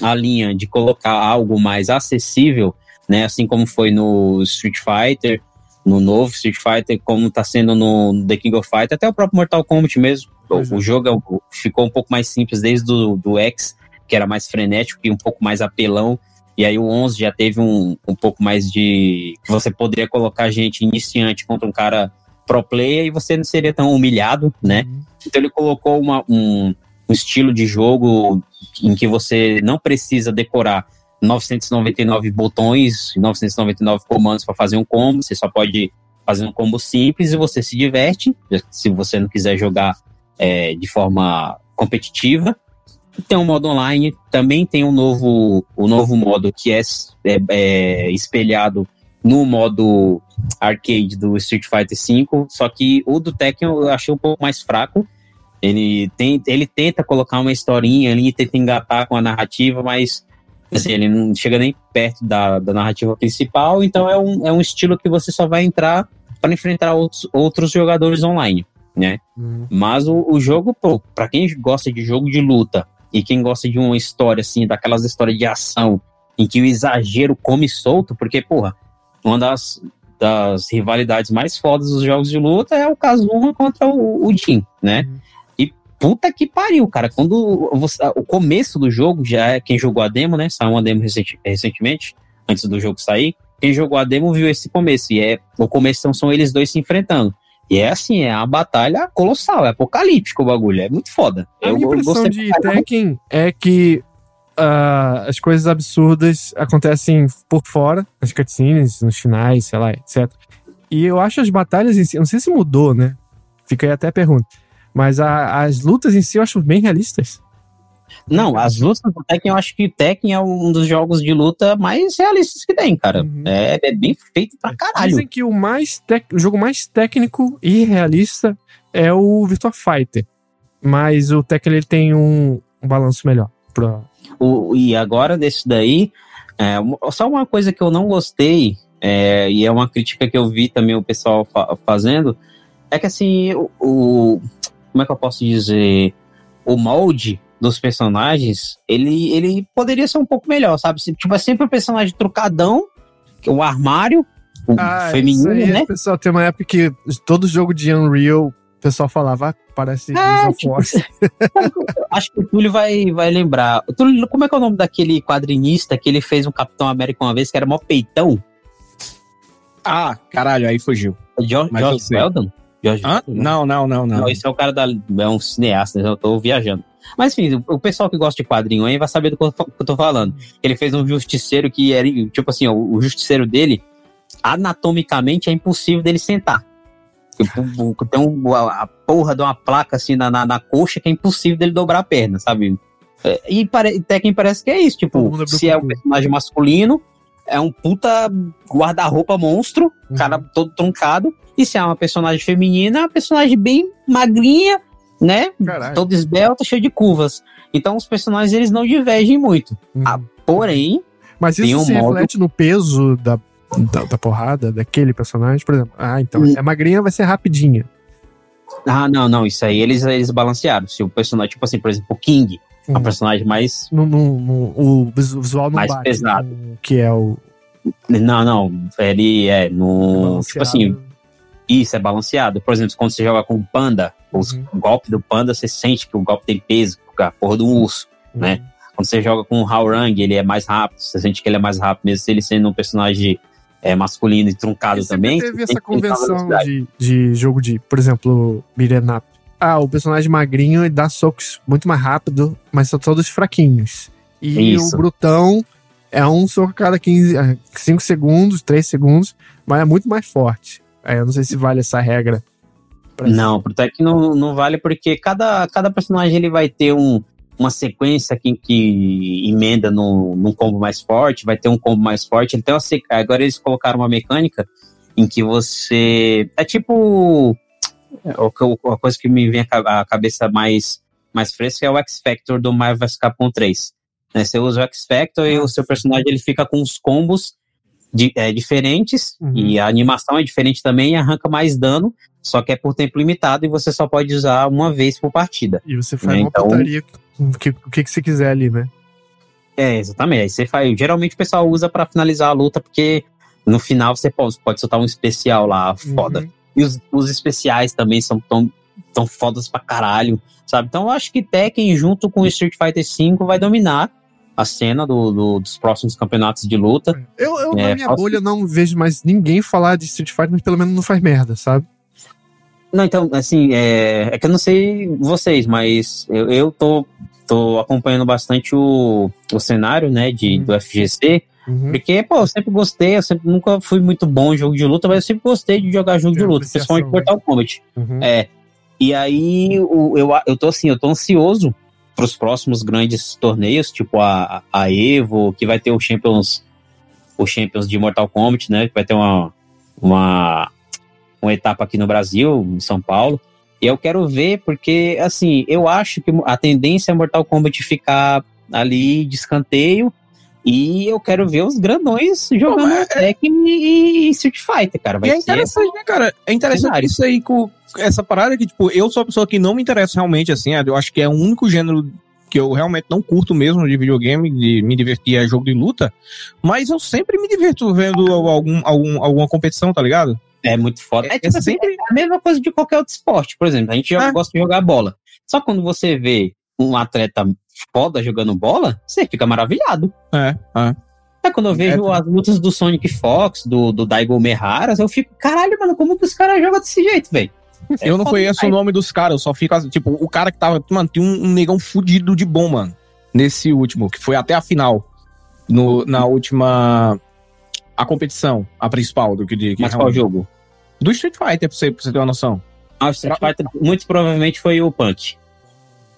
a linha de colocar algo mais acessível, né? Assim como foi no Street Fighter, no novo Street Fighter, como tá sendo no The King of Fighters, até o próprio Mortal Kombat mesmo. O, é. o, jogo é ficou um pouco mais simples desde do, do X, que era mais frenético e um pouco mais apelão. E aí o 11 já teve um, um pouco mais de... Você poderia colocar gente iniciante contra um cara pro player e você não seria tão humilhado, né? Uhum. Então ele colocou uma, um, um estilo de jogo em que você não precisa decorar 999 botões, 999 comandos para fazer um combo, você só pode fazer um combo simples e você se diverte, se você não quiser jogar é, de forma competitiva. Tem um modo online, também tem um novo, um novo modo que é, é, é espelhado no modo arcade do Street Fighter V, só que o do Tekken eu achei um pouco mais fraco. Ele, tem, ele tenta colocar uma historinha ali, tenta engatar com a narrativa, mas assim, ele não chega nem perto da, da narrativa principal, então é um, é um estilo que você só vai entrar para enfrentar outros, outros jogadores online, né? Uhum. Mas o, o jogo, pô, pra quem gosta de jogo de luta e quem gosta de uma história, assim, daquelas histórias de ação em que o exagero come solto, porque, porra, uma das, das rivalidades mais fodas dos jogos de luta é o Kazuma contra o, o Jin, né? Uhum. E puta que pariu, cara. Quando você, o começo do jogo, já é quem jogou a demo, né? Saiu uma demo recenti, recentemente, antes do jogo sair. Quem jogou a demo viu esse começo. E é o começo então, são eles dois se enfrentando. E é assim, é uma batalha colossal, é apocalíptico o bagulho, é muito foda. A eu, minha impressão de Tekken é que uh, as coisas absurdas acontecem por fora, nas cutscenes, nos finais, sei lá, etc. E eu acho as batalhas em si, não sei se mudou, né? Fica aí até a pergunta. Mas a, as lutas em si eu acho bem realistas. Não, as lutas do Tekken, eu acho que Tekken é um dos jogos de luta mais realistas que tem, cara. Uhum. É, é, bem feito pra caralho. Dizem que o, mais tec... o jogo mais técnico e realista é o Virtua Fighter. Mas o Tekken ele tem um, um balanço melhor. Pra... O, e agora desse daí, é, só uma coisa que eu não gostei, é, e é uma crítica que eu vi também o pessoal fa fazendo, é que assim, o, o, Como é que eu posso dizer? O molde dos personagens, ele, ele poderia ser um pouco melhor, sabe? Tipo, é sempre um personagem trucadão, o armário, o ah, feminino, aí, né? Pessoal, tem uma época que todo jogo de Unreal o pessoal falava, ah, parece é, tipo, <laughs> Acho que o Túlio vai, vai lembrar. O Túlio, como é que é o nome daquele quadrinista que ele fez um Capitão América uma vez, que era mó peitão? Ah, caralho, aí fugiu. George, George Weldon? George Hã? Não, não, não, não. Não, esse é o cara da. É um cineasta, eu tô viajando. Mas enfim, o pessoal que gosta de quadrinho aí vai saber do que eu tô falando. Ele fez um justiceiro que era, tipo assim, ó, o justiceiro dele, anatomicamente é impossível dele sentar. Tipo, tem um, a porra de uma placa assim na, na, na, coxa que é impossível dele dobrar a perna, sabe? É, e pare, Tekken parece que é isso, tipo, se é um personagem masculino, é um puta guarda-roupa monstro, uhum. cara todo truncado, e se é uma personagem feminina, é uma personagem bem magrinha, né? Caralho. Todo esbelta, cheio de curvas. Então os personagens eles não divergem muito. Uhum. Ah, porém, mas isso um se modo... reflete no peso da da, da, porrada daquele personagem, por exemplo. Ah, então hum. é magrinha, vai ser rapidinha. Ah, não, não, isso aí eles, eles balancearam. Se o personagem, tipo assim, por exemplo, o King, hum. um personagem mais. No, no, no, o visual não mais bate, pesado. Que é o. Não, não, ele é no. É tipo assim, isso é balanceado. Por exemplo, quando você joga com o panda, uhum. o golpe do panda, você sente que o golpe tem peso, a porra do urso, uhum. né? Quando você joga com o Haurang, ele é mais rápido, você sente que ele é mais rápido, mesmo ele sendo um personagem é, masculino e truncado e também. Teve essa convenção de, de jogo de, por exemplo, up. Ah, o personagem magrinho dá socos muito mais rápido, mas são todos fraquinhos. E Isso. o brutão é um soco a cada 15, 5 ah, segundos, 3 segundos, mas é muito mais forte. É, eu não sei se vale essa regra. Não, pro Tech não, não vale porque cada, cada personagem ele vai ter um, uma sequência que, que emenda no, num combo mais forte, vai ter um combo mais forte. Então, agora eles colocaram uma mecânica em que você. É tipo. A coisa que me vem à cabeça mais, mais fresca é o X Factor do Marvel vs Capcom 3. Né? Você usa o X Factor e o seu personagem ele fica com os combos de, é, diferentes uhum. e a animação é diferente também e arranca mais dano, só que é por tempo limitado e você só pode usar uma vez por partida. E você faz né? uma então, putaria o que, o que você quiser ali, né? É, exatamente. Aí você faz. Geralmente o pessoal usa para finalizar a luta, porque no final você pode, pode soltar um especial lá, foda. Uhum. E os, os especiais também são tão, tão fodas pra caralho, sabe? Então eu acho que Tekken, junto com Street Fighter V, vai dominar a cena do, do, dos próximos campeonatos de luta. Eu, eu é, na minha bolha, não vejo mais ninguém falar de Street Fighter, mas pelo menos não faz merda, sabe? Não, então, assim, é, é que eu não sei vocês, mas eu, eu tô, tô acompanhando bastante o, o cenário, né, de, uhum. do FGC, uhum. porque, pô, eu sempre gostei, eu sempre nunca fui muito bom em jogo de luta, mas eu sempre gostei de jogar jogo de luta, principalmente Mortal Kombat. Uhum. É, e aí, o, eu, eu tô assim, eu tô ansioso para os próximos grandes torneios, tipo a, a Evo, que vai ter o Champions, o Champions de Mortal Kombat, né? Que vai ter uma, uma, uma etapa aqui no Brasil, em São Paulo. E eu quero ver, porque, assim, eu acho que a tendência é Mortal Kombat ficar ali de escanteio. E eu quero ver os grandões jogando Pô, é, Tekken e Street Fighter, cara. Vai e é interessante, né, cara? É interessante cenário. isso aí com, essa parada que, tipo, eu sou uma pessoa que não me interessa realmente, assim, eu acho que é o único gênero que eu realmente não curto mesmo de videogame, de me divertir é jogo de luta, mas eu sempre me divirto vendo algum, algum, alguma competição, tá ligado? É muito foda. É, é tipo é assim, sempre... é a mesma coisa de qualquer outro esporte, por exemplo, a gente é. gosta de jogar bola. Só quando você vê um atleta foda jogando bola, você fica maravilhado. É, é. É, quando eu vejo é, as lutas do Sonic Fox, do, do Daigo Meharas, eu fico, caralho, mano, como que os caras jogam desse jeito, velho? É eu não conheço o nome dos caras, eu só fico assim, tipo, o cara que tava. Mano, tinha um, um negão fudido de bom, mano. Nesse último, que foi até a final. No, na última. A competição, a principal do que de. Mas qual jogo? Do Street Fighter, pra você, pra você ter uma noção. Ah, o Street Fighter, muito provavelmente foi o Punk.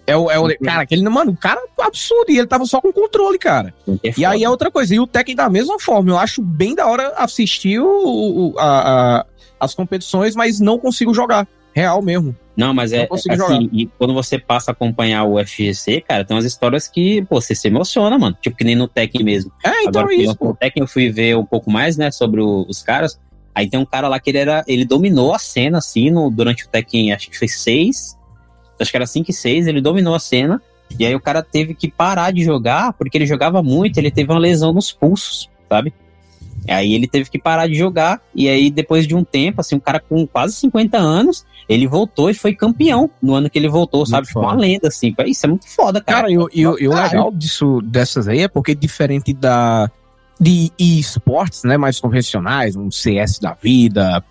É o, é o, cara, aquele, mano, o cara é absurdo, e ele tava só com controle, cara. É e aí é outra coisa, e o Tekken da mesma forma, eu acho bem da hora assistir o, o a, a, as competições, mas não consigo jogar. Real mesmo. Não, mas é assim, jogar. e quando você passa a acompanhar o FGC, cara, tem umas histórias que, pô, você se emociona, mano. Tipo que nem no Tekken mesmo. É, então Agora, é isso. No Tekken eu fui ver um pouco mais, né, sobre o, os caras. Aí tem um cara lá que ele era, ele dominou a cena, assim, no, durante o Tekken, acho que foi seis, acho que era 5 e 6, ele dominou a cena, e aí o cara teve que parar de jogar, porque ele jogava muito, ele teve uma lesão nos pulsos, sabe? Aí ele teve que parar de jogar, e aí depois de um tempo, assim, um cara com quase 50 anos, ele voltou e foi campeão no ano que ele voltou, muito sabe? Tipo, uma lenda, assim. Isso é muito foda, cara. Cara, e o legal disso, dessas aí é porque diferente da de esportes, né, mais convencionais, um CS da vida,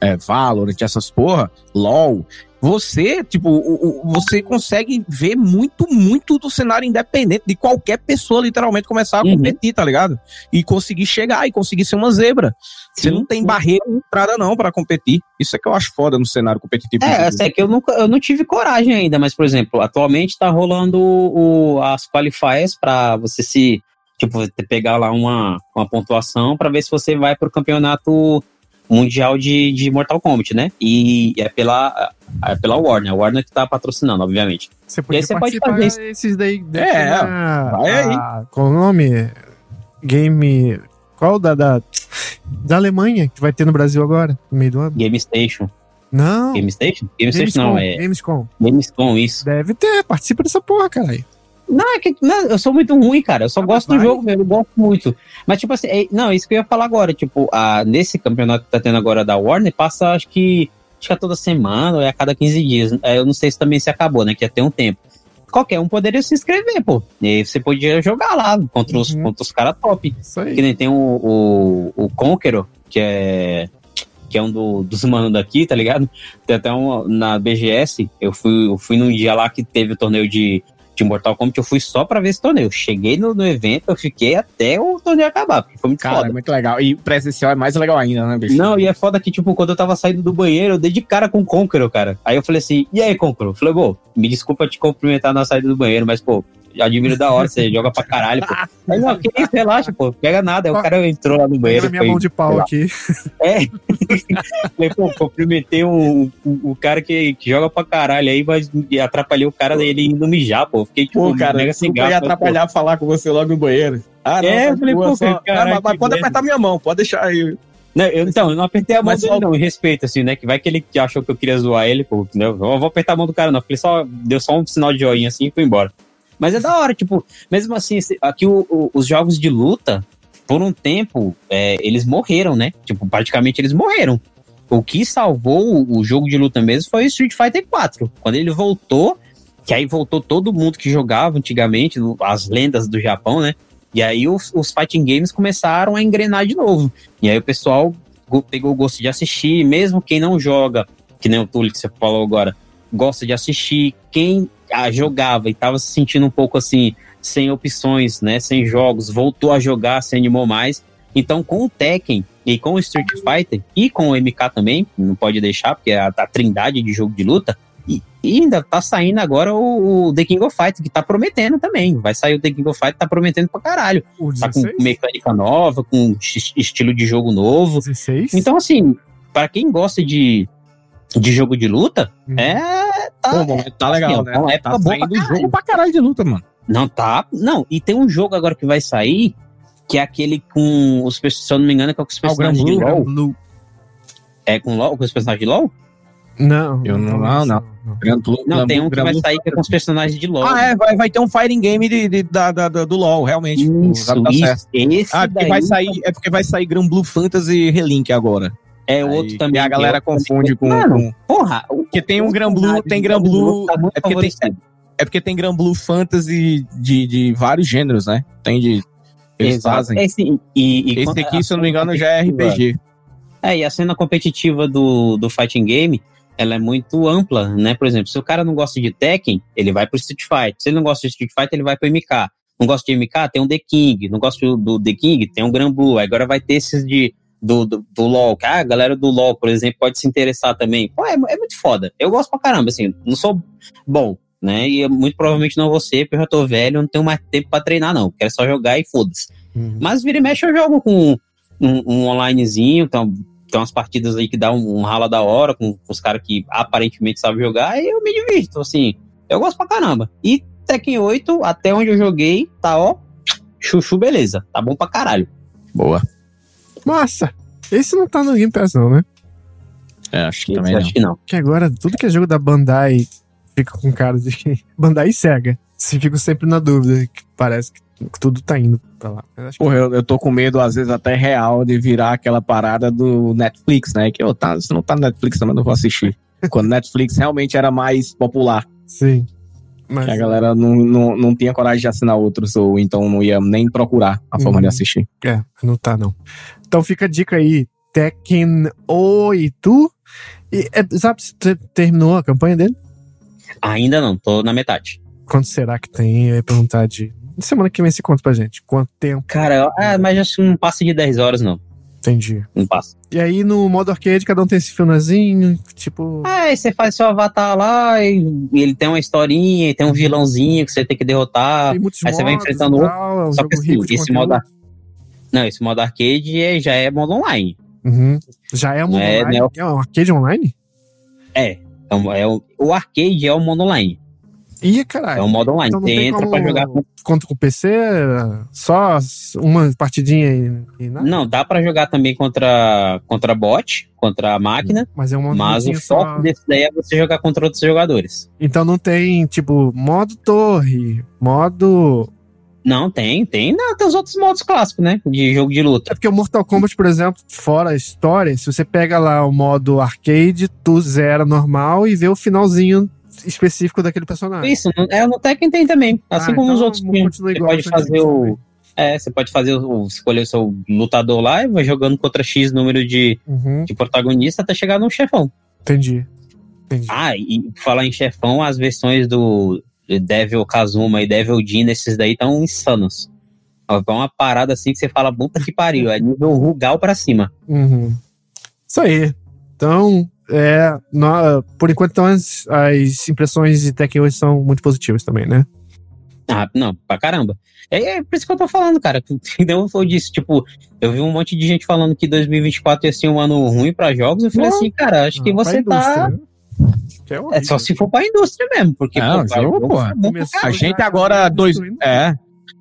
é, Valorant, essas porra, LoL, você, tipo, o, o, você consegue ver muito, muito do cenário independente de qualquer pessoa literalmente começar a uhum. competir, tá ligado? E conseguir chegar e conseguir ser uma zebra. Sim. Você não tem barreira entrada não para competir. Isso é que eu acho foda no cenário competitivo. É, é que eu nunca, eu não tive coragem ainda, mas por exemplo, atualmente tá rolando o, as qualifiers para você se tipo pegar lá uma, uma pontuação para ver se você vai pro campeonato mundial de, de Mortal Kombat, né? E é pela, é pela Warner, a Warner que tá patrocinando, obviamente. Você, podia você pode fazer isso. esses daí. É, na, vai aí. A, qual o nome? Game. Qual da, da. Da Alemanha, que vai ter no Brasil agora, no meio do ano? Game Station. Não. Game Station? Game Station não, é. Gamescom. Gamescom, isso. Deve ter, participa dessa porra, caralho. Não, é que, não, eu sou muito ruim, cara. Eu só ah, gosto vai. do jogo eu gosto muito. Mas, tipo assim, é, não, isso que eu ia falar agora. Tipo, a, nesse campeonato que tá tendo agora da Warner, passa, acho que, acho que a toda semana ou é a cada 15 dias. É, eu não sei se também se acabou, né? Que ia ter um tempo. Qualquer um poderia se inscrever, pô. E aí você podia jogar lá contra os, uhum. contra os caras top. Isso aí. Que nem tem o, o, o Conqueror, que é que é um do, dos manos daqui, tá ligado? Tem até um na BGS, eu fui, eu fui num dia lá que teve o torneio de de Mortal Kombat, eu fui só pra ver esse torneio. Cheguei no, no evento, eu fiquei até o torneio acabar, porque foi muito Cara, foda. é muito legal. E presencial é mais legal ainda, né, bicho? Não, e é foda que, tipo, quando eu tava saindo do banheiro, eu dei de cara com o Conqueror, cara. Aí eu falei assim, e aí, Conqueror? Eu falei, pô, me desculpa te cumprimentar na saída do banheiro, mas, pô, admiro da hora, você <laughs> joga pra caralho, pô. Mas não, que isso, <laughs> relaxa, pô, pega nada. Aí o cara entrou lá no banheiro. Pega minha mão de pau aqui. <laughs> É. Falei, pô, cumprimentei o, o, o cara que, que, joga pra caralho aí, mas atrapalhei o cara dele indo mijar, pô. Fiquei tipo, pô, cara, mega sem gato. ia atrapalhar pô. falar com você logo no banheiro. Ah, não, é, eu falei, pô, só... cara, mas, mas pode apertar minha mão, pode deixar aí. Não, eu, então, eu não apertei a mão mas dele, só... não, em respeito, assim, né? Que vai que ele achou que eu queria zoar ele, pô. Né? Eu vou apertar a mão do cara, não. Falei só, deu só um sinal de joinha assim e fui embora. Mas é da hora, tipo, mesmo assim, aqui o, o, os jogos de luta, por um tempo, é, eles morreram, né? Tipo, praticamente eles morreram. O que salvou o jogo de luta mesmo foi o Street Fighter 4. Quando ele voltou, que aí voltou todo mundo que jogava antigamente, as lendas do Japão, né? E aí os, os fighting games começaram a engrenar de novo. E aí o pessoal pegou o gosto de assistir, mesmo quem não joga, que nem o Túlio que você falou agora, gosta de assistir. Quem ah, jogava e estava se sentindo um pouco assim, sem opções, né? Sem jogos, voltou a jogar, se animou mais. Então, com o Tekken e com o Street Fighter e com o MK também, não pode deixar, porque é a, a trindade de jogo de luta, e, e, ainda tá saindo agora o, o, The King of Fight, que tá prometendo também. Vai sair o The King of Fight, tá prometendo pra caralho. Tá com mecânica nova, com estilo de jogo novo. 16? Então, assim, para quem gosta de, de jogo de luta, uhum. é. Tá, Pô, é, tá legal, assim, né? É uma época tá boa pra jogo pra caralho de luta, mano. Não, tá. Não, e tem um jogo agora que vai sair, que é aquele com os. Se eu não me engano, é com os ah, personagens ah, de LOL. Blue. É com, LOL, com os personagens de LOL? Não. Eu não, não. não. Gran não, tem um que vai sair que é com os personagens de LoL. Ah, é, vai, vai ter um fighting game de, de da, da, do LoL, realmente. Isso, tá isso, esse ah, porque vai sair, é porque vai sair Gran Blue Fantasy Relink agora. É, outro também. E a galera é confunde com, Mano, com... porra. Porque tem um Gran Blue, tem Gran Blue... Tá é, porque tem, é porque tem Gran Blue Fantasy de, de vários gêneros, né? Tem de... Eles Exato. fazem. Esse, e, e Esse aqui, se eu não me engano, já é RPG. É, e a cena competitiva do, do Fighting Game ela é muito ampla, né? Por exemplo, se o cara não gosta de Tekken, ele vai pro Street Fighter. Se ele não gosta de Street Fighter, ele vai pro MK. Não gosta de MK, tem um The King. Não gosta do The King, tem um Gran Blue. Agora vai ter esses de, do, do, do LoL. Ah, a galera do LoL, por exemplo, pode se interessar também. Pô, é, é muito foda. Eu gosto pra caramba, assim. Não sou bom, né? E muito provavelmente não vou ser, porque eu já tô velho, não tenho mais tempo pra treinar, não. Quero só jogar e foda-se. Uhum. Mas vira e mexe eu jogo com um, um onlinezinho, então tem umas partidas aí que dá um, um rala da hora com, com os caras que aparentemente sabem jogar e eu me divirto, assim. Eu gosto pra caramba. E Tekken 8, até onde eu joguei, tá ó, chuchu beleza. Tá bom pra caralho. Boa. Massa. Esse não tá no Game Pass não, né? É, acho que Esse também acho não. que não. Que agora tudo que é jogo da Bandai fica com cara de <laughs> Bandai e Sega. Você fica sempre na dúvida, que parece que tudo tá indo pra lá. Porra, eu, eu tô com medo, às vezes, até real, de virar aquela parada do Netflix, né? Que, oh, tá, se não tá no Netflix também, não vou assistir. <laughs> Quando Netflix realmente era mais popular. Sim. Mas... Que a galera não, não, não tinha coragem de assinar outros, ou então não ia nem procurar a forma uhum. de assistir. É, não tá, não. Então fica a dica aí, Tekken 8. E, é, sabe se terminou a campanha dele? Ainda não, tô na metade. Quanto será que tem? Eu ia perguntar de Semana que vem se conta pra gente. Quanto tempo? Cara, ah, mas acho que não passa de 10 horas, não. Entendi. Não passa. E aí no modo arcade, cada um tem esse filmezinho, tipo. Ah, aí você faz seu avatar lá e ele tem uma historinha, e tem um vilãozinho que você tem que derrotar. Tem muitos aí você vai enfrentando outro. É um Só que assim, esse modo. Ar... Não, esse modo arcade é, já é modo online. Uhum. Já é modo é, online? Né, é um arcade online? É. é, o, o arcade é o modo online. Ih, caralho. É um modo online. Então Você entra pra jogar com... contra o PC, só uma partidinha e, e nada? Não, dá pra jogar também contra, contra bot, contra a máquina. Mas é um Mas o foco só... desse daí é você jogar contra outros jogadores. Então não tem, tipo, modo torre, modo não, tem, tem. Não, tem os outros modos clássicos, né? De jogo de luta. É porque o Mortal Kombat, por exemplo, fora a história, se você pega lá o modo arcade, tu zera normal e vê o finalzinho específico daquele personagem. Isso, é, no Tekken tem também. Assim ah, como então os outros. Você pode fazer o. É, você pode fazer o, escolher o seu lutador lá e vai jogando contra X número de, uhum. de protagonista até chegar no chefão. Entendi. Entendi. Ah, e falar em chefão, as versões do Devil Kazuma e Devil Jin, esses daí estão insanos. É uma parada assim que você fala, puta que pariu, é nível Rugal pra cima. Uhum. Isso aí. Então, é, no, por enquanto, então, as, as impressões de Tekken 8 são muito positivas também, né? Ah, não, pra caramba. É, é por isso que eu tô falando, cara. Então <laughs> eu disse, tipo, eu vi um monte de gente falando que 2024 ia ser um ano ruim pra jogos. Eu falei não, assim, cara, acho que você tá. Né? É, é, só se for pra indústria mesmo, porque não, pô, jogo, pô, a gente agora dois, é,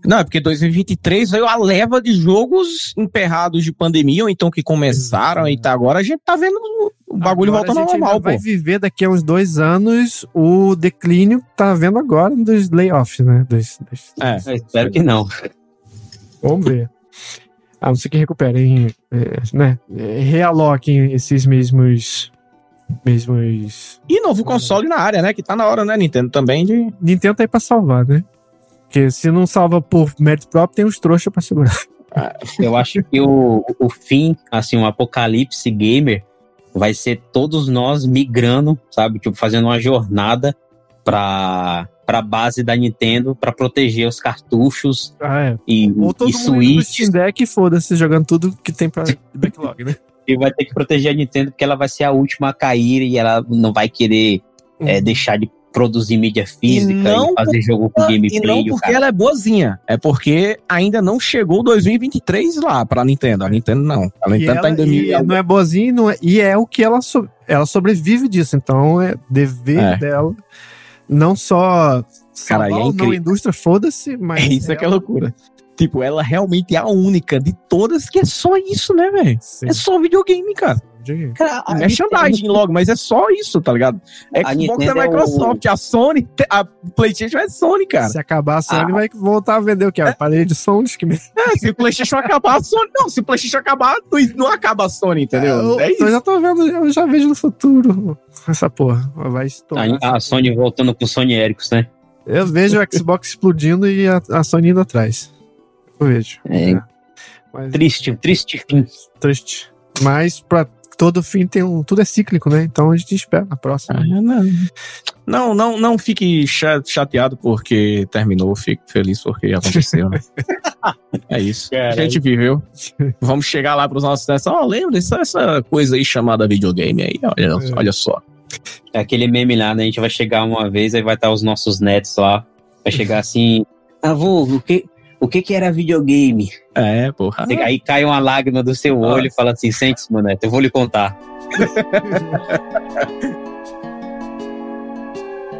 Não, é porque 2023 veio a leva de jogos emperrados de pandemia, ou então que começaram e tá agora a gente tá vendo o bagulho Agora voltando a ao gente normal, ainda pô. vai viver daqui a uns dois anos o declínio que tá vendo agora dos layoffs, né? Dos, dos- É. Espero que não. Vamos ver. A não ser que recuperem, é, né? Realoquem esses mesmos. Mesmos. E novo console na área, né? Que tá na hora, né, Nintendo, também de. Nintendo tá aí pra salvar, né? Porque se não salva por mérito próprio, tem os trouxas pra segurar. Eu acho que o, o fim, assim, um apocalipse gamer vai ser todos nós migrando, sabe? Tipo, fazendo uma jornada pra, pra base da Nintendo pra proteger os cartuchos Ah, é. e, Ou todo e Switch. Steam Deck foda-se, jogando tudo que tem pra backlog, né? E vai ter que proteger a Nintendo porque ela vai ser a última a cair e ela não vai querer é, deixar de produzir mídia física e, não fazer jogo com E gameplay. não o porque cara. ela é boazinha, é porque ainda não chegou 2023 lá pra Nintendo. A Nintendo não. A E, Nintendo ela, tá em 2000. e não é boazinha e, não é, e é o que ela, so- ela sobrevive disso. Então é dever É. dela não só Cara, salvar e é ou não a indústria, foda-se, mas. É isso é que é ela- loucura. Tipo, ela realmente é a única de todas que é só isso, né, velho? É só videogame, cara. Diga. Cara, a Merchandising Nintendo- logo, mas é só isso, tá ligado? A Xbox Nintendo é é o- Microsoft, a Sony, a PlayStation é Sony, cara. Se acabar a Sony, Ah. vai voltar a vender o quê? Aparelho de som que me... É, se o PlayStation acabar, a Sony. Não, se o PlayStation acabar, não, não acaba a Sony, entendeu? Eu, É eu já tô vendo, eu já vejo no futuro essa porra. Vai estourar. A, a Sony voltando com o Sony Ericos, né? Eu vejo o Xbox explodindo e a, a Sony indo atrás. Eu vejo. É. Mas, Triste, um triste fim. triste. Mas pra todo fim tem um. Tudo é cíclico, né? Então a gente espera na próxima. Ah, não. Não, não, não fique cha- chateado porque terminou, fique feliz porque aconteceu, né? <laughs> É isso. A gente viveu. Vamos chegar lá pros nossos testes. Ó, lembra dessa essa coisa aí chamada videogame aí? Olha, É. olha só. É aquele meme lá, né? A gente vai chegar uma vez, aí vai estar os nossos netos lá. Vai chegar assim. Avô, o que, o que que era videogame? É, porra. Aí cai uma lágrima do seu olho e fala assim: sente-se, neto, eu vou lhe contar. <laughs>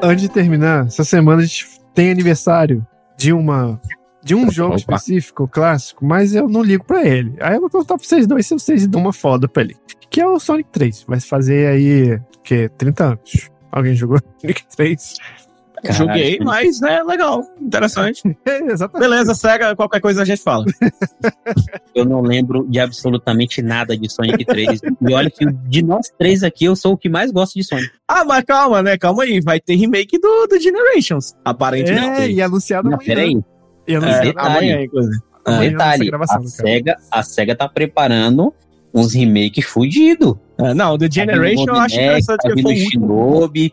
Antes de terminar, essa semana a gente tem aniversário de uma. De um jogo Opa. específico, clássico, mas eu não ligo pra ele. Aí eu vou perguntar pra vocês dois se vocês dão uma foda pra ele. Que é o Sonic 3. Vai fazer aí, que 30 anos. Alguém jogou <laughs> Sonic 3? Joguei, Caralho. mas, né, legal, interessante. <laughs> É, exatamente. Beleza, cega, qualquer coisa a gente fala. <laughs> Eu não lembro de absolutamente nada de Sonic 3. e olha que de nós três aqui, eu sou o que mais gosto de Sonic. Ah, mas calma, né? Calma aí. Vai ter remake do, do Generations, aparentemente. É, e anunciado amanhã. peraí. E É, anunciado detalhe. amanhã, inclusive. É. Amanhã Detalhe, a. SEGA, a SEGA tá preparando uns remakes fudidos. É, não, do Generation eu acho interessante tá que foi o vindo último. Shinobi.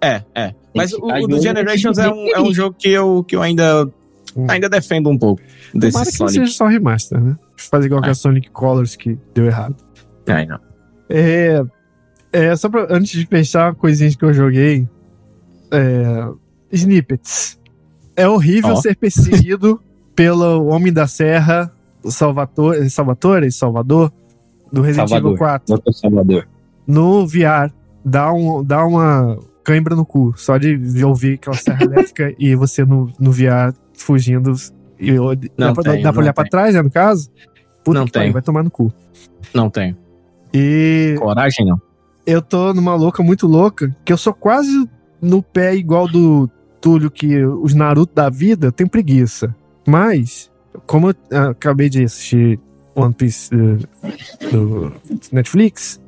É, é. Mas que o, o do Generations é um, é um jogo que eu, que eu ainda, Hum. ainda defendo um pouco desse Tomara que Sonic. seja só remaster, né? Fazer igual com É. a Sonic Colors que deu errado. Ai, não. É, é só pra, antes de fechar, coisinhas que eu joguei. É, snippets. É horrível Ó. ser perseguido <laughs> pelo Homem da Serra, o Salvatore, Salvatore, Salvador, do Resident Salvador. Evil 4, Doutor Salvador. no VR. Dá, um, dá uma cãibra no cu, só de ouvir aquela serra <laughs> elétrica e você no, no VR fugindo. E, eu- Não dá pra, tenho, dá pra olhar pra tenho. trás, né, no caso? Puta Não que pariu, vai tomar no cu. Não tenho. E Coragem, não. eu tô numa louca muito louca, que eu sou quase no pé igual do Túlio, que os Naruto da vida, eu tenho preguiça. Mas, como eu acabei de assistir One Piece eh, do Netflix,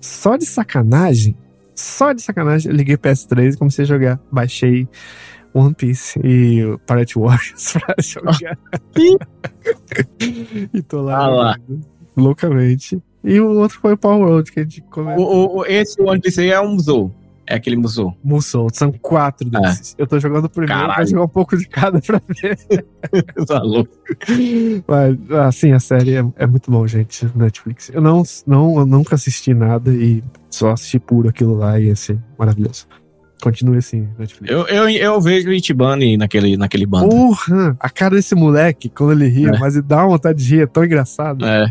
só de sacanagem, só de sacanagem, eu liguei PS3 e comecei a jogar. Baixei One Piece e Pirate Warriors <laughs> pra jogar. e tô lá, Ah lá. loucamente. E o outro foi o Power World, que a gente comentou. o, o- esse One Piece aí é um Musou. É aquele Musou. Musou, são quatro desses. Eu tô jogando o primeiro, vou Caralho. jogar um pouco de cada pra ver. <laughs> Tá louco. Mas, assim, a série é, é muito bom, gente, Netflix. Eu não, não, eu nunca assisti nada e só assisti puro aquilo lá e ia ser maravilhoso. Continue assim, Netflix. Eu, eu, eu vejo o Itibane naquele, naquele bando. Porra! A cara desse moleque, quando ele ri, É. mas ele dá uma vontade de rir, é tão engraçado. É.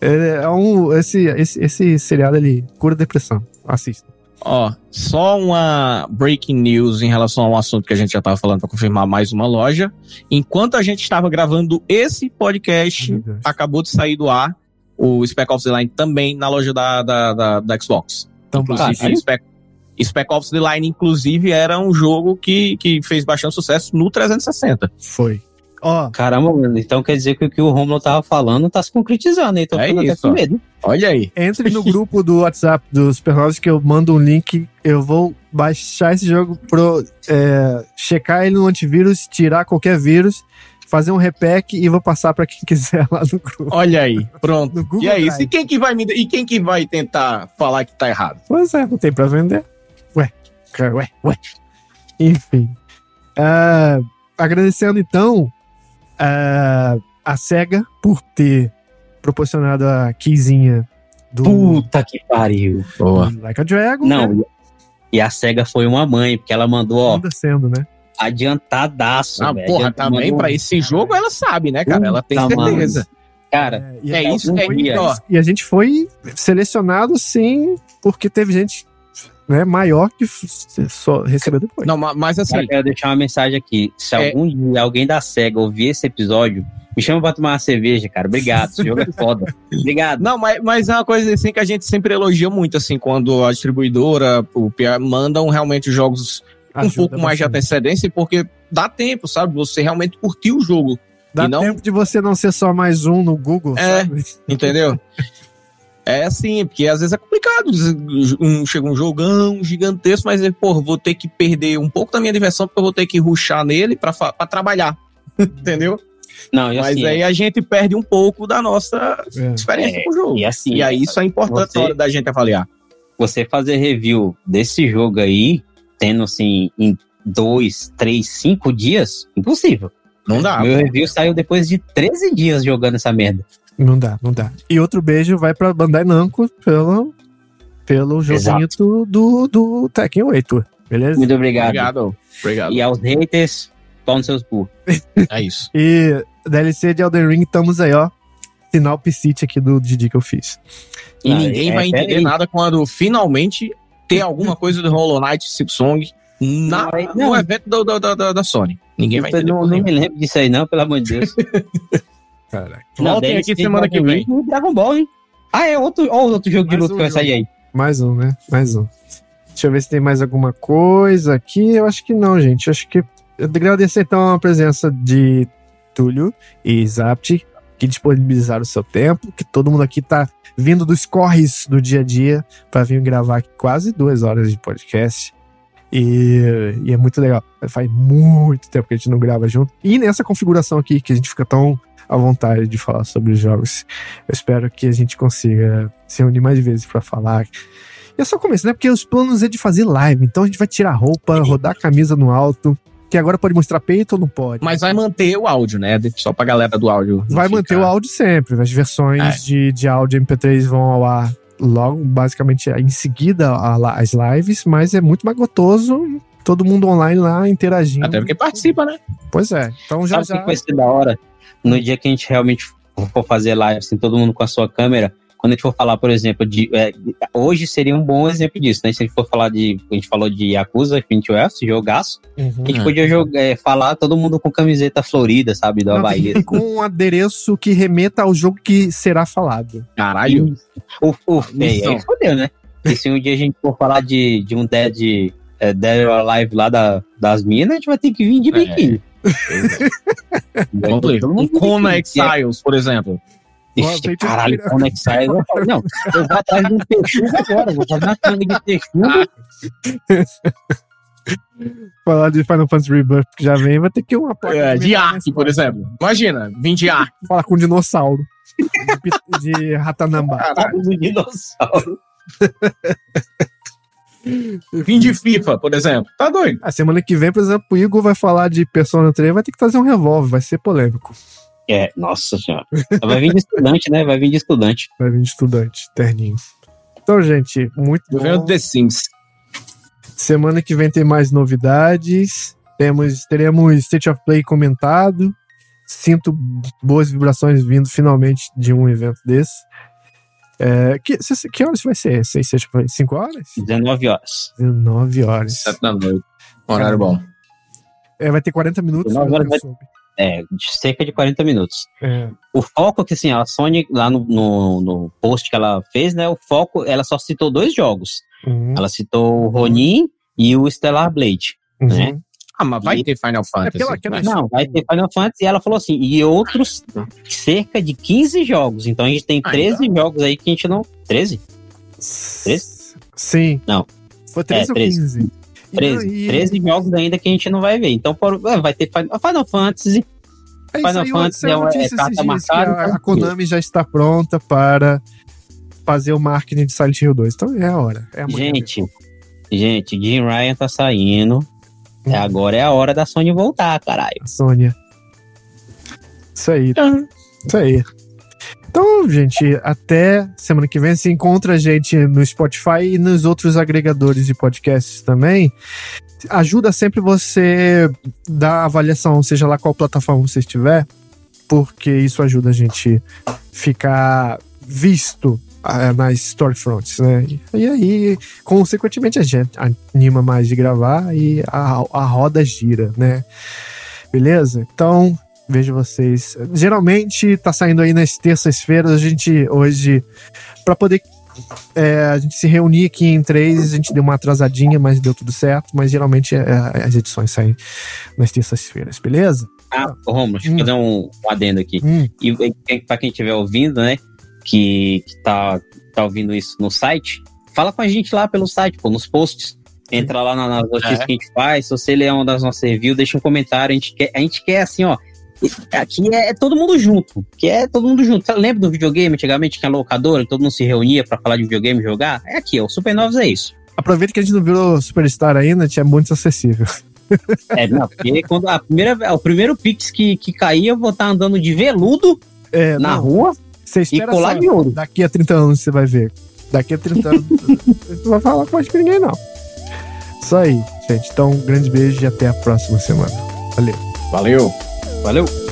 É, é um, esse, esse, esse seriado, ele cura depressão. Assista. Ó, só uma breaking news em relação ao assunto que a gente já estava falando para confirmar mais uma loja. Enquanto a gente estava gravando esse podcast, acabou de sair do ar o Spec Ops The Line também na loja da, da, da, da Xbox. Então, inclusive, ah, Spec, Spec Ops The Line, inclusive, era um jogo que, que fez bastante sucesso no 360. Foi. Ó. Caramba, mano, então quer dizer que o que o Romulo tava falando tá se concretizando, então é isso, com medo. Olha aí. Entre no <laughs> grupo do WhatsApp dos Supernovas que eu mando um link, eu vou baixar esse jogo pro é, checar ele no antivírus, tirar qualquer vírus, fazer um repack e vou passar para quem <laughs> quiser lá no grupo. Olha aí, pronto. e é isso. E quem que vai me e quem que vai tentar falar que tá errado? Pois é, não tem para vender. Ué, ué, ué. Enfim. Uh, agradecendo então uh, a SEGA por ter proporcionado a keyzinha do. Puta que pariu. Boa. Like a Dragon. Não, né? e a SEGA foi uma mãe, porque ela mandou, ó. Sendo, né? Adiantadaço. Ah, porra, também mandou... pra esse jogo ela sabe, né, cara? ela tem certeza. Mano. Cara, é, é isso, é isso. E a gente foi selecionado, sim, porque teve gente né, maior que só recebeu depois. Não, mas assim. Eu quero deixar uma mensagem aqui. Se é... algum dia alguém da SEGA ouvir esse episódio, me chama pra tomar uma cerveja, cara. Obrigado. Esse jogo é foda. <laughs> Obrigado. Não, mas, mas é uma coisa assim que a gente sempre elogia muito, assim, quando a distribuidora, o PA, mandam realmente jogos Ajuda um pouco bastante. mais de antecedência, porque dá tempo, sabe? Você realmente curtir o jogo. Dá não... tempo de você não ser só mais um no Google, é, sabe? Entendeu? <laughs> É assim, porque às vezes é complicado. Um, chega um jogão gigantesco, mas, pô, vou ter que perder um pouco da minha diversão porque eu vou ter que ruxar nele para trabalhar. <laughs> Entendeu? Não, mas assim, aí é. a gente perde um pouco da nossa é. experiência é, com o jogo. E, assim, e aí isso é importante você, na hora da gente avaliar. Você fazer review desse jogo aí, tendo assim, em dois, três, cinco dias, impossível. Não dá. Meu review saiu depois de 13 dias jogando essa merda. Não dá, não dá. E outro beijo vai pra Bandai Namco pelo, pelo joguinho do, do, do Tekken 8, beleza? Muito obrigado. Obrigado. obrigado. E aos haters, nos seus cu. <laughs> É isso. e DLC de Elden Ring, estamos aí, ó. Final Psyche aqui do Didi que eu fiz. E ah, ninguém é, vai entender nada quando finalmente ter <laughs> alguma coisa do Hollow Knight Silksong na, não, no evento do, do, do, da Sony. Ninguém vai entender. Não, não me lembro disso aí, não, pelo amor de Deus. <laughs> Caraca. Voltem aqui semana que vem. Dragon Ball, hein? Ah, é outro, ó, outro jogo de luta um que vai sair aí. Mais um, né? Mais um. Deixa eu ver se tem mais alguma coisa aqui. Eu acho que não, gente. Eu acho que. Eu agradecer então a presença de Túlio e Zapt, que disponibilizaram o seu tempo, que todo mundo aqui tá vindo dos corres do dia a dia para vir gravar quase duas horas de podcast. E, e, é muito legal. Faz muito tempo que a gente não grava junto. E nessa configuração aqui, que a gente fica tão à vontade de falar sobre os jogos. Eu espero que a gente consiga se reunir mais vezes para falar. E é só começo, né? Porque os planos é de fazer live. Então a gente vai tirar a roupa, rodar a camisa no alto. Que agora pode mostrar peito ou não pode? Mas vai manter o áudio, né? Só pra galera do áudio. Vai ficar... manter o áudio sempre. As versões é. de, de áudio MP3 vão ao ar logo, basicamente, em seguida as lives, mas é muito mais gostoso todo mundo online lá interagindo. Até porque participa, né? Pois é. Então já. Sabe já... que vai ser da hora? No dia que a gente realmente for fazer live, assim, todo mundo com a sua câmera, quando a gente for falar, por exemplo, de. É, hoje seria um bom exemplo disso, né? Se a gente for falar de. A gente falou de Yakuza Infinity West, jogaço. Uhum, a gente podia jogar, é, falar todo mundo com camiseta florida, sabe? Do Havaí. E com um adereço que remeta ao jogo que será falado. Caralho. O, o, aí fodeu, né? E se um dia a gente for falar de, de um Dead, é, Dead or Alive lá da, das minas, a gente vai ter que vir de é. biquíni. Um Kona Exiles, por exemplo. Ixi, caralho, Kona Exiles. Não, eu vou atrás de um texugo agora. Vou fazer uma canga de texugo. <laughs> Falar de Final Fantasy Rebirth que já vem, vai ter que ir uma placa. É, de Ark, por exemplo. Imagina, vim de Ark. <laughs> Falar com um dinossauro. De, de Ratanamba. Caralho, um dinossauro. <laughs> Vim de FIFA, por exemplo. Tá doido. A semana que vem, por exemplo, o Igor vai falar de Persona 3, vai ter que trazer um revólver, vai ser polêmico. É, nossa senhora. Vai vir de estudante, né? Vai vir de estudante. Vai vir de estudante, terninho. Então, gente, muito Eu bom. The Sims. Semana que vem tem mais novidades. Temos, teremos State of Play comentado. Sinto boas vibrações vindo finalmente de um evento desse. É, que, que horas vai ser? 6, 5 horas? 19 horas. 19 horas. 7 da noite. Horário bom. É, vai ter 40 minutos. 19 horas vai, é, de cerca de 40 minutos. É. O foco que, assim, a Sony, lá no, no, no, post que ela fez, né, o foco, ela só citou dois jogos. Uhum. Ela citou o Ronin e o Stellar Blade, uhum. né? Ah, mas vai e... ter Final Fantasy. É não, vai ter Final Fantasy. E ela falou assim, e outros cerca de 15 jogos. Então a gente tem 13 ah, então. jogos aí que a gente não... 13? 13? Sim. Não. Foi 13 é, ou 15? 13. E... 13 jogos ainda que a gente não vai ver. Então por... É, vai ter Final Fantasy. É Final aí, Fantasy é, uma, é carta marcada. A, a então, Konami já está pronta para fazer o marketing de Silent Hill 2. Então é a hora. É gente, gente, Jim Ryan tá saindo. É, agora é a hora da Sony voltar, caralho. Sônia. Isso aí. Uhum. Isso aí. Então, gente, até semana que vem. Se encontra a gente no Spotify e nos outros agregadores de podcasts também. Ajuda sempre você dar avaliação, seja lá qual plataforma você estiver, porque isso ajuda a gente ficar visto nas storefronts, né? E aí, consequentemente, a gente anima mais de gravar e a, a roda gira, né? Beleza? Então, vejo vocês. Geralmente tá saindo aí nas terças-feiras, a gente hoje, para poder é, a gente se reunir aqui em três, a gente deu uma atrasadinha, mas deu tudo certo. Mas geralmente é, as edições saem nas terças-feiras, beleza? Ah, Romulo, deixa eu hum. fazer um, um adendo aqui. Hum. E, e para quem estiver ouvindo, né? Que, que tá, tá ouvindo isso no site, fala com a gente lá pelo site, pô, nos posts. Entra lá nas notícias é. que a gente faz. Se você ler uma das nossas reviews, deixa um comentário. A gente quer, a gente quer assim, ó. Aqui é, é todo mundo junto. Que é todo mundo junto. Lembra do videogame? Antigamente tinha locadora, todo mundo se reunia para falar de videogame jogar. É aqui, ó. O Supernovos é isso. Aproveita que a gente não virou Superstar ainda, tinha muito acessível. É, não, porque quando a primeira, o primeiro Pix que, que caía, eu vou estar tá andando de veludo é, na não. rua você espera e colar de ouro. Daqui a 30 anos você vai ver. Daqui a 30 anos <laughs> você não vai falar com mais que ninguém, não. Isso aí, gente. Então, um grande beijo e até a próxima semana. Valeu. Valeu. Valeu.